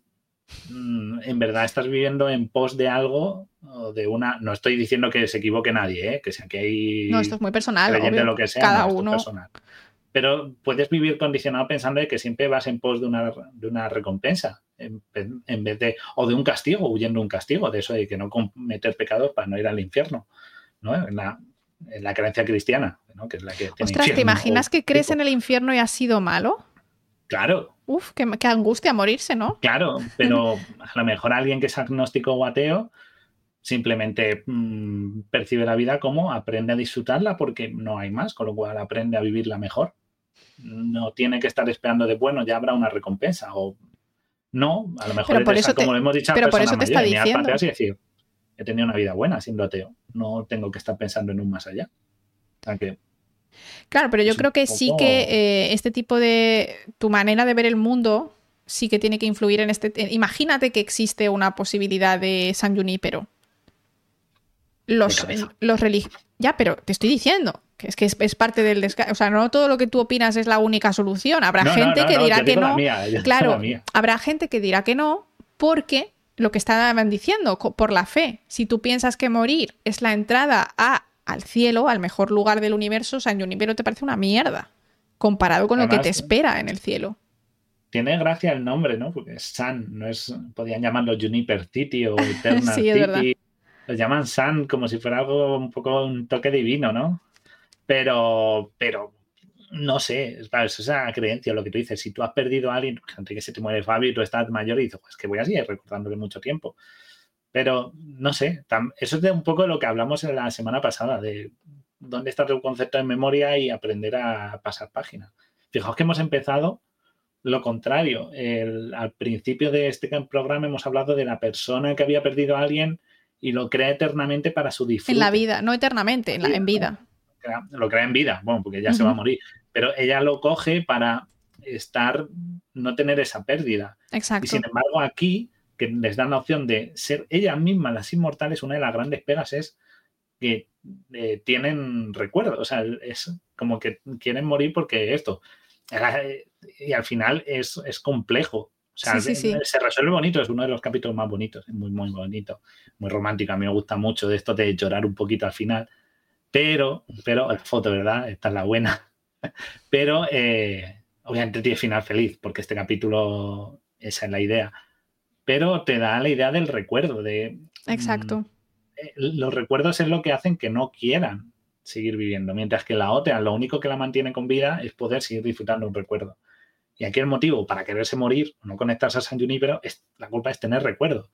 en verdad estás viviendo en pos de algo o de una. No estoy diciendo que se equivoque nadie, ¿eh? que sea que hay.
No, esto es muy personal.
lo que sea,
cada uno
pero puedes vivir condicionado pensando de que siempre vas en pos de una, de una recompensa en, vez de, o de un castigo, huyendo de un castigo, de eso de que no cometer pecados para no ir al infierno, ¿no? En la, en la creencia cristiana, ¿no? que es la que
Ostras, ¿te imaginas que crees en el infierno y has sido malo?
Claro.
Uf, qué, qué angustia morirse, ¿no?
Claro, pero a lo mejor alguien que es agnóstico o ateo simplemente mm, percibe la vida como aprende a disfrutarla porque no hay más, con lo cual aprende a vivirla mejor no tiene que estar esperando de, bueno, ya habrá una recompensa o no, a lo mejor
pero por eso
como hemos dicho
pero por eso te está diciendo.
Así decir, he tenido una vida buena siendo ateo, no tengo que estar pensando en un más allá.
Claro, pero yo creo que sí que eh, este tipo de tu manera de ver el mundo sí que tiene que influir en este. Imagínate que existe una posibilidad de San Junípero. Los, los religiosos. Ya, pero te estoy diciendo es que es, parte del descanso. O sea, no todo lo que tú opinas es la única solución. Habrá gente que dirá que no. claro, habrá gente que dirá que no porque lo que estaban diciendo, por la fe. Si tú piensas que morir es la entrada a, al cielo, al mejor lugar del universo, San Junipero te parece una mierda comparado con lo que te espera en el cielo.
Tiene gracia el nombre, ¿no? Porque es San, no es. Podían llamarlo Juniper City o Eternal City. Lo llaman San como si fuera algo un poco un toque divino, ¿no? Pero, pero no sé, es esa creencia, lo que tú dices, si tú has perdido a alguien, gente que se te muere Fabio y tú estás mayor y dices, pues que voy a seguir recordándole mucho tiempo. Pero no sé, eso es de un poco lo que hablamos en la semana pasada, de dónde está tu concepto de memoria y aprender a pasar páginas. Fijaos que hemos empezado lo contrario. al principio de este programa hemos hablado de la persona que había perdido a alguien y lo crea eternamente para su disfrute.
En la vida, no eternamente, en, la, en vida
lo crea en vida, bueno, porque ya se va a morir, pero ella lo coge para estar, no tener esa pérdida.
Exacto.
Y sin embargo, aquí, que les dan la opción de ser ellas mismas las inmortales, una de las grandes pegas es que eh, tienen recuerdos, o sea, es como que quieren morir porque esto. Y al final es, complejo. O sea, se resuelve bonito, es uno de los capítulos más bonitos, es muy, muy bonito, muy romántico. A mí me gusta mucho de esto de llorar un poquito al final pero, pero, la foto, ¿verdad? Esta es la buena. Pero, eh, obviamente tiene final feliz, porque este capítulo, esa es la idea. Pero te da la idea del recuerdo, de...
Exacto.
Mm, eh, los recuerdos es lo que hacen que no quieran seguir viviendo, mientras que la otra lo único que la mantiene con vida es poder seguir disfrutando un recuerdo. Y aquí el motivo para quererse morir o no conectarse a San Junípero, es, la culpa es tener recuerdo.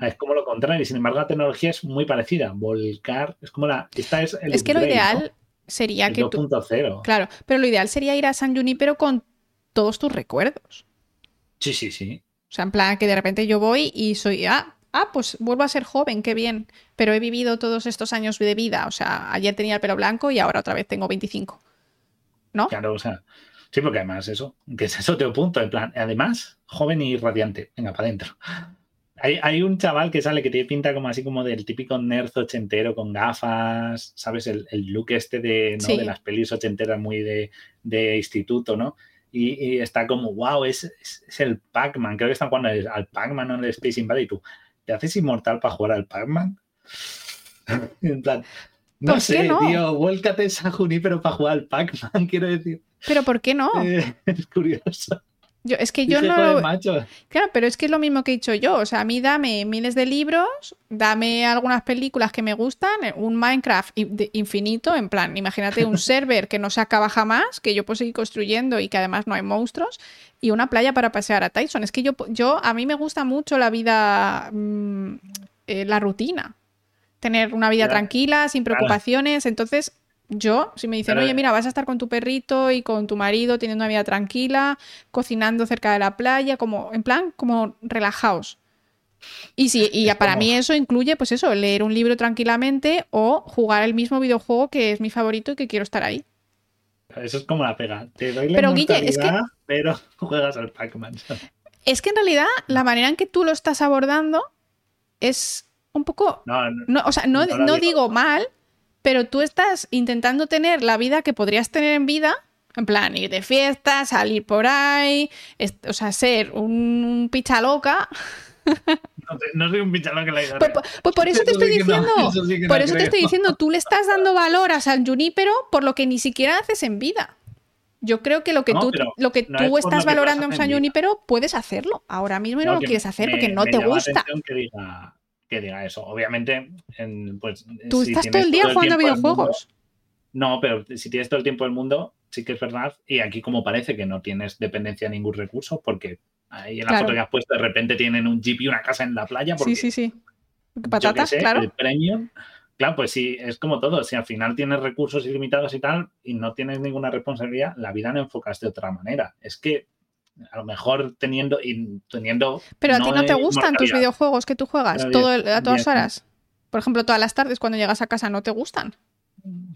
Es como lo contrario. Sin embargo, la tecnología es muy parecida. Volcar, es como la. Esta es
es que lo ideal. sería que tú...
2.0.
Claro, pero lo ideal sería ir a San Junipero con todos tus recuerdos.
Sí, sí, sí.
O sea, en plan que de repente yo voy y soy, ah, ah, pues vuelvo a ser joven, qué bien. Pero he vivido todos estos años de vida. O sea, ayer tenía el pelo blanco y ahora otra vez tengo 25. ¿No?
Claro, o sea, sí, porque además eso, que es eso otro punto, en plan, además, joven y radiante, venga, para adentro. Hay, hay, un chaval que sale que tiene pinta como así como del típico nerd ochentero con gafas, ¿sabes? El, el look este de, ¿no?
Sí.
de las pelis ochenteras muy de, de instituto, ¿no? Y, y, está como, wow, es, es, es el Pac-Man. Creo que están jugando al Pac-Man o en el Space Invaders y tú, ¿te haces inmortal para jugar al Pac-Man? en plan, no
¿Por
sé,
no?
tío, vuélcate esa Junípero para jugar al Pac-Man, quiero decir.
Pero ¿por qué no?
Eh, es curioso.
Yo, es que yo no.
"Joder, macho".
Claro, pero es que es lo mismo que he dicho yo. O sea, a mí dame miles de libros, dame algunas películas que me gustan, un Minecraft infinito, en plan, imagínate un server que no se acaba jamás, que yo puedo seguir construyendo y que además no hay monstruos, y una playa para pasear a Tyson. Es que yo, yo a mí me gusta mucho la vida, mm, eh, la rutina. Tener una vida tranquila, sin preocupaciones. Entonces, yo, si me dicen,
Pero-
oye, mira, vas a estar con tu perrito y con tu marido teniendo una vida tranquila, cocinando cerca de la playa, como, en plan, como relajaos. Y sí, y
Es
para
como-
mí eso incluye, pues eso, leer un libro tranquilamente o jugar el mismo videojuego que es mi favorito y que quiero estar ahí.
Eso es como la pega. Te doy la
Pero, Guille, es que-
pero juegas al Pac-Man.
Es que en realidad la manera en que tú lo estás abordando es un poco
No, no,
No, o sea, no,
No la
no
digo.
digo mal, pero tú estás intentando tener la vida que podrías tener en vida, en plan, ir de fiesta, salir por ahí, o sea, ser un picha loca.
no, no soy un pichalo que la vida
Pues, pues por eso te estoy diciendo,
eso sí que
por eso te estoy diciendo, tú le estás dando valor a San Junípero por lo que ni siquiera haces en vida. Yo creo que lo que
No,
tú, lo que tú
es
estás
lo que
valorando en San. Junípero, puedes hacerlo ahora mismo no, lo quieres hacer
me-
porque no te gusta.
Que diga, que diga eso. Obviamente, en, pues.
Tú
si
estás todo el día
todo
jugando a
del mundo-
videojuegos.
no, pero si tienes todo el tiempo del mundo, sí que es verdad. Y aquí, como parece que no tienes dependencia de ningún recurso, porque ahí en la
Claro.
foto que has puesto, de repente tienen un jeep y una casa en la playa. Porque,
Sí, sí, sí. Patatas,
sé,
claro.
El premium. Claro, pues sí, es como todo. Si al final tienes recursos ilimitados y tal, y no tienes ninguna responsabilidad, la vida no enfocas de otra manera. Es que a lo mejor teniendo y teniendo.
Pero a ti no te gustan tus videojuegos que tú juegas todo el- a todas
bien.
horas. Por ejemplo, todas las tardes cuando llegas a casa no te gustan.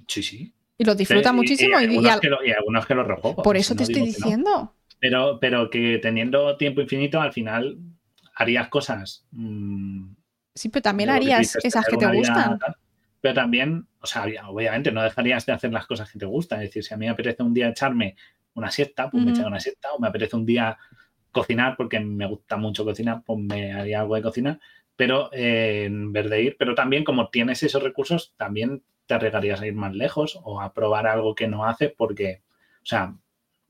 Sí, sí.
Y los
Sí, y-
muchísimo.
Y,
Y, y
algunos
al-
que lo, y algunos que lo rejuego.
por eso
no
te estoy
no.
diciendo.
Pero, pero que teniendo tiempo infinito, al final harías cosas. mm,
Sí, pero también
que
harías esas que te
vida
gustan.
Pero también, o sea, obviamente no dejarías de hacer las cosas que te gustan. Es decir, si a mí me apetece un día echarme una siesta, pues me echaré una siesta. O me apetece un día cocinar, porque me gusta mucho cocinar, pues me haría algo de cocinar. Pero eh, en vez de ir, pero también como tienes esos recursos, también te arriesgarías a ir más lejos o a probar algo que no haces porque, o sea,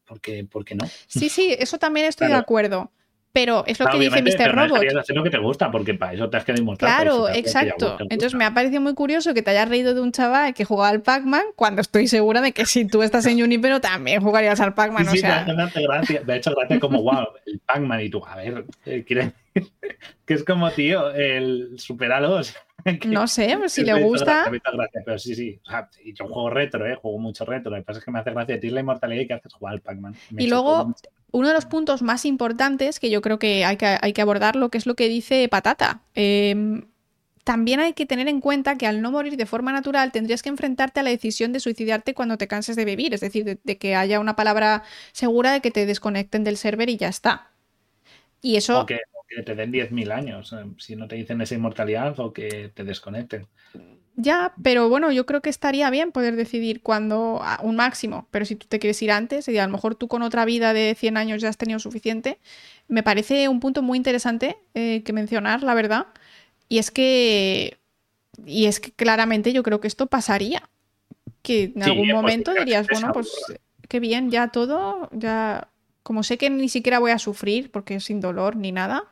porque, porque no.
Sí, sí, eso también estoy de acuerdo. Pero es lo que dice Mr.
no
Robot.
de hacer lo que te gusta, porque para eso te has quedado inmortal.
Claro,
que
exacto. Entonces me ha parecido muy curioso que te hayas reído de un chaval que jugaba al Pac-Man cuando estoy segura de que si tú estás en Junipero también jugarías al Pac-Man.
Sí,
o sea,
ha hecho gracia como, wow, el Pac-Man y tú, a ver, eh, quiere decir que es como, tío, el superalo. o sea, que-
no sé, pues si le gusta.
gracia, gracia, pero sí, sí. O sea, y yo juego retro, ¿eh? Juego mucho retro. Lo que pasa es que me hace gracia decir la inmortalidad y que haces jugar al Pac-Man.
Y luego. Uno de los puntos más importantes que yo creo que hay que, hay que abordarlo, que es lo que dice Patata. Eh, también hay que tener en cuenta que al no morir de forma natural tendrías que enfrentarte a la decisión de suicidarte cuando te canses de vivir, es decir, de, que haya una palabra segura de que te desconecten del server y ya está. Y eso,
O que, o que te den 10.000 años. eh, Si no te dicen esa inmortalidad o que te desconecten.
Ya, pero bueno, yo creo que estaría bien poder decidir cuándo, a un máximo, pero si tú te quieres ir antes, y a lo mejor tú con otra vida de 100 años ya has tenido suficiente, me parece un punto muy interesante eh, que mencionar, la verdad. Y es que. Y es que claramente yo creo que esto pasaría. Que en
Sí,
algún
pues,
momento dirías, bueno, pues qué bien, ya todo, ya. Como sé que ni siquiera voy a sufrir porque es sin dolor ni nada,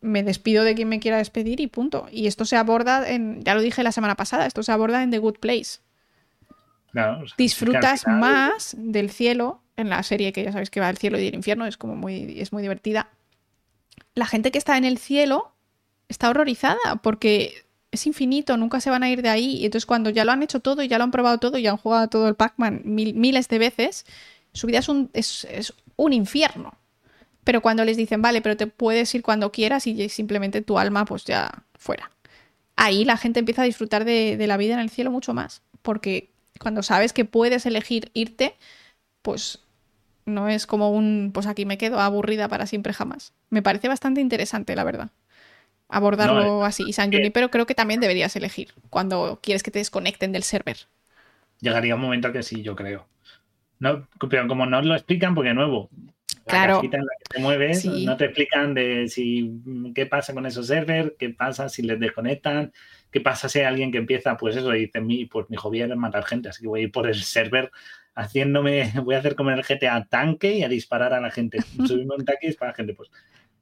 me despido de quien me quiera despedir y punto. Y esto se aborda en. Ya lo dije la semana pasada, esto se aborda en The Good Place.
Claro, o sea, es que al
Disfrutas
final-
más del cielo en la serie que ya sabéis que va del cielo y del infierno, es como muy, es muy divertida. La gente que está en el cielo está horrorizada porque es infinito, nunca se van a ir de ahí. Y entonces cuando ya lo han hecho todo y ya lo han probado todo y ya han jugado todo el Pac-Man miles de veces, su vida es un, es, un infierno. Pero cuando les dicen, vale, pero te puedes ir cuando quieras y simplemente tu alma pues ya fuera. Ahí la gente empieza a disfrutar de, de la vida en el cielo mucho más. Porque cuando sabes que puedes elegir irte, pues no es como un, pues aquí me quedo aburrida para siempre jamás. Me parece bastante interesante, la verdad abordarlo así. Y San pero creo que también deberías elegir cuando quieres que te desconecten del server.
Llegaría un momento que sí, yo creo. No, pero como no lo explican, porque de nuevo,
claro.
en la que te mueves, no te explican de si qué pasa con esos servers, qué pasa si les desconectan, qué pasa si hay alguien que empieza, pues eso, y dice, mi, pues mi hobby es matar gente, así que voy a ir por el server haciéndome, voy a hacer como el GTA tanque y a disparar a la gente. Subirme un tanque y disparar a la gente. Pues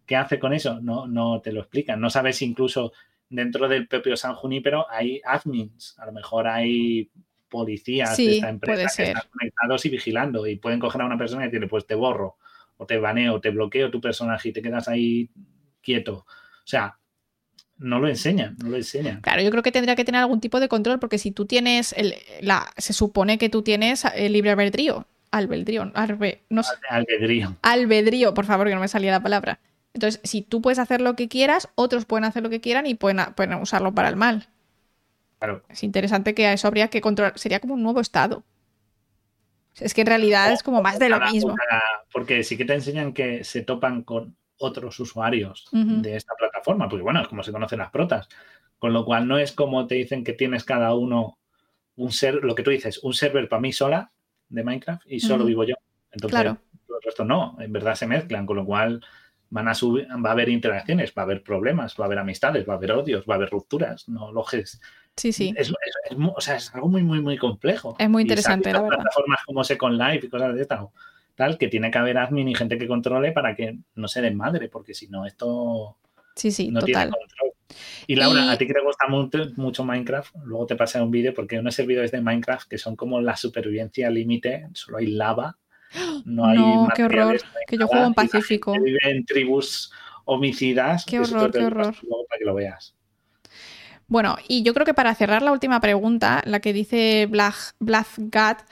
¿Qué hace con eso? No, no te lo explican. No sabes incluso dentro del propio San Junípero hay admins. A lo mejor hay policías de esta empresa que están conectados y vigilando y pueden coger a una persona y decirle, pues te borro, o te baneo, te bloqueo tu personaje y te quedas ahí quieto. O sea, no lo enseñan, no lo enseñan.
Claro, yo creo que tendría que tener algún tipo de control, porque si tú tienes, el, la, se supone que tú tienes el libre albedrío, albedrío, no sé.
albedrío.
Albedrío, por favor, que no me salía la palabra. Entonces, si tú puedes hacer lo que quieras, otros pueden hacer lo que quieran y pueden, pueden usarlo para el mal.
Claro.
Es interesante que a eso habría que controlar. Sería como un nuevo estado. Es que en realidad es como más de lo mismo.
Porque sí que te enseñan que se topan con otros usuarios de esta plataforma, porque bueno, es como se conocen las protas. Con lo cual no es como te dicen que tienes cada uno un ser, lo que tú dices, un server para mí sola de Minecraft y solo vivo yo. Entonces, claro. el resto no, en verdad se mezclan, con lo cual van a subir, va a haber interacciones, va a haber problemas, va a haber amistades, va a haber odios, va a haber rupturas, no loges.
Sí, sí.
Es, o sea, es algo muy, muy, muy complejo.
Es muy interesante, la verdad.
Plataformas como Second Life y cosas de esta, tal, que tiene que haber admin y gente que controle para que no se desmadre, porque si no, esto
sí, sí, no tiene control.
Y Laura, a ti que te gusta mucho, Minecraft, luego te pasé un vídeo porque hay unos servidores de Minecraft que son como la supervivencia límite, solo hay lava
no hay no, qué horror. Que yo juego en Pacífico.
Vive en tribus homicidas.
Qué horror, qué horror.
Para que lo veas.
Bueno, y yo creo que para cerrar la última pregunta, la que dice Blazgat,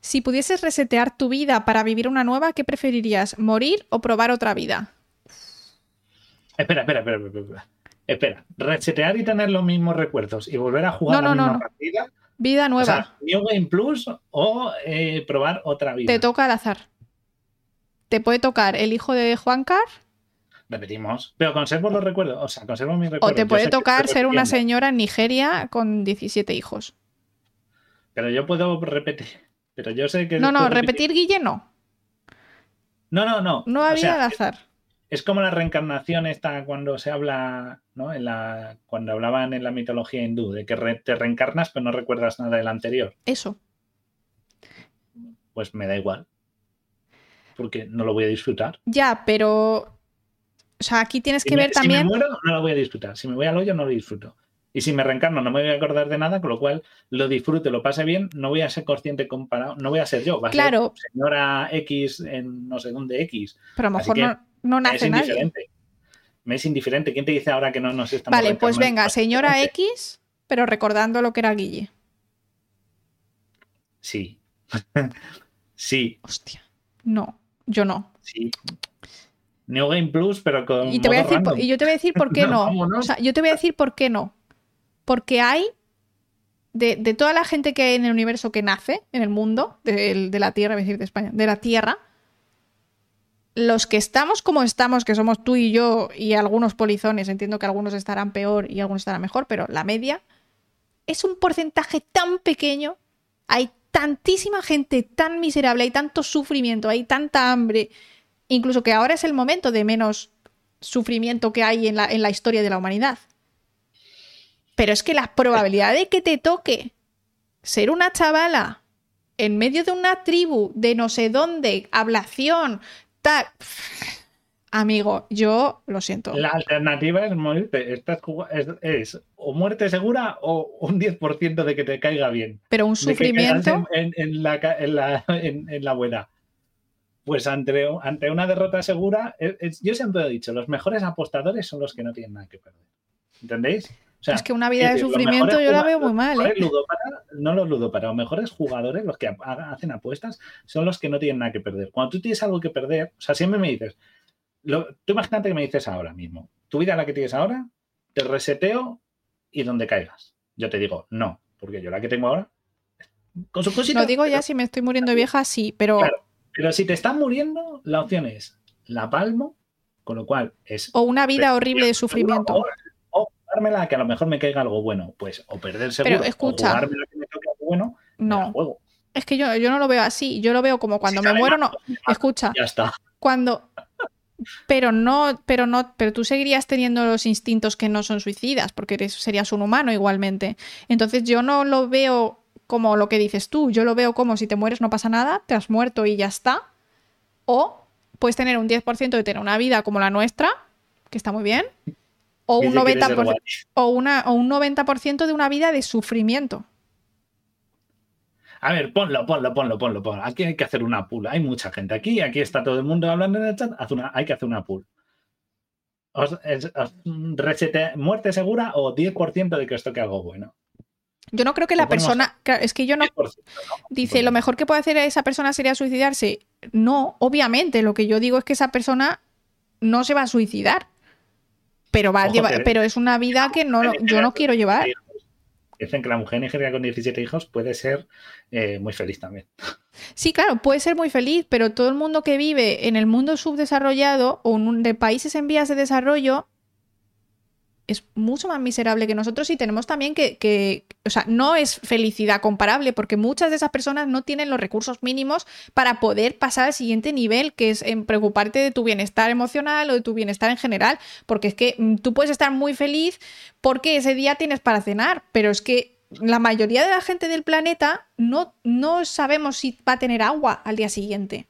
si pudieses resetear tu vida para vivir una nueva, ¿qué preferirías? ¿Morir o probar otra vida?
Espera, espera, espera, espera. Espera, resetear y tener los mismos recuerdos y volver a jugar la misma partida
Vida nueva. O sea,
New Game Plus o eh, probar otra vida.
Te toca al azar. Te puede tocar el hijo de Juan Car.
Repetimos. Pero conservo los recuerdos. O sea, conservo mis recuerdos.
O te puede tocar ser una señora en Nigeria con 17 hijos.
Pero yo puedo repetir. Pero yo sé que.
No, no, repetir, Guille no.
No, no, no.
No había al azar.
Es como la reencarnación esta cuando se habla, ¿no? En la, cuando hablaban en la mitología hindú, de que te reencarnas pero no recuerdas nada del anterior.
Eso.
Pues me da igual. Porque no lo voy a disfrutar.
Ya, pero. O sea, aquí tienes que ver también.
Si me muero, no lo voy a disfrutar. Si me voy al hoyo, no lo disfruto. Y si me reencarno, no me voy a acordar de nada, con lo cual lo disfrute, lo pase bien, no voy a ser consciente comparado, no voy a ser yo, va a
claro.
ser señora X en no sé dónde X.
Pero a lo mejor no, no nace nadie.
Me es indiferente. ¿Quién te dice ahora que no nos estamos
Vale, pues venga, señora X, pero recordando lo que era Guille.
Sí. sí.
Hostia. No, yo no.
Sí. Neo Game Plus, pero con.
Y, te voy a decir, y yo te voy a decir por qué no. O sea, yo te voy a decir por qué no. Porque hay. De, toda la gente que hay en el universo que nace, en el mundo, de, de la Tierra, voy a decir de España, de la Tierra, los que estamos como estamos, que somos tú y yo y algunos polizones, entiendo que algunos estarán peor y algunos estarán mejor, pero la media es un porcentaje tan pequeño, hay tantísima gente tan miserable, hay tanto sufrimiento, hay tanta hambre, incluso que ahora es el momento de menos sufrimiento que hay en la, en la historia de la humanidad. Pero es que la probabilidad de que te toque ser una chavala en medio de una tribu de no sé dónde, ablación, Amigo, yo lo siento.
La alternativa es morirte. es, o muerte segura o un 10% de que te caiga bien.
Pero un sufrimiento.
En, la, buena. Pues ante, ante una derrota segura, yo siempre he dicho, los mejores apostadores son los que no tienen nada que perder. ¿Entendéis? O
es que una vida de sufrimiento yo la veo muy mal. ¿eh?
no los para los mejores jugadores, los que hacen apuestas, son los que no tienen nada que perder. Cuando tú tienes algo que perder, o sea, siempre me dices, tú imagínate que me dices ahora mismo, tu vida la que tienes ahora, te reseteo y donde caigas. Yo te digo, no, porque yo la que tengo ahora,
con sus cositas. No digo ya si me estoy muriendo vieja, sí, pero...
pero si te estás muriendo, la opción es la palmo, con lo cual es...
O una vida horrible de sufrimiento
que a lo mejor me caiga algo bueno, pues o perder seguro,
Pero escucha,
o que me toque algo bueno,
no. Juego. Es que yo, yo no lo veo así, yo lo veo como cuando me muero, no. Escucha,
ya está.
Cuando. Pero no, pero no, pero tú seguirías teniendo los instintos que no son suicidas, porque eres, serías un humano igualmente. Entonces yo no lo veo como lo que dices tú, yo lo veo como si te mueres no pasa nada, te has muerto y ya está. O puedes tener un 10% de tener una vida como la nuestra, que está muy bien, o un, 90%, o, una, o un 90 de una vida de sufrimiento.
A ver, ponlo, ponlo, ponlo, ponlo, ponlo. Aquí hay que hacer una pool. Hay mucha gente aquí, aquí está todo el mundo hablando en el chat. hay que hacer una pool. Os, muerte segura o 10% de que os toque algo bueno.
Yo no creo que la persona. es que yo no. Dice, lo mejor que puede hacer esa persona sería suicidarse. No, obviamente. Lo que yo digo es que esa persona no se va a suicidar pero, va pero es una vida que no, yo no quiero llevar.
Dicen que la mujer nigeriana con 17 hijos puede ser eh, muy feliz también.
Sí, claro, puede ser muy feliz, pero todo el mundo que vive en el mundo subdesarrollado o de países en vías de desarrollo es mucho más miserable que nosotros y tenemos también que, o sea, no es felicidad comparable porque muchas de esas personas no tienen los recursos mínimos para poder pasar al siguiente nivel, que es en preocuparte de tu bienestar emocional o de tu bienestar en general, porque es que mm, tú puedes estar muy feliz porque ese día tienes para cenar, pero es que la mayoría de la gente del planeta no, no sabemos si va a tener agua al día siguiente.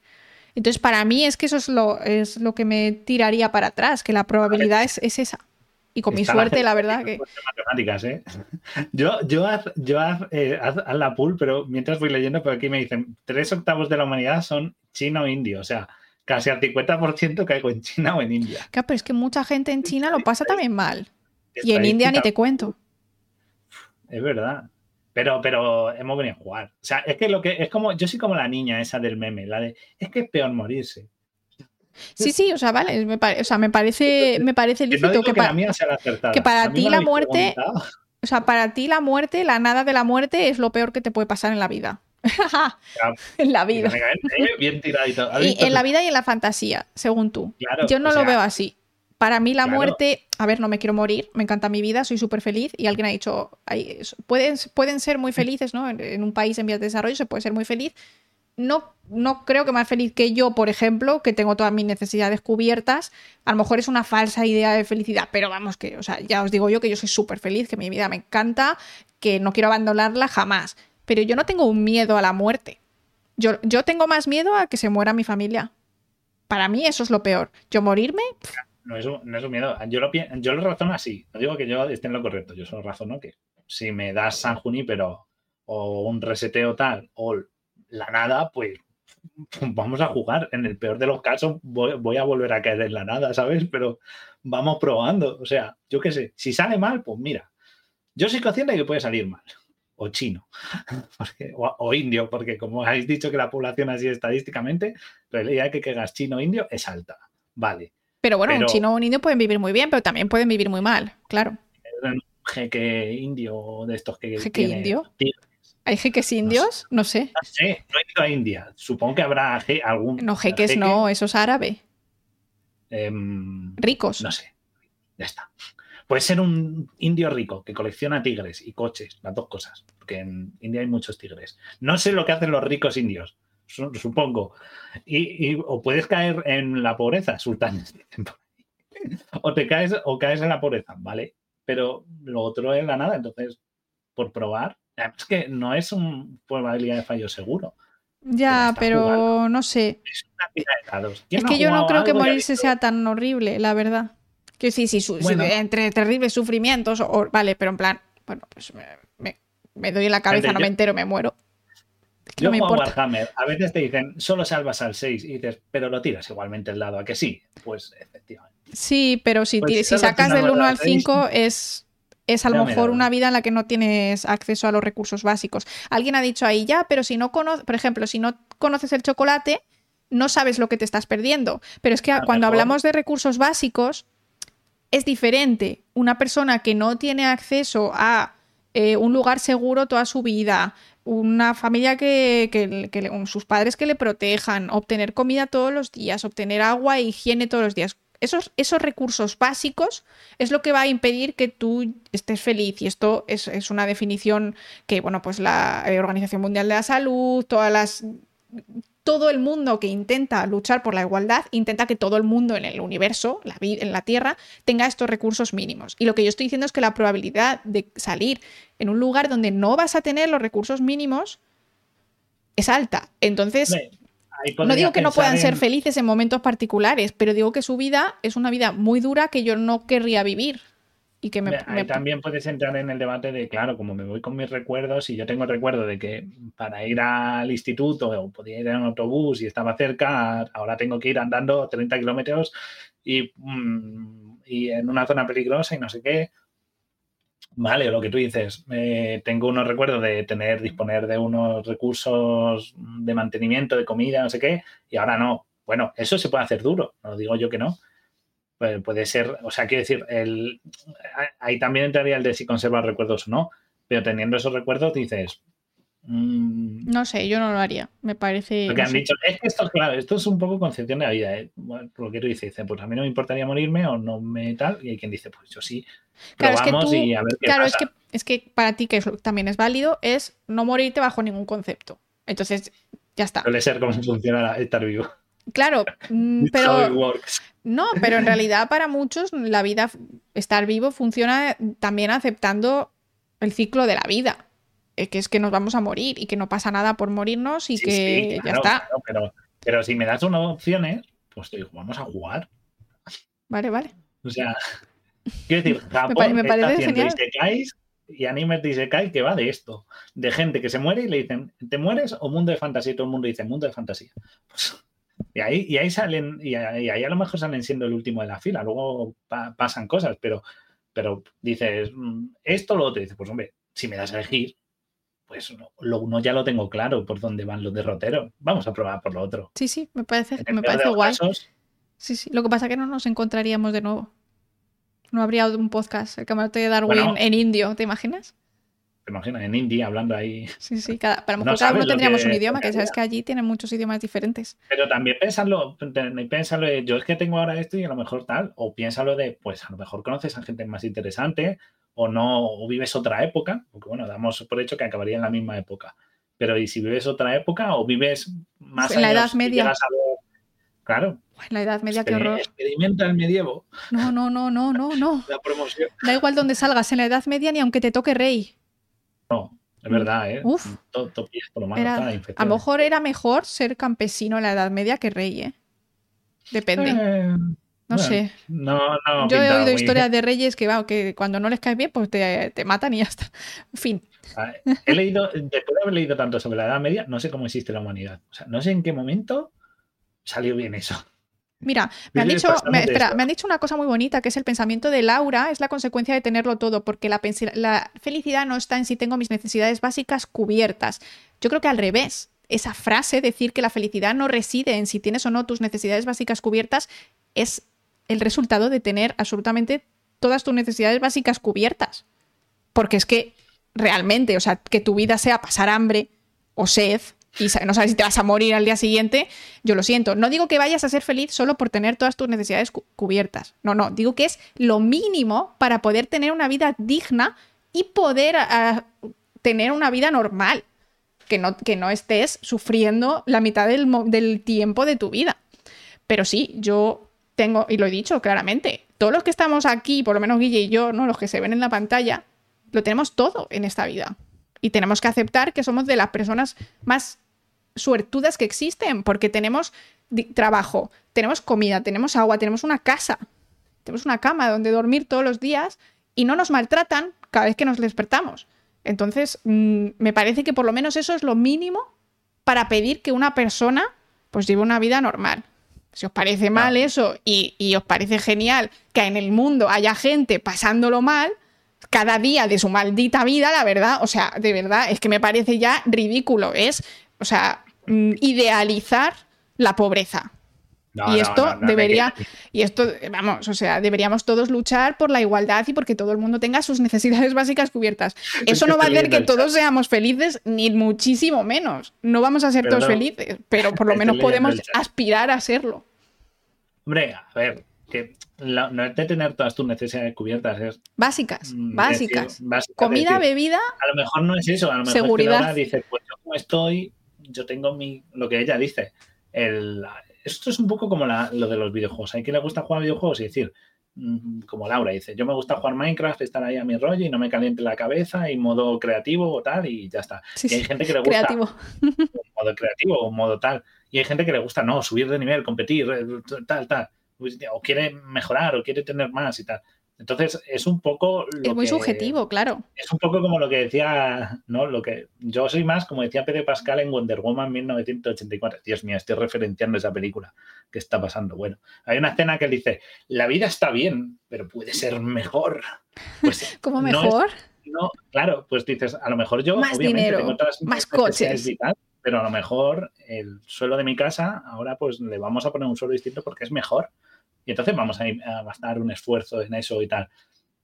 Entonces, para mí es que eso es lo, es lo que me tiraría para atrás, que la probabilidad es, es esa. Y con mi suerte, la, verdad que.
Matemáticas, ¿eh? Yo, yo, haz, yo eh, la pool, pero mientras voy leyendo, por aquí me dicen: tres octavos de la humanidad son chino o indio. O sea, casi al 50% caigo en China o en India.
Claro, pero es que mucha gente en China lo pasa también mal. Y en India ni te cuento.
Es verdad. Pero, pero hemos venido a jugar. O sea, es que lo que es como, yo soy como la niña esa del meme, la de es que es peor morirse.
Sí, sí, o sea, vale, me, o sea, me parece, me parece lícito que, que, para ti la muerte, o sea, para ti la muerte, la nada de la muerte es lo peor que te puede pasar en la vida. en la vida.
Bien
y en la vida y en la fantasía, según tú. Yo no lo veo así. Para mí la muerte, a ver, no me quiero morir, me encanta mi vida, soy súper feliz y alguien ha dicho, pueden, pueden ser muy felices, ¿no? En, en, un país en vías de desarrollo se puede ser muy feliz, no, no creo que más feliz que yo, por ejemplo, que tengo todas mis necesidades cubiertas. A lo mejor es una falsa idea de felicidad, pero vamos, que, o sea, ya os digo yo que yo soy súper feliz, que mi vida me encanta, que no quiero abandonarla jamás. Pero yo no tengo un miedo a la muerte. Yo, yo tengo más miedo a que se muera mi familia. Para mí eso es lo peor. Yo morirme.
No es, un, un miedo. Yo lo, yo lo razono así. No digo que yo esté en lo correcto. Yo solo razono que si me das San Junípero o un reseteo tal o la nada, pues vamos a jugar. En el peor de los casos voy, a volver a caer en la nada, ¿sabes? Pero vamos probando. O sea, yo qué sé, si sale mal, pues mira, yo soy consciente de que puede salir mal. O chino, o, indio, porque como habéis dicho que la población así estadísticamente, la idea de que quedas chino o indio es alta. Vale.
Pero bueno, un chino o un indio pueden vivir muy bien, pero también pueden vivir muy mal, claro.
Un jeque indio de estos que.
¿Jeque indio? ¿Hay jeques indios? No sé.
No sé, no he ido a India. Supongo que habrá algún.
No, jeques no, eso es árabe.
Em,
Ricos.
No sé. Ya está. Puede ser un indio rico que colecciona tigres y coches, las dos cosas, porque en India hay muchos tigres. No sé lo que hacen los ricos indios, supongo. Y, o puedes caer en la pobreza, sultán. o te caes o caes en la pobreza, ¿vale? Pero lo otro es la nada, entonces, por probar, es que no es una probabilidad de fallo seguro.
Ya, pero no sé. Es una Es que yo no creo que morirse sea tan horrible, la verdad. Que sí, sí, entre terribles sufrimientos, o, vale, pero en plan, bueno, pues me, doy en la cabeza, no me entero, me muero.
yo me importa. Warhammer, a veces te dicen, solo salvas al 6 y dices, pero lo tiras igualmente el lado, ¿a que sí? Pues efectivamente.
Sí, pero si, pues si sacas del 1 al 5 es es a lo
Ya
mejor una vida en la que no tienes acceso a los recursos básicos. Alguien ha dicho ahí ya, pero si no conoces, por ejemplo, si no conoces el chocolate, no sabes lo que te estás perdiendo. Pero es que cuando
mejor-
hablamos de recursos básicos, es diferente. Una persona que no tiene acceso a eh, un lugar seguro toda su vida, una familia que, que- que sus padres que le protejan, obtener comida todos los días, obtener agua e higiene todos los días. Esos, esos recursos básicos es lo que va a impedir que tú estés feliz. Y esto es, es una definición que, bueno, pues la eh, Organización Mundial de la Salud, todas las todo el mundo que intenta luchar por la igualdad intenta que todo el mundo en el universo, la en la Tierra, tenga estos recursos mínimos. Y lo que yo estoy diciendo es que la probabilidad de salir en un lugar donde no vas a tener los recursos mínimos es alta. Entonces, no digo que no puedan ser felices en momentos particulares, pero digo que su vida es una vida muy dura que yo no querría vivir. Y que me,
ahí
me-
también puedes entrar en el debate de, claro, como me voy con mis recuerdos y yo tengo el recuerdo de que para ir al instituto o podía ir en autobús y estaba cerca, ahora tengo que ir andando 30 kilómetros y, mm, y en una zona peligrosa y no sé qué. Vale, lo que tú dices, eh, tengo unos recuerdos de tener, disponer de unos recursos de mantenimiento, de comida, no sé qué, y ahora no. Bueno, eso se puede hacer duro, no digo yo que no, Pu- puede ser, o sea, quiero decir, el, ahí también entraría el de si conservas recuerdos o no, pero teniendo esos recuerdos dices, mm,
no sé, yo no lo haría. Me parece.
lo que
no
han
sé.
dicho, es que esto, claro, esto es un poco concepción de la vida, ¿eh? Bueno, lo que tú dices, dice, pues a mí no me importaría morirme o no me tal, y hay quien dice, pues yo sí,
Claro, es que tú-
y a ver qué
Claro,
pasa.
es que, es que para ti, que también es válido, es no morirte bajo ningún concepto. Entonces, ya está.
Suele ser cómo funciona estar vivo.
Claro, mm, pero no, pero en realidad para muchos la vida, estar vivo funciona también aceptando el ciclo de la vida. Eh, Que es que nos vamos a morir y que no pasa nada por morirnos y
Sí,
que
sí,
ya está.
claro, pero, pero si me das unas opciones, pues te digo, vamos a jugar.
Vale, vale.
O sea, quiero decir, Japón
pare- me
está
parece
haciendo isekais y animes de isekai que va de esto. De gente que se muere y le dicen, ¿te mueres o mundo de fantasía? Y todo el mundo dice, mundo de fantasía. Pues, y, ahí, y ahí salen, y ahí, y ahí a lo mejor salen siendo el último de la fila. Luego pa- pasan cosas, pero, pero dices, mm, esto o lo otro. Y dices, pues hombre, si me das a elegir, pues no, lo uno ya lo tengo claro por dónde van los derroteros. Vamos a probar por lo otro.
Sí, sí, me parece, me parece guay.
casos,
Sí, sí. Lo que pasa es que no nos encontraríamos de nuevo. No habría un podcast, el camarote de Darwin
Bueno.
en indio, ¿te imaginas?
te imaginas, en indie hablando ahí.
Sí, sí. Cada, a lo
No
mejor cada uno tendríamos
que
un idioma, que sabes que allí tienen muchos idiomas diferentes.
Pero también piénsalo, piénsalo de, yo es que tengo ahora esto y a lo mejor tal, o piénsalo de, pues a lo mejor conoces a gente más interesante o no, o vives otra época, porque bueno, damos por hecho que acabaría en la misma época. Pero ¿y si vives otra época o vives más
En la Edad Media.
Claro,
Uy, la Edad Media, qué horror.
experimenta el medievo,
No, no, no, no, no, no.
la promoción.
Da igual donde salgas, en la Edad Media ni aunque te toque rey.
No, es verdad, ¿eh?
Uf.
Pillas por lo malo,
Era- a lo mejor era mejor ser campesino en la Edad Media que rey, ¿eh? Depende.
Eh,
No
bueno,
sé.
No, no.
Yo he oído historias de reyes que, va, que cuando no les caes bien, pues te, te matan y ya está. En fin.
Ah, He leído, después de haber leído tanto sobre la Edad Media, no sé cómo existe la humanidad. O sea, no sé en qué momento salió bien eso.
Mira, me han dicho, me, espera, me han dicho una cosa muy bonita, que es el pensamiento de Laura, es la consecuencia de tenerlo todo, porque la felicidad no está en si tengo mis necesidades básicas cubiertas. Yo creo que al revés, esa frase, decir que la felicidad no reside en si tienes o no tus necesidades básicas cubiertas, es el resultado de tener absolutamente todas tus necesidades básicas cubiertas. Porque es que realmente, o sea, que tu vida sea pasar hambre o sed y no sabes si te vas a morir al día siguiente, yo lo siento. No digo que vayas a ser feliz solo por tener todas tus necesidades cu- cubiertas. No, no, digo que es lo mínimo para poder tener una vida digna y poder ah, tener una vida normal. Que no, que no estés sufriendo la mitad del, del tiempo de tu vida. Pero sí, yo tengo, y lo he dicho claramente, todos los que estamos aquí, por lo menos Guille y yo, ¿no? Los que se ven en la pantalla, lo tenemos todo en esta vida. Y tenemos que aceptar que somos de las personas más suertudas que existen, porque tenemos trabajo, tenemos comida, tenemos agua, tenemos una casa, tenemos una cama donde dormir todos los días y no nos maltratan cada vez que nos despertamos. Entonces, mm, me parece que por lo menos eso es lo mínimo para pedir que una persona pues lleve una vida normal. Si os parece mal eso y, y os parece genial que en el mundo haya gente pasándolo mal, cada día de su maldita vida, la verdad, o sea, de verdad, es que me parece ya ridículo. Es, o sea, mm, idealizar la pobreza y esto debería, y esto, vamos, o sea, deberíamos todos luchar por la igualdad y porque todo el mundo tenga sus necesidades básicas cubiertas. Eso no va a hacer que todos seamos felices, ni muchísimo menos. No vamos a ser todos felices, pero por lo menos podemos aspirar a serlo.
Hombre, a ver, que no es de tener todas tus necesidades cubiertas, es
básicas, mm, básicas. Comida, bebida.
A lo mejor no es eso, a lo mejor seguridad. dice, pues yo como estoy, yo tengo mi, lo que ella dice, el, esto es un poco como lo de los videojuegos. Hay quien le gusta jugar videojuegos y decir, mm, como Laura dice, yo me gusta jugar Minecraft, estar ahí a mi rollo y no me caliente la cabeza y modo creativo o tal y ya está. y hay gente que le gusta creativo. modo creativo o modo tal. Y hay gente que le gusta, no, subir de nivel, competir, eh, tal, tal. O quiere mejorar o quiere tener más y tal. Entonces, es un poco.
es muy subjetivo, claro.
Es un poco como lo que decía, ¿no? Lo que yo soy más, como decía Pedro Pascal en Wonder Woman 1984. Dios mío, estoy referenciando esa película que está pasando. Bueno, hay una escena que dice: La vida está bien, pero puede ser mejor.
Pues, ¿Cómo mejor?
No, claro, pues dices, a lo mejor yo,
más dinero, más coches.
pero a lo mejor el suelo de mi casa, ahora pues le vamos a poner un suelo distinto porque es mejor y entonces vamos a, gastar un esfuerzo en eso y tal.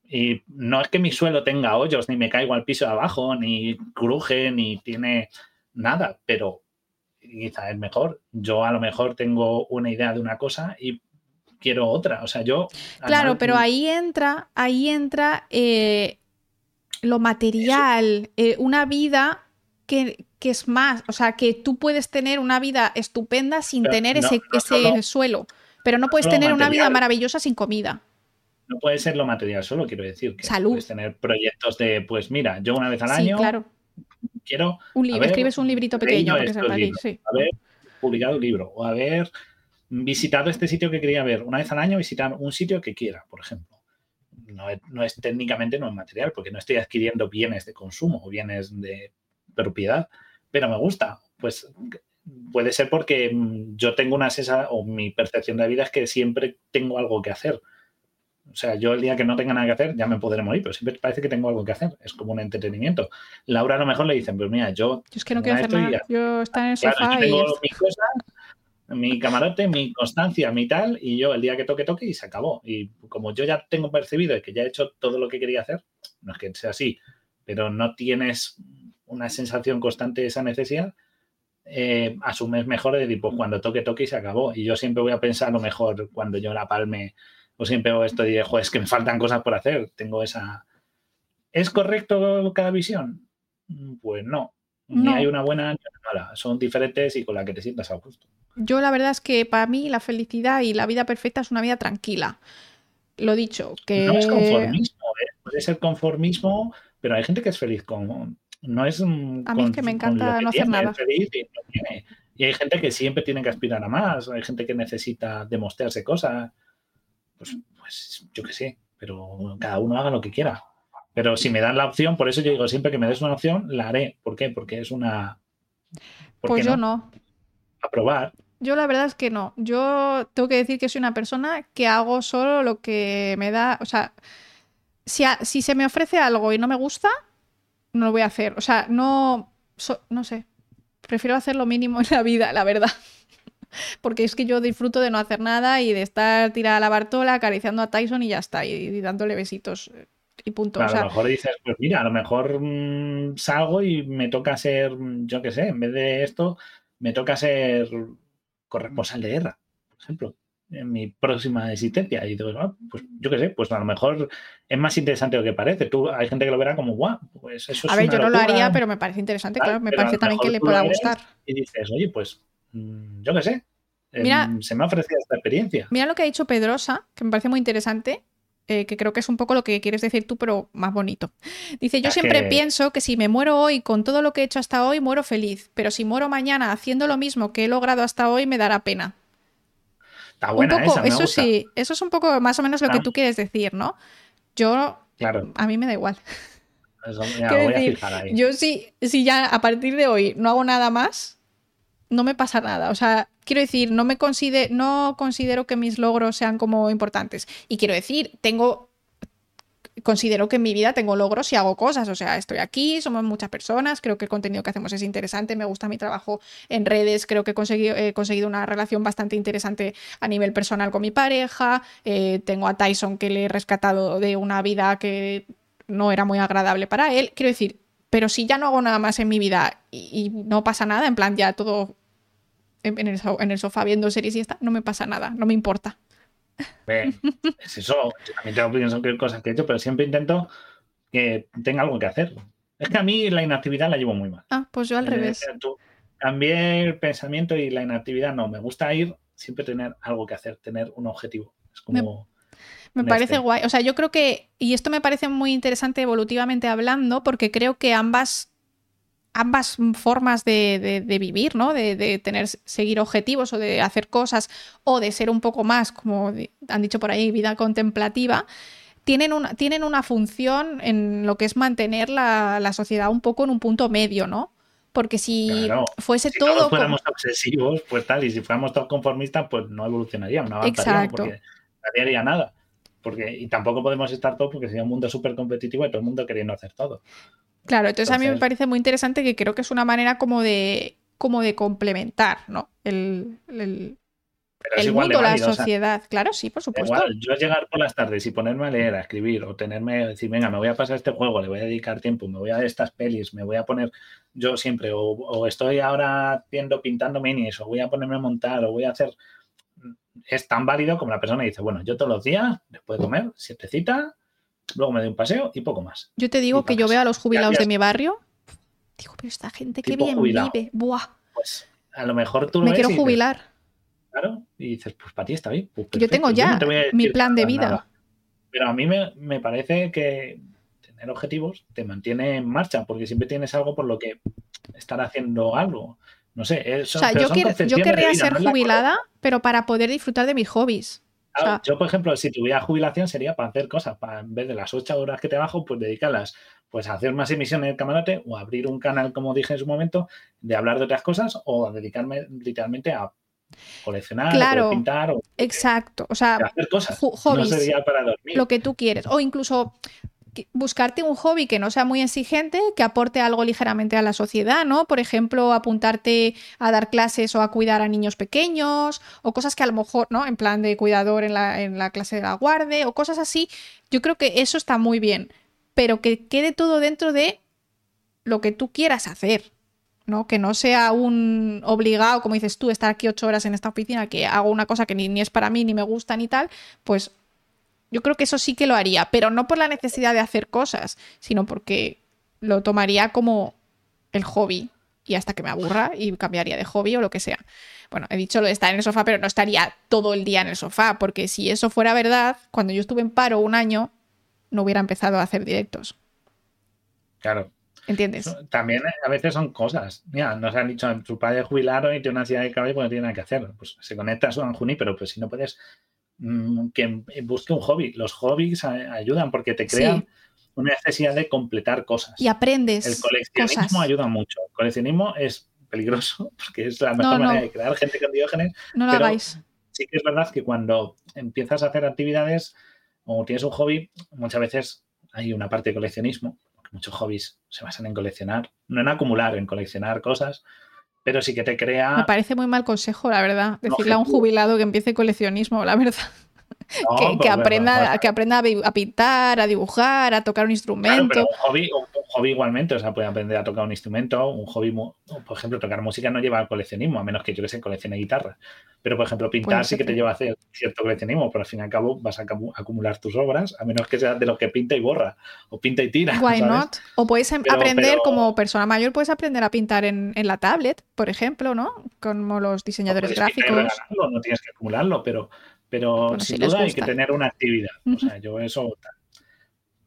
Y no es que mi suelo tenga hoyos, ni me caigo al piso de abajo, ni cruje, ni tiene nada, pero quizá es mejor. Yo a lo mejor tengo una idea de una cosa y quiero otra. O sea, yo.
Claro, pero ahí entra, ahí entra eh, lo material, eh, una vida que, es más. O sea, que tú puedes tener una vida estupenda sin tener ese, ese suelo. Pero no puedes tener una vida maravillosa sin comida.
No puede ser lo material solo, quiero decir. Que
Salud.
Puedes tener proyectos de, pues mira, yo una vez al año
claro.
quiero.
Un libro, escribes un librito pequeño
se Haber publicado un libro o haber visitado este sitio que quería ver. Una vez al año visitar un sitio que quiera, por ejemplo. No es, no es técnicamente no es material, porque no estoy adquiriendo bienes de consumo o bienes de propiedad, pero me gusta. Pues puede ser porque mm, yo tengo una sensación, o mi percepción de la vida es que siempre tengo algo que hacer. O sea, yo el día que no tenga nada que hacer ya me podré morir, pero siempre parece que tengo algo que hacer. Es como un entretenimiento. Laura a lo mejor le dicen, pues mira, yo...
Yo es que no quiero hacer nada. Yo estoy en el sofá
yo tengo mis cosas, mi camarote, mi constancia, mi tal, y yo el día que toque, toque y se acabó. Y como yo ya tengo percibido que ya he hecho todo lo que quería hacer, no es que sea así, pero no tienes una sensación constante de esa necesidad, eh, asumes mejor de tipo, cuando toque, toque y se acabó. Y yo siempre voy a pensar lo mejor cuando yo la palme o siempre hago esto y digo, es que me faltan cosas por hacer. Tengo esa... ¿Es correcto cada visión? Pues no. Ni hay una buena ni una mala. Son diferentes y con la que te sientas a gusto.
Yo la verdad es que para mí la felicidad y la vida perfecta es una vida tranquila. Lo dicho, que...
No es conformismo, ¿eh? puede ser conformismo, pero hay gente que es feliz con, no es un.
A mí es que me encanta no hacer nada.
y, hay gente que siempre tiene que aspirar a más, hay gente que necesita demostrarse cosas. Pues, pues yo qué sé, pero cada uno haga lo que quiera. Pero si me dan la opción, por eso yo digo siempre que me des una opción, la haré. ¿Por qué? Porque es una.
Pues yo no? no.
A probar.
Yo la verdad es que no. Yo tengo que decir que soy una persona que hago solo lo que me da. O sea, si, si se me ofrece algo y no me gusta, no lo voy a hacer. O sea, no, no sé. Prefiero hacer lo mínimo en la vida, la verdad. Porque es que yo disfruto de no hacer nada y de estar tirada a la Bartola, acariciando a Tyson y ya está, y, dándole besitos y punto.
a lo mejor dices, pues mira, a lo mejor mm, salgo y me toca ser, yo qué sé, en vez de esto, me toca ser corresponsal de guerra, por ejemplo en mi próxima existencia. Y digo, ah, pues yo qué sé, pues a lo mejor es más interesante de lo que parece. Tú, hay gente que lo verá como, guau, pues eso es
A ver, yo no lo haría, pero me parece interesante, claro, me parece también que le pueda gustar.
Y dices, oye, pues mm, yo qué sé, em, se me ha ofrecido esta experiencia.
Mira lo que ha dicho Pedrosa, que me parece muy interesante. Eh, que creo que es un poco lo que quieres decir tú, pero más bonito. Dice, yo siempre pienso que si me muero hoy con todo lo que he hecho hasta hoy, muero feliz, pero si muero mañana haciendo lo mismo que he logrado hasta hoy, me dará pena eso sí, eso es un poco más o menos lo que tú quieres decir, ¿no? Yo, claro. a mí me da igual. Yo sí, si ya a partir de hoy no hago nada más, no me pasa nada. O sea, quiero decir, no me no considero que mis logros sean como importantes. Y quiero decir, tengo considero que en mi vida tengo logros y hago cosas. O sea, estoy aquí, somos muchas personas, creo que el contenido que hacemos es interesante, me gusta mi trabajo en redes, creo que he conseguido, he conseguido una relación bastante interesante a nivel personal con mi pareja. Eh, tengo a Tyson que le he rescatado de una vida que no era muy agradable para él. Quiero decir, pero si ya no hago nada más en mi vida y, no pasa nada, en plan ya todo en el, en el sofá viendo series y está, no me pasa nada, no me importa.
es eso. También tengo opiniones sobre cosas que he hecho, pero siempre intento que tenga algo que hacer. Es que a mí la inactividad la llevo muy mal.
Ah, pues yo al eh, revés.
Cambié el pensamiento y la inactividad no. Me gusta ir, siempre tener algo que hacer, tener un objetivo. Es como.
Me, parece guay. O sea, yo creo que. Y esto me parece muy interesante evolutivamente hablando, porque creo que ambas ambas formas de, vivir, ¿no? De, tener, seguir objetivos o de hacer cosas o de ser un poco más, como han dicho por ahí, vida contemplativa, tienen una, tienen una función en lo que es mantener la, sociedad un poco en un punto medio, ¿no? Porque si fuese todo.
Si fuéramos obsesivos, pues tal, y si fuéramos todos conformistas, pues no evolucionaríamos, no avanzaríamos, porque nadie haría nada. Porque, y tampoco podemos estar todos porque sería un mundo súper competitivo y todo el mundo queriendo hacer todo.
Claro, entonces, a mí me parece muy interesante que creo que es una manera como de, como de complementar, ¿no? El, el, mundo, la sociedad. claro, sí, por supuesto.
Igual, yo llegar por las tardes y ponerme a leer, a escribir, o tenerme, decir, venga, me voy a pasar este juego, le voy a dedicar tiempo, me voy a estas pelis, me voy a poner, yo siempre, o, estoy ahora haciendo, pintando minis, o voy a ponerme a montar, o voy a hacer. Es tan válido como la persona dice, bueno, yo todos los días, después de comer, siete citas, luego me doy un paseo y poco más.
Yo te digo que yo veo a los jubilados de mi barrio, digo, pero esta gente qué bien vive, buah.
Pues a lo mejor tú
Me quiero jubilar.
claro, y dices, pues para ti está bien. Pues
yo tengo ya mi plan de vida.
Pero a mí me, parece que tener objetivos te mantiene en marcha, porque siempre tienes algo por lo que estar haciendo algo. No sé, eso,
o sea, yo, yo querría ser jubilada, pero para poder disfrutar de mis hobbies
yo, por ejemplo, si tuviera jubilación sería para hacer cosas, para en vez de las ocho horas que te bajo, pues dedicarlas pues a hacer más emisiones del camarote o abrir un canal, como dije en su momento, de hablar de otras cosas o dedicarme literalmente a coleccionar, o pintar o
exacto, o sea,
hacer cosas. no sería para dormir.
Lo que tú quieres o incluso buscarte un hobby que no sea muy exigente, que aporte algo ligeramente a la sociedad, ¿no? Por ejemplo, apuntarte a dar clases o a cuidar a niños pequeños, o cosas que a lo mejor, ¿no? En plan de cuidador en la, en la clase de la guardia, o cosas así. Yo creo que eso está muy bien, pero que quede todo dentro de lo que tú quieras hacer, ¿no? Que no sea un obligado, como dices tú, estar aquí ocho horas en esta oficina, que hago una cosa que ni, ni es para mí, ni me gusta, ni tal, pues yo creo que eso sí que lo haría, pero no por la necesidad de hacer cosas, sino porque lo tomaría como el hobby y hasta que me aburra y cambiaría de hobby o lo que sea. Bueno, he dicho lo de estar en el sofá, pero no estaría todo el día en el sofá, porque si eso fuera verdad, cuando yo estuve en paro un año, no hubiera empezado a hacer directos.
Claro.
¿Entiendes?
También a veces son cosas. Mira, nos han dicho, su padre jubilado y tiene una ansiedad de cabello porque no tiene nada que hacer. Pues se conecta a su Anjuni, pero pues si no puedes que busque un hobby. Los hobbies ayudan porque te crean una necesidad de completar cosas.
Y aprendes.
El coleccionismo ayuda mucho. El coleccionismo es peligroso porque es la mejor manera de crear gente con diógenes.
No lo hagáis.
Sí que es verdad que cuando empiezas a hacer actividades o tienes un hobby, muchas veces hay una parte de coleccionismo. Porque muchos hobbies se basan en coleccionar, no en acumular, en coleccionar cosas pero sí que te crea.
Me parece muy mal consejo, la verdad, decirle a un jubilado que empiece coleccionismo, la verdad. Que, aprenda, que aprenda a pintar, a dibujar, a tocar un instrumento.
un, hobby, un, hobby, igualmente, o sea, puede aprender a tocar un instrumento, un hobby, por ejemplo, tocar música no lleva al coleccionismo, a menos que yo que sé, coleccione guitarra. Pero, por ejemplo, pintar sí que te lleva a hacer cierto coleccionismo, pero al fin y al cabo vas a acumular tus obras, a menos que sea de lo que pinta y borra, o pinta y tira.
Why not? O puedes em, aprender, como persona mayor, puedes aprender a pintar en, la tablet, por ejemplo, ¿no? Como los diseñadores gráficos.
no tienes que acumularlo, pero pero sin duda hay que tener una actividad. O sea, yo eso.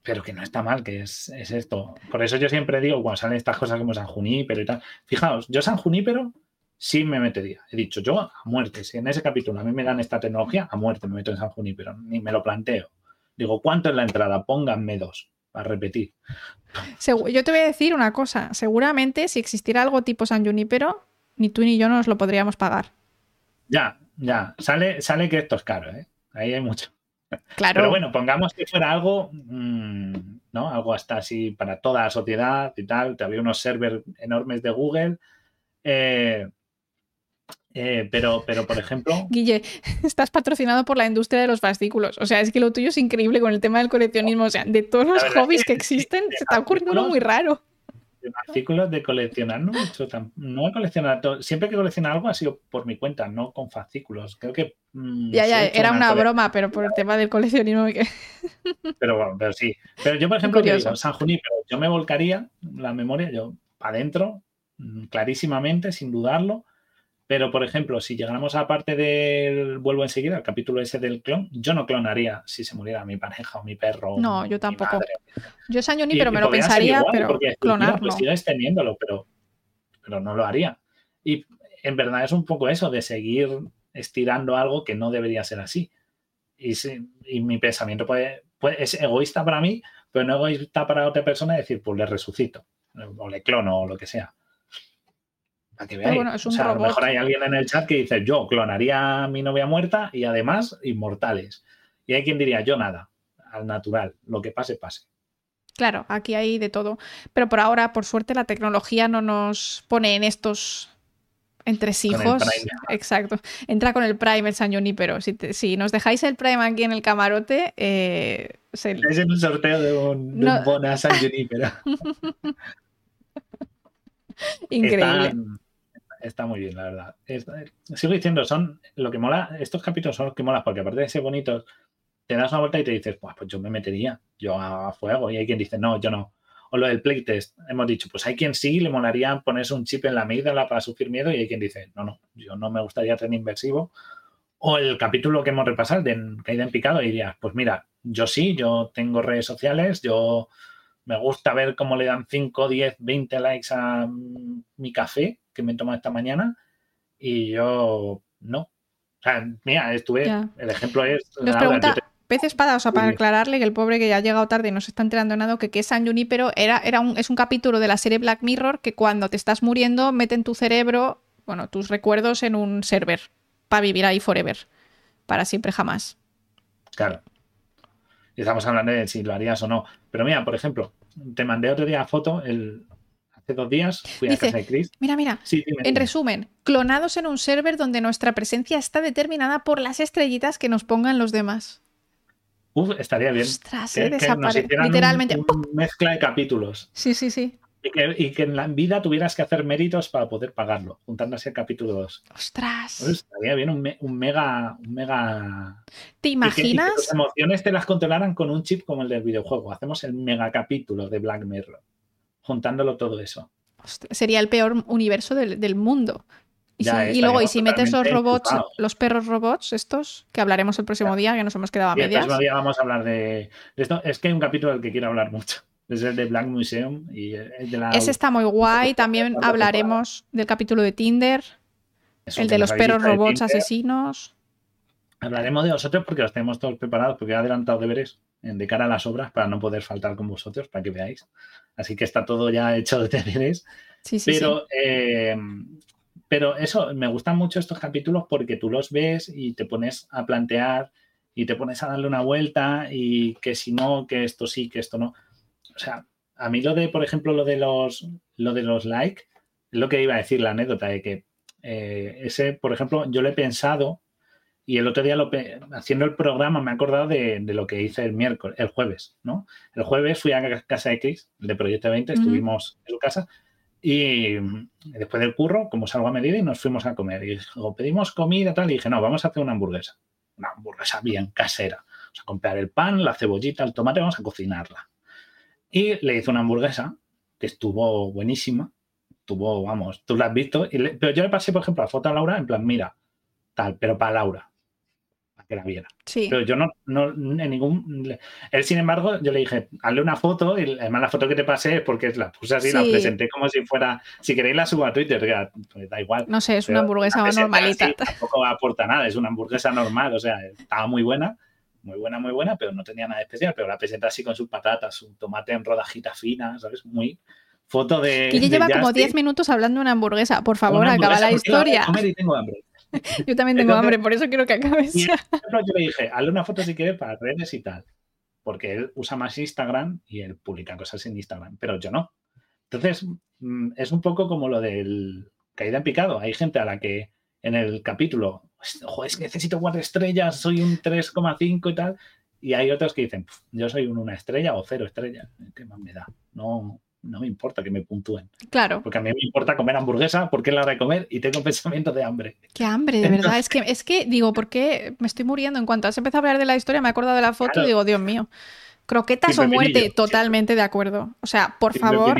Pero que no está mal, que es, esto. Por eso yo siempre digo, cuando salen estas cosas como San Junípero y tal. Fijaos, yo San Junípero sí me metería. He dicho, yo a muerte. Si en ese capítulo a mí me dan esta tecnología, a muerte me meto en San Junípero. Ni me lo planteo. Digo, ¿cuánto es la entrada? Pónganme dos. Para repetir.
Yo te voy a decir una cosa. Seguramente si existiera algo tipo San Junípero, ni tú ni yo nos lo podríamos pagar.
Ya, ya, sale, sale que esto es caro, ¿eh? Ahí hay mucho.
Claro.
Pero bueno, pongamos que fuera algo, mm, ¿no? Algo hasta así para toda la sociedad y tal. Te había unos servers enormes de Google. Eh, eh, pero, pero, por ejemplo.
Guille, estás patrocinado por la industria de los fascículos. O sea, es que lo tuyo es increíble con el tema del coleccionismo. O sea, de todos los hobbies que, existen, se está ocurriendo uno muy raro.
De fascículos de coleccionar, no he coleccionado. Siempre que colecciona algo ha sido por mi cuenta, no con fascículos. Creo que.
Mm, ya, ya, era una, broma, pero por el tema del coleccionismo.
pero bueno, pero sí. Pero yo, por ejemplo, digo, San Junípero, yo me volcaría la memoria, yo para adentro, mm, clarísimamente, sin dudarlo pero, por ejemplo, si llegáramos a la parte del, vuelvo enseguida, al capítulo ese del clon, yo no clonaría si se muriera mi pareja o mi perro.
No, yo tampoco. Yo es ni pero me lo pensaría, pero clonarlo.
Pues sigues teniéndolo, pero, pero no lo haría. Y en verdad es un poco eso, de seguir estirando algo que no debería ser así. Y, y mi pensamiento puede, puede, es egoísta para mí, pero no egoísta para otra persona decir, pues le resucito, o le clono, o lo que sea. Para que veáis. o sea, a lo mejor hay alguien en el chat que dice, yo clonaría a mi novia muerta y además inmortales. Y hay quien diría, yo nada, al natural, lo que pase, pase.
Claro, aquí hay de todo. Pero por ahora, por suerte, la tecnología no nos pone en estos entresijos. Exacto. Entra con el Prime el San pero Si, si, nos dejáis el Prime aquí en el camarote, eh,
Es un sorteo de un, de San Junipero.
Increíble
está muy bien, la verdad. sigo diciendo, son lo que mola, estos capítulos son los que molas, porque aparte de ser bonitos, te das una vuelta y te dices, pues, yo me metería, yo a fuego. Y hay quien dice, no, yo no. O lo del playtest, hemos dicho, pues hay quien sí le molaría ponerse un chip en la amígdala para sufrir miedo, y hay quien dice, no, no, yo no me gustaría tener inversivo. O el capítulo que hemos repasado de Caída en Picado, y dirías, pues mira, yo sí, yo tengo redes sociales, yo me gusta ver cómo le dan 5, 10, 20 likes a mi café que me he tomado esta mañana y yo no. O sea, mira, estuve, el ejemplo es...
Nos pregunta Pez Espada, o sea, para aclararle que el pobre que ya ha llegado tarde y no se está enterando nada, que, que es San Junipero era, era un, es un capítulo de la serie Black Mirror que cuando te estás muriendo mete en tu cerebro, bueno, tus recuerdos en un server para vivir ahí forever, para siempre jamás.
Claro. Y estamos hablando de si lo harías o no. Pero mira, por ejemplo, te mandé otro día foto, el, hace dos días fui a casa de Chris.
Mira, mira. en resumen, clonados en un server donde nuestra presencia está determinada por las estrellitas que nos pongan los demás.
Uf, estaría bien.
Ostras, que, Literalmente.
mezcla de capítulos.
Sí, sí, sí.
Y que, en la vida tuvieras que hacer méritos para poder pagarlo, juntándose al capítulo 2.
¡Ostras!
estaría bien un, mega, un mega.
¿Te imaginas?
que, las emociones te las controlaran con un chip como el del videojuego. Hacemos el mega capítulo de Black Mirror juntándolo todo eso.
sería el peor universo del, mundo. Y, luego, y si metes los robots, los perros robots, estos, que hablaremos el próximo día, que nos hemos quedado a medias.
El próximo día vamos a hablar de, esto. Es que hay un capítulo del que quiero hablar mucho. Es el de Black Museum. Y
Ese está muy guay. También hablaremos del capítulo de Tinder. el de los perros robots asesinos.
Hablaremos de vosotros porque los tenemos todos preparados, porque he adelantado deberes de cara a las obras para no poder faltar con vosotros, para que veáis. Así que está todo ya hecho de deberes. Sí, sí, pero, eh, pero eso, me gustan mucho estos capítulos porque tú los ves y te pones a plantear y te pones a darle una vuelta y que si no, que esto sí, que esto no. O sea, a mí lo de, por ejemplo, lo de los, lo de los like, es lo que iba a decir la anécdota de que eh, ese, por ejemplo, yo lo he pensado y el otro día, lo, haciendo el programa, me he acordado de, lo que hice el miércoles, el jueves, ¿no? El jueves fui a casa de Chris, de Proyecto 20, estuvimos en su casa y después del curro, como salgo a medida, y nos fuimos a comer. Y dijo, pedimos comida, tal, y dije, no, vamos a hacer una hamburguesa. Una hamburguesa bien casera. Vamos a comprar el pan, la cebollita, el tomate, vamos a cocinarla. Y le hice una hamburguesa que estuvo buenísima. Estuvo, vamos, tú la has visto. pero yo le pasé, por ejemplo, la foto a Laura en plan, mira, tal, pero para Laura que la viera. Pero yo no, no, en ningún. Él, sin embargo, yo le dije, hazle una foto, y además la foto que te pasé es porque la puse así, la presenté como si fuera. Si queréis, la subo a Twitter, pues da igual.
No sé, es una hamburguesa normalita.
tampoco aporta nada, es una hamburguesa normal, o sea, estaba muy buena. Muy buena, muy buena, pero no tenía nada especial. Pero la presenta así con sus patatas, su tomate en rodajitas finas, ¿sabes? Muy, foto de.
Que lleva como 10 minutos hablando de una hamburguesa. Por favor, acaba la historia.
tengo hambre.
Yo también tengo hambre, por eso quiero que acabes.
Y, yo le dije, hazle una foto si quieres para redes y tal. Porque él usa más Instagram y él publica cosas en Instagram, pero yo no. Entonces, mm, es un poco como lo del caída en picado. Hay gente a la que en el capítulo, ojo, es que necesito cuatro estrellas, soy un 3,5 y tal. Y hay otros que dicen, yo soy un una estrella o cero estrellas. ¿Qué más me da? No, no me importa que me puntúen.
Claro.
Porque a mí me importa comer hamburguesa porque es la hora de comer y tengo pensamiento de hambre.
Qué hambre, de verdad. Es que, es que digo, ¿por qué me estoy muriendo? En cuanto has empezado a hablar de la historia, me he acordado de la foto y digo, Dios mío. Croquetas o muerte, totalmente de acuerdo. O sea, por favor.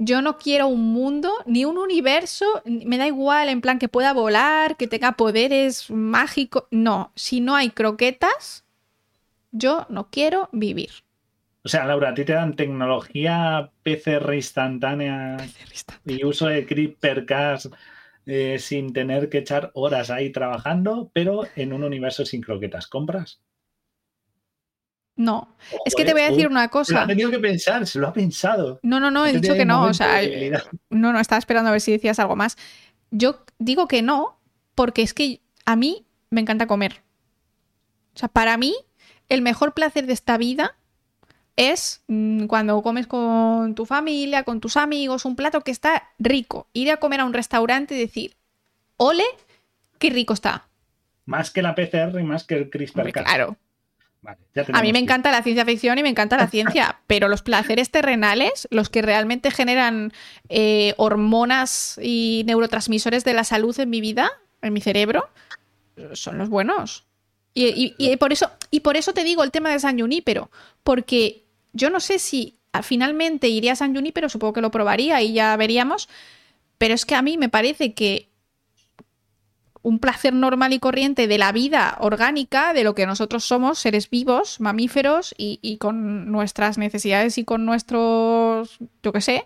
Yo no quiero un mundo, ni un universo, me da igual, en plan que pueda volar, que tenga poderes mágicos. No, si no hay croquetas, yo no quiero vivir.
O sea, Laura, a ti te dan tecnología PCR instantánea y uso de CRISPR-Cas eh, sin tener que echar horas ahí trabajando, pero en un universo sin croquetas. ¿Compras?
No, es que te voy a decir una cosa.
Lo ha tenido que pensar, se lo ha pensado.
No, no, no, he dicho que no. O sea, no, no, estaba esperando a ver si decías algo más. Yo digo que no, porque es que a mí me encanta comer. O sea, para mí el mejor placer de esta vida es mm, cuando comes con tu familia, con tus amigos, un plato que está rico. Ir a comer a un restaurante y decir, ole, qué rico está.
Más que la PCR y más que el CRISPR.
Claro. a mí me encanta la ciencia ficción y me encanta la ciencia, pero los placeres terrenales, los que realmente generan eh, hormonas y neurotransmisores de la salud en mi vida, en mi cerebro, son los buenos. Y, por eso, y por eso te digo el tema de San Junípero, porque yo no sé si finalmente iría a San Junípero, supongo que lo probaría y ya veríamos, pero es que a mí me parece que un placer normal y corriente de la vida orgánica, de lo que nosotros somos, seres vivos, mamíferos, y, con nuestras necesidades y con nuestros, yo qué sé,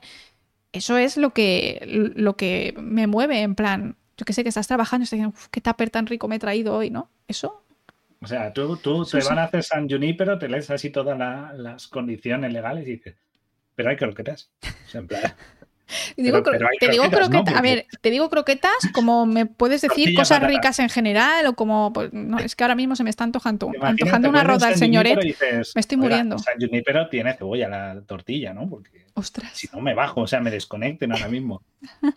eso es lo que, lo que me mueve, en plan, yo qué sé, que estás trabajando y estás diciendo, qué tupper tan rico me he traído hoy, ¿no? Eso
o sea, tú, tú te van a hacer San Junípero, te lees así todas las condiciones legales y dices, pero hay croquetas. O sea, en plan,
te digo croquetas, a ver, te digo croquetas como me puedes decir cosas ricas en general o como, pues, no, es que ahora mismo se me está antojando, antojando una rota al señoret, me estoy muriendo.
San Junipero tiene cebolla la tortilla, ¿no? Porque
Ostras.
si no me bajo, o sea, me desconecten ahora mismo.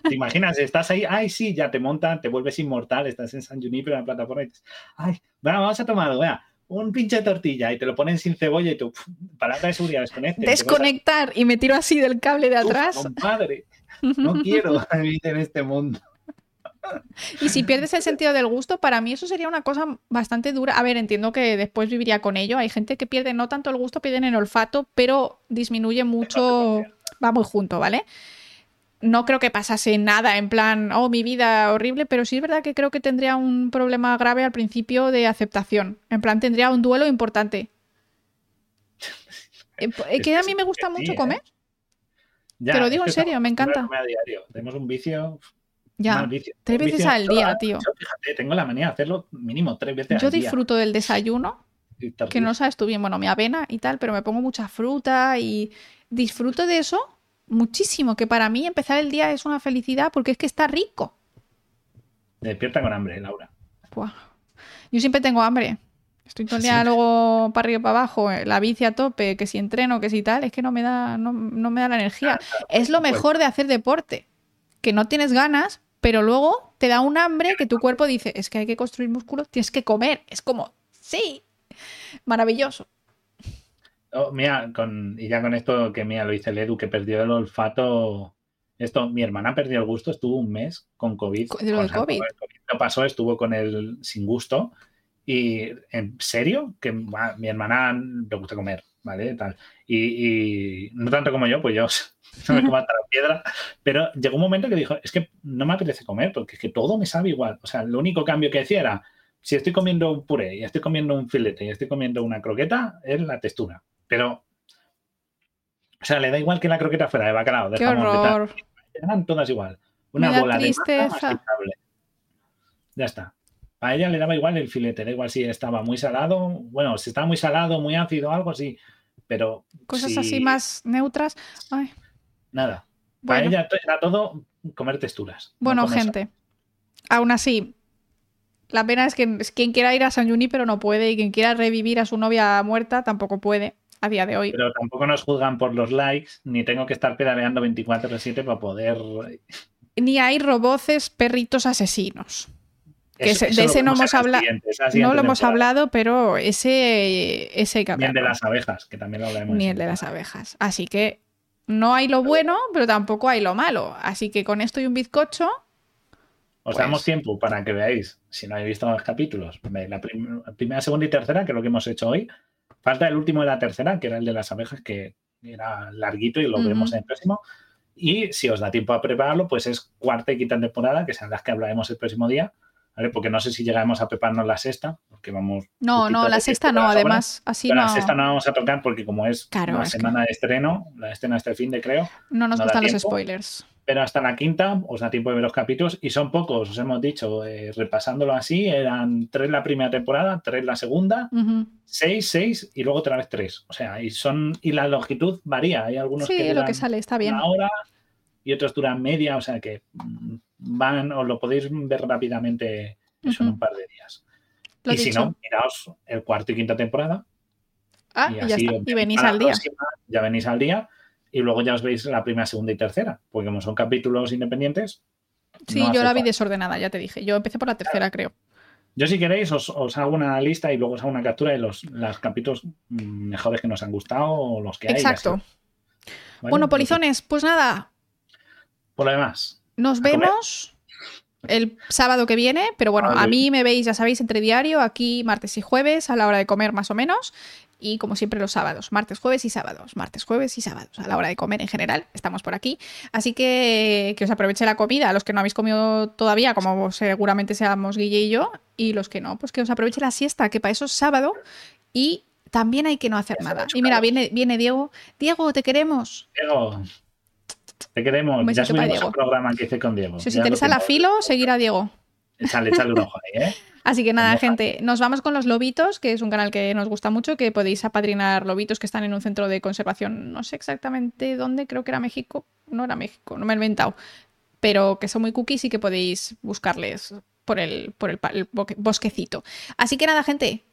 ¿Te imaginas? Estás ahí, ay, sí, ya te montan, te vuelves inmortal, estás en San Junipero en la plataforma y dices, ay, vamos a tomar, vea, un pinche tortilla y te lo ponen sin cebolla y tú, palabra de seguridad, desconecte.
Desconectar y me tiro así del cable de atrás.
Compadre, no quiero vivir en este mundo.
Y si pierdes el sentido del gusto, para mí eso sería una cosa bastante dura. A ver, entiendo que después viviría con ello. Hay gente que pierde no tanto el gusto, pierden el olfato, pero disminuye mucho. Va muy junto, ¿vale? no creo que pasase nada en plan, oh, mi vida horrible, pero sí es verdad que creo que tendría un problema grave al principio de aceptación. En plan, tendría un duelo importante. Eh, eh, que a mí me gusta mucho comer. Te lo digo en serio, me encanta.
Tenemos un vicio.
Ya, tres veces al día, tío.
fíjate, tengo la manía de hacerlo mínimo tres veces
Yo
al día.
Yo disfruto del desayuno, que no sabes tú bien, bueno, mi avena y tal, pero me pongo mucha fruta y disfruto de eso muchísimo, que para mí empezar el día es una felicidad porque es que está rico.
despierta con hambre, Laura.
Yo siempre tengo hambre. Estoy todo el día luego para arriba y para abajo, eh, la bici a tope, que si entreno, que si tal, es que no me da, no, me da la energía. es lo mejor de hacer deporte, que no tienes ganas, pero luego te da un hambre que tu cuerpo dice, es que hay que construir músculo, tienes que comer. Es como, sí, maravilloso.
Oh, mira, con, y ya con esto que mira, lo dice el Edu, que perdió el olfato. Esto, mi hermana perdió el gusto, estuvo un mes con COVID.
¿De lo COVID?
Lo pasó, estuvo con él sin gusto. Y en serio, que mi hermana le gusta comer, ¿vale? Tal. Y, no tanto como yo, pues yo no me como hasta la piedra. Pero llegó un momento que dijo, es que no me apetece comer, porque es que todo me sabe igual. O sea, el único cambio que decía era, si estoy comiendo un puré y estoy comiendo un filete y estoy comiendo una croqueta, es la textura. Pero, o sea, le da igual que la croqueta fuera de bacalao, de
Qué horror.
Eran todas igual. Una bola de masa Ya está. A ella le daba igual el filete, da igual si estaba muy salado, bueno, si estaba muy salado, muy ácido, algo así, pero...
Cosas así más neutras.
Nada. Para ella era todo comer texturas.
Bueno, gente, aún así, La pena es que quien quiera ir a San pero no puede y quien quiera revivir a su novia muerta tampoco puede a día de hoy.
Pero tampoco nos juzgan por los likes, ni tengo que estar pedaleando 24/7 para poder...
Ni hay roboces perritos asesinos. Que de ese no hemos hablado. No lo hemos hablado, pero ese, ese
Ni el de las abejas, que también lo hablamos.
Ni el de las abejas. Así que no hay lo bueno, pero tampoco hay lo malo. Así que con esto y un bizcocho.
Os pues damos tiempo para que veáis, si no habéis visto los capítulos, la, primera, segunda y tercera, que es lo que hemos hecho hoy. Falta el último de la tercera, que era el de las abejas, que era larguito y lo veremos en el próximo. Y si os da tiempo a prepararlo, pues es cuarta y quinta temporada, que serán las que hablaremos el próximo día. ¿Vale? Porque no sé si llegaremos a prepararnos la sexta, porque vamos.
No, no, la sexta no, además, así no.
La sexta no vamos a tocar porque, como es la semana de estreno, la escena este fin de creo.
No nos gustan los spoilers
pero hasta la quinta os da tiempo de ver los capítulos y son pocos, os hemos dicho, eh, repasándolo así, eran tres la primera temporada, tres la segunda, seis, seis y luego otra vez tres. O sea, y son y la longitud varía, hay algunos
que
duran
lo que sale está bien.
una hora y otros duran media, o sea que mm, van, os lo podéis ver rápidamente eso en un par de días. y si no, miraos el cuarto y quinta temporada.
Ah, y, ya está. y venís al día.
ya venís al día y luego ya os veis la primera, segunda y tercera, porque como son capítulos independientes.
Sí, yo la vi desordenada, ya te dije. Yo empecé por la tercera, creo.
Yo si queréis os, hago una lista y luego os hago una captura de los, capítulos mejores que nos han gustado o los que hay.
Exacto. Bueno, polizones, pues nada.
Por lo demás.
Nos vemos el sábado que viene, pero bueno, a mí me veis, ya sabéis, entre diario, aquí martes y jueves, a la hora de comer más o menos y como siempre los sábados, martes, jueves y sábados, martes, jueves y sábados, a la hora de comer en general, estamos por aquí. Así que que os aproveche la comida, a los que no habéis comido todavía, como seguramente seamos Guille y yo, y los que no, pues que os aproveche la siesta, que para eso es sábado y también hay que no hacer nada. Y mira, viene, viene Diego. Diego, te queremos.
Diego. Te queremos. Ya subimos el programa que hice con Diego.
Si os interesa la filo, seguir a Diego.
Échale, échale un ojo ahí, ¿eh?
Así que nada, gente, nos vamos con los lobitos, que es un canal que nos gusta mucho, que podéis apadrinar lobitos que están en un centro de conservación, no sé exactamente dónde, creo que era México, no era México, no me he inventado, pero que son muy cookies y que podéis buscarles por el, por el, bosquecito. Así que nada, gente,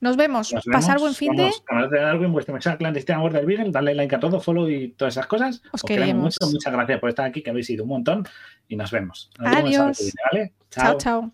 nos vemos. Pasar buen fin de.
Canal de Darwin, vuestra mesa clandestina del Beagle, darle like a todo, follow y todas esas cosas.
Os, queremos.
mucho. Muchas gracias por estar aquí, que habéis sido un montón. Y nos vemos.
Adiós. chao. chao.